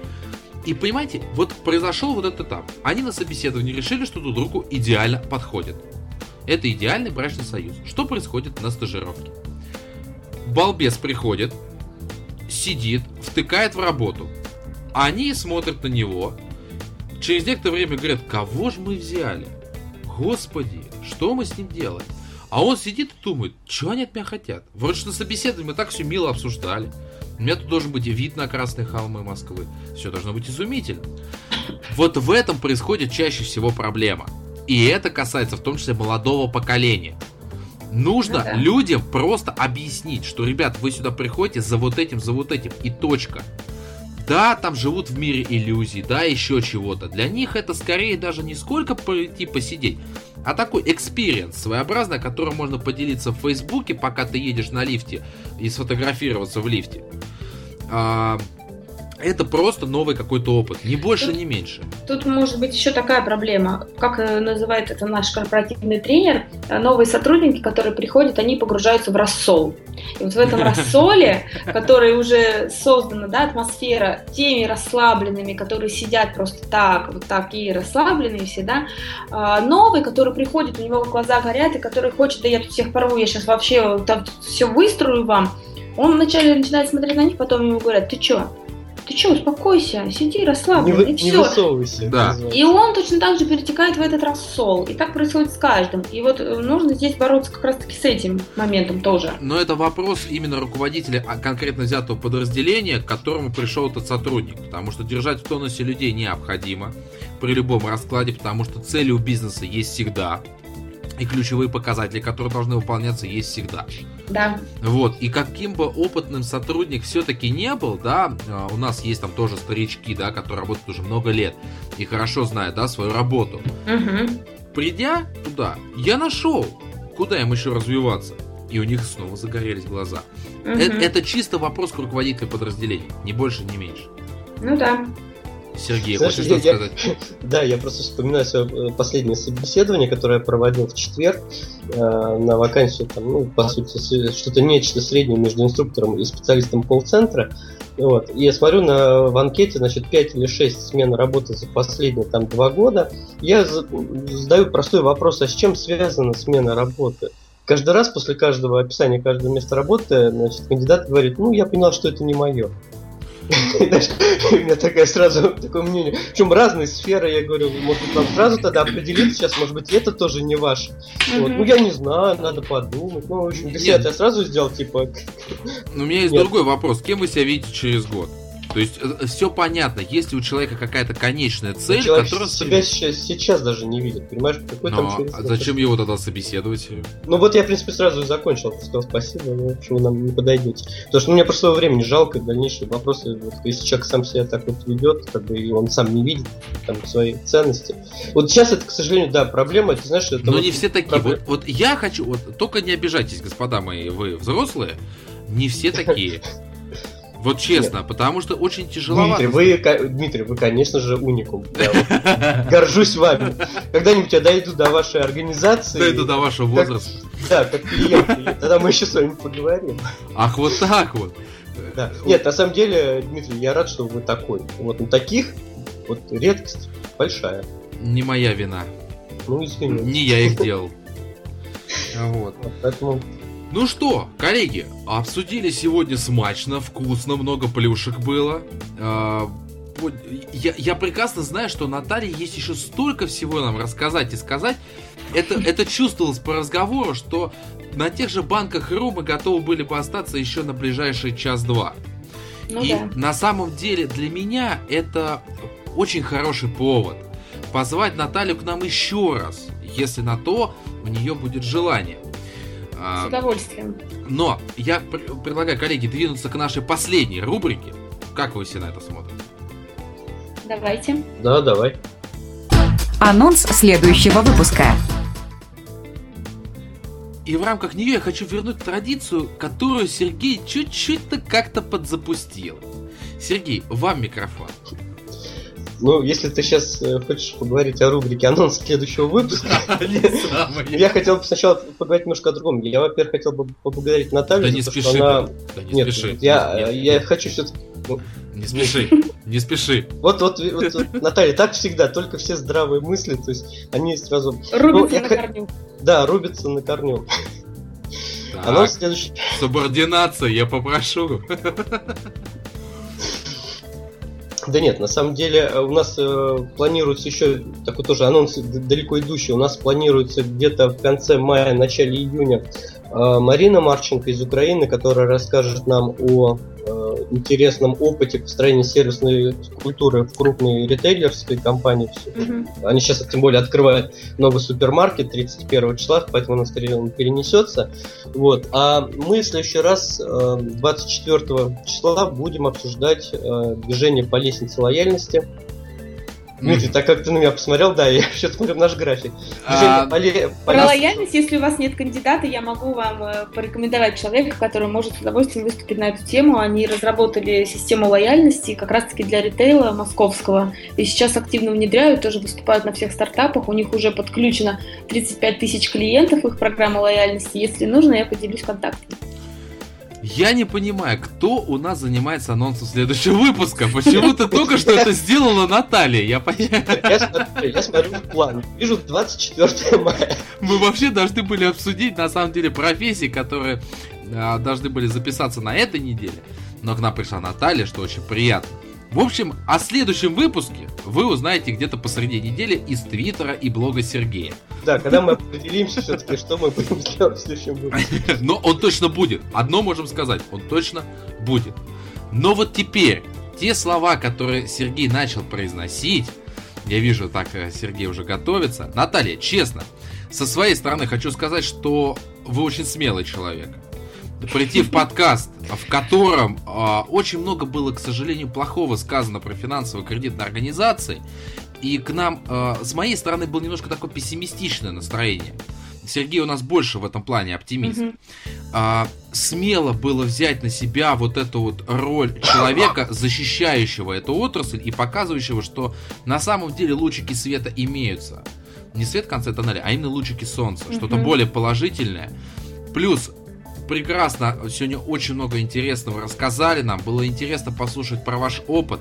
И понимаете, вот произошел вот этот этап. Они на собеседовании решили, что друг другу идеально подходят. Это идеальный брачный союз. Что происходит на стажировке? Балбес приходит, сидит, втыкает в работу. Они смотрят на него. Через некоторое время говорят, кого же мы взяли? Господи, что мы с ним делаем? А он сидит и думает, что они от меня хотят? Вроде что на собеседовании мы так все мило обсуждали. У меня тут должен быть вид на красные холмы Москвы. Все должно быть изумительно. Вот в этом происходит чаще всего проблема. И это касается в том числе молодого поколения. Нужно ну, да. людям просто объяснить, что, ребят, вы сюда приходите за вот этим, за вот этим, и точка. Да, там живут в мире иллюзий, да, еще чего-то. Для них это скорее даже не сколько прийти посидеть, а такой experience своеобразный, которым можно поделиться в Фейсбуке, пока ты едешь на лифте и сфотографироваться в лифте. А, это просто новый какой-то опыт, ни больше, тут, ни меньше. Тут может быть еще такая проблема, как э, называет это наш корпоративный тренер, э, новые сотрудники, которые приходят, они погружаются в рассол. И вот в этом рассоле, который уже создана, да, атмосфера теми расслабленными, которые сидят просто так, вот такие расслабленные все, да, а, новый, который приходит, у него глаза горят, и который хочет, да я тут всех порву, я сейчас вообще там все выстрою вам, он вначале начинает смотреть на них, потом ему говорят, ты что, ты что, успокойся, сиди, расслаблен, не, и не все. высовывайся. Да. И он точно так же перетекает в этот рассол. И так происходит с каждым. И вот э, нужно здесь бороться как раз-таки с этим моментом тоже. Но это вопрос именно руководителя а конкретно взятого подразделения, к которому пришел этот сотрудник. Потому что держать в тонусе людей необходимо при любом раскладе, потому что цели у бизнеса есть всегда. И ключевые показатели, которые должны выполняться, есть всегда. Да. Вот, и каким бы опытным сотрудник все-таки не был, да, а, у нас есть там тоже старички, да, которые работают уже много лет и хорошо знают, да, свою работу. Угу. Придя туда, я нашел, куда им еще развиваться. И у них снова загорелись глаза. Угу. Это, это чисто вопрос к руководителю подразделения, ни больше, ни меньше. Ну да. Сергей, Знаешь, хочешь я- что-то я- сказать? Да, я просто вспоминаю свое э, последнее собеседование, которое я проводил в четверг э, на вакансию, там, ну, по сути, с- что-то нечто среднее между инструктором и специалистом колл-центра. Вот. И я смотрю на, в анкете, значит, 5 или 6 смен работы за последние там 2 года. Я за- задаю простой вопрос, а с чем связана смена работы? Каждый раз после каждого описания каждого места работы, значит, кандидат говорит, ну, я понял, что это не мое. У меня такая сразу такое мнение. Причем разные сферы, я говорю, может быть, вам сразу тогда определиться сейчас, может быть, это тоже не ваше. Вот. Ну, я не знаю, надо подумать. Ну, в общем, я сразу сделал, типа, Но у меня есть другой вопрос. Кем вы себя видите через год? То есть все понятно, есть ли у человека какая-то конечная цель, человек которая себя сейчас, сейчас даже не видит, понимаешь, какой там Но через а зачем его тогда собеседовать? Ну вот я, в принципе, сразу и закончил, сказал спасибо, но в общем вы нам не подойдете. Потому что ну, мне просто времени жалко дальнейшие вопросы. Вот, если человек сам себя так вот ведет, как бы и он сам не видит там свои ценности. Вот сейчас это, к сожалению, да, проблема, ты знаешь, это Но вот не все такие. проблема. Вот, вот я хочу, вот только не обижайтесь, господа мои, вы взрослые, не все такие. Вот честно, потому что очень тяжеловато. Дмитрий, вы, Дмитрий, вы, конечно же, уникум. Горжусь вами. Когда-нибудь я дойду до вашей организации. Дойду до вашего возраста. Да, как клиент. Тогда мы еще с вами поговорим. Ах, вот так вот. Да. Нет, на самом деле, Дмитрий, я рад, что вы такой. Вот на таких вот редкость большая. Не моя вина. Ну, извини. Не я их делал. Вот. Вот, Поэтому Ну что, коллеги, обсудили сегодня смачно, вкусно, много плюшек было. А, Я, я прекрасно знаю, что Наталье есть еще столько всего нам рассказать и сказать. Это, это чувствовалось по разговору, что на тех же банках РУ мы готовы были бы остаться еще на ближайший час-два. Ну и да. на самом деле для меня это очень хороший повод позвать Наталью к нам еще раз, если на то у нее будет желание. С удовольствием. но я пр- предлагаю, коллеги, двинуться к нашей последней рубрике. Как вы все на это смотрите? Давайте. Да, давай. Анонс следующего выпуска. И в рамках нее я хочу вернуть традицию, которую Сергей чуть-чуть-то как-то подзапустил. Сергей, вам микрофон. Ну, если ты сейчас хочешь поговорить о рубрике анонс следующего выпуска, я хотел бы сначала поговорить немножко о другом. Я, во-первых, хотел бы поблагодарить Наталью Да не спеши, да не Нет, спеши. я, хочу все-таки... Не спеши, не спеши. Вот, вот, Наталья, так всегда, только все здравые мысли, то есть они сразу, Рубится я на корню. да, рубятся на корню. Так, Анонс следующий. субординация, я попрошу. Да нет, на самом деле э, у нас э, планируется еще такой тоже анонс далеко идущий. У нас планируется где-то в конце мая, начале июня э, Марина Марченко из Украины, которая расскажет нам о э, интересном опыте построения сервисной культуры в крупной ритейлерской компании. Мгм. Они сейчас тем более открывают новый супермаркет 31 числа, поэтому, он, скорее, он перенесется. Вот. А мы в следующий раз, э, 24 числа, будем обсуждать э, движение по лестнице лояльности. Дмитрий, так как ты на меня посмотрел, да, я сейчас смотрю в наш график. А, по Про лояльность, если у вас нет кандидата, я могу вам э, порекомендовать человека, который может с удовольствием выступить на эту тему. Они разработали систему лояльности как раз-таки для ритейла московского. И сейчас активно внедряют, тоже выступают на всех стартапах. У них уже подключено 35 тысяч клиентов их программа лояльности. Если нужно, я поделюсь контактами. Я не понимаю, кто у нас занимается анонсом следующего выпуска. Почему ты только что это сделала Наталья? Я понимаю. Я смотрю, я смотрю в план. Вижу 24 мая. Мы вообще должны были обсудить, на самом деле, профессии, которые а, должны были записаться на этой неделе. Но к нам пришла Наталья, что очень приятно. В общем, о следующем выпуске вы узнаете где-то посреди недели из Твиттера и блога Сергея. Да, когда мы определимся все-таки, что мы будем делать в следующем выпуске. Но он точно будет. Одно можем сказать, он точно будет. Но вот теперь, те слова, которые Сергей начал произносить, я вижу, так э, Сергей уже готовится. Наталья, честно, со своей стороны хочу сказать, что вы очень смелый человек прийти в подкаст, в котором э, очень много было, к сожалению, плохого сказано про финансово-кредитные организации. И к нам, э, с моей стороны, было немножко такое пессимистичное настроение. Сергей у нас больше в этом плане оптимист. Mm-hmm. А, смело было взять на себя вот эту вот роль человека, защищающего эту отрасль и показывающего, что на самом деле лучики света имеются. Не свет в конце тоннеля, а именно лучики солнца. Mm-hmm. Что-то более положительное. Плюс прекрасно, сегодня очень много интересного рассказали нам, было интересно послушать про ваш опыт.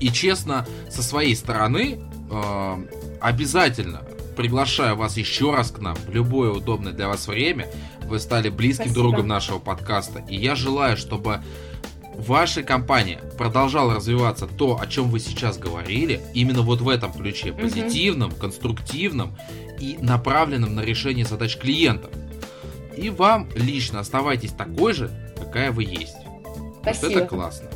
И честно, со своей стороны, э, обязательно приглашаю вас еще раз к нам в любое удобное для вас время. Вы стали близким Спасибо. другом нашего подкаста. И я желаю, чтобы ваша компания продолжала развиваться то, о чем вы сейчас говорили, именно вот в этом ключе, позитивном, угу. конструктивном и направленном на решение задач клиентов. И вам лично оставайтесь такой же, какая вы есть. Спасибо. Вот это классно.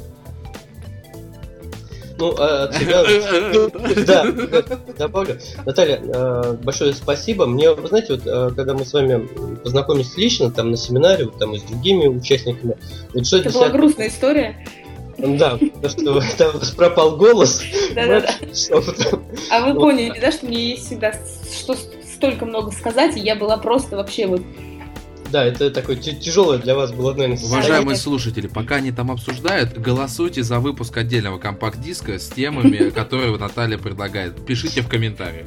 Ну, а от себя... Да, добавлю. Наталья, э, большое спасибо. Мне, вы знаете, вот э, когда мы с вами познакомились лично, там на семинаре, вот, там и с другими участниками, вот что Это была грустная история. Да, потому что там пропал голос. А вы поняли, да, что мне есть всегда что столько много сказать, и я была просто вообще вот да, это такое тяжелое для вас было, наверное, Уважаемые слушатели, пока они там обсуждают, голосуйте за выпуск отдельного компакт-диска с темами, которые Наталья предлагает. Пишите в комментариях.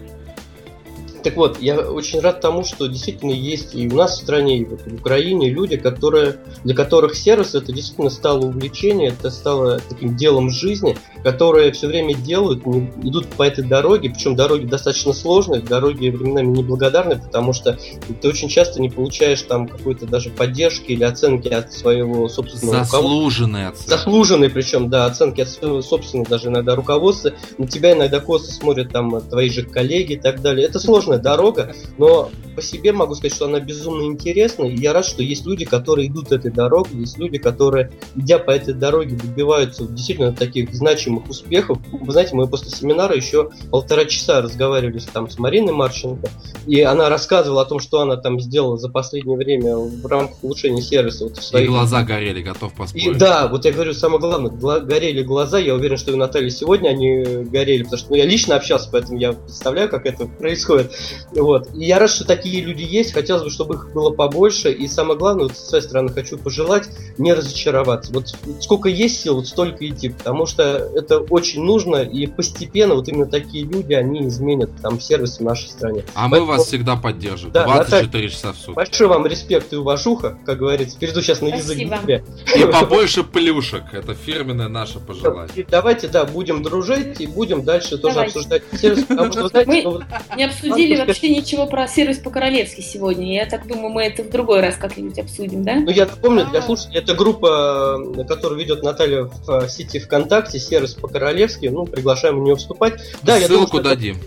Так вот, я очень рад тому, что действительно есть и у нас в стране, и вот в Украине люди, которые, для которых сервис это действительно стало увлечение, это стало таким делом жизни, которые все время делают, идут по этой дороге, причем дороги достаточно сложные, дороги временами неблагодарные, потому что ты очень часто не получаешь там какой-то даже поддержки или оценки от своего собственного Заслуженные оценки. Заслуженные, причем, да, оценки от своего собственного даже иногда руководства. На тебя иногда косо смотрят там твои же коллеги и так далее. Это сложная дорога, но по себе могу сказать, что она безумно интересна, и я рад, что есть люди, которые идут этой дорогой, есть люди, которые, идя по этой дороге, добиваются действительно таких значимых успехов. Вы знаете, мы после семинара еще полтора часа разговаривали там с Мариной Марченко, и она рассказывала о том, что она там сделала за последнее время в рамках улучшения сервиса. Вот, в своих... И глаза горели, готов поспорить. И, да, вот я говорю, самое главное, гла- горели глаза, я уверен, что и у Натальи сегодня они горели, потому что ну, я лично общался, поэтому я представляю, как это происходит. Вот. И я рад, что такие люди есть, хотелось бы, чтобы их было побольше, и самое главное, вот с своей стороны хочу пожелать не разочароваться. Вот сколько есть сил, вот столько идти, потому что это очень нужно, и постепенно вот именно такие люди, они изменят там сервис в нашей стране. А Поэтому... мы вас всегда поддержим, да, 24 Наталья, часа в сутки. Большой вам респект и уважуха, как говорится, перейду сейчас на язык Спасибо. И побольше плюшек, это фирменное наше пожелание. И давайте, да, будем дружить и будем дальше тоже обсуждать сервис, потому что, знаете, мы не обсудили вообще ничего про сервис по-королевски сегодня. Я так думаю, мы это в другой раз как-нибудь обсудим, да? Ну, я помню, для слушателей, это группа, которую ведет Наталья в сети ВКонтакте, сервис по-королевски. Ну, приглашаем в нее вступать. Да, Ссылку я думаю, дадим.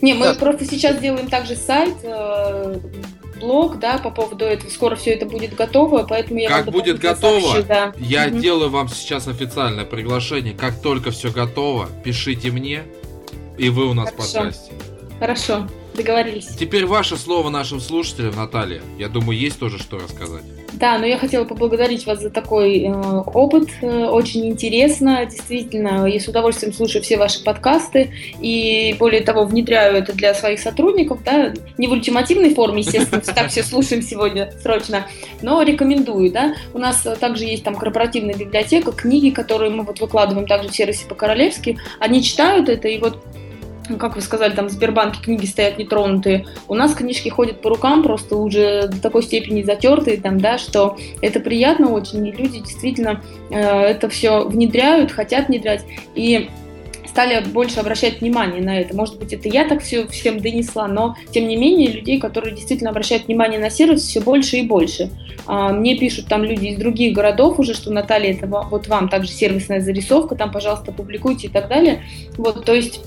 Не, мы да. просто сейчас делаем также сайт, э, блог, да, по поводу этого. Скоро все это будет готово, поэтому я Как будет готово, сообщу, да. я угу. делаю вам сейчас официальное приглашение. Как только все готово, пишите мне, и вы у нас Хорошо. подкасте. Хорошо. Договорились. Теперь ваше слово нашим слушателям, Наталья. Я думаю, есть тоже что рассказать. Да, но я хотела поблагодарить вас за такой э, опыт. Э, очень интересно, действительно. Я с удовольствием слушаю все ваши подкасты и, более того, внедряю это для своих сотрудников. Да? Не в ультимативной форме, естественно, так все слушаем сегодня срочно, но рекомендую. Да? У нас также есть там корпоративная библиотека, книги, которые мы вот выкладываем также в сервисе по-королевски. Они читают это, и вот как вы сказали, там в Сбербанке книги стоят нетронутые. У нас книжки ходят по рукам, просто уже до такой степени затертые, там, да, что это приятно очень, и люди действительно э, это все внедряют, хотят внедрять. И стали больше обращать внимание на это. Может быть, это я так все всем донесла, но тем не менее людей, которые действительно обращают внимание на сервис, все больше и больше. А, мне пишут там люди из других городов уже, что Наталья, это вот вам также сервисная зарисовка, там, пожалуйста, публикуйте и так далее. Вот, то есть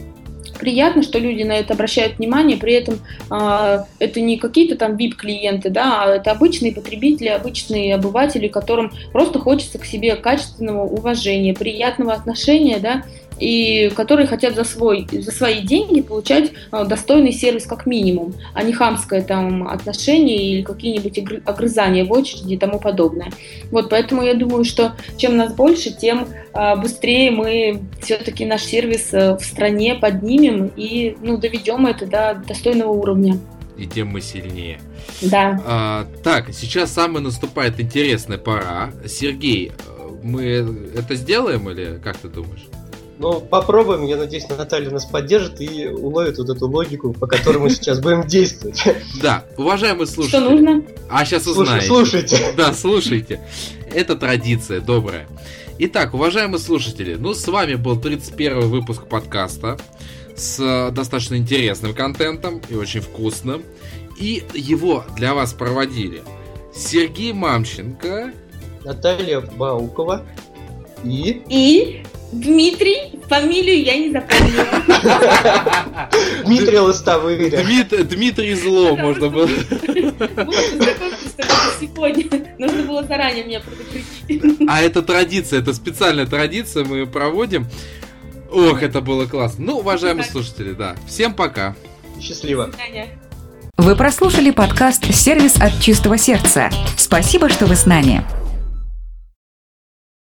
приятно, что люди на это обращают внимание, при этом э, это не какие-то там VIP-клиенты, да, а это обычные потребители, обычные обыватели, которым просто хочется к себе качественного уважения, приятного отношения, да, и которые хотят за, свой, за свои деньги получать э, достойный сервис как минимум, а не хамское там отношение или какие-нибудь огрызания в очереди и тому подобное. Вот, поэтому я думаю, что чем нас больше, тем э, быстрее мы все-таки наш сервис э, в стране поднимем и ну, доведем это до достойного уровня. И тем мы сильнее. Да. А, так, сейчас самая наступает интересная пора. Сергей, мы это сделаем или как ты думаешь? Ну, попробуем. Я надеюсь, Наталья нас поддержит и уловит вот эту логику, по которой мы сейчас будем действовать. Да, уважаемые слушатели. Что нужно? А сейчас узнаете. Слушайте. Да, слушайте. Это традиция добрая. Итак, уважаемые слушатели, ну с вами был 31 выпуск подкаста с э, достаточно интересным контентом и очень вкусным. И его для вас проводили Сергей Мамченко, Наталья Баукова и... И Дмитрий, фамилию я не запомнила. Дмитрий Лостовыря. Дмитрий Зло можно было. сегодня. Нужно было заранее меня предупредить. А это традиция, это специальная традиция, мы ее проводим. Ох, это было классно. Ну, уважаемые слушатели, да. Всем пока. Счастливо. Вы прослушали подкаст «Сервис от чистого сердца». Спасибо, что вы с нами.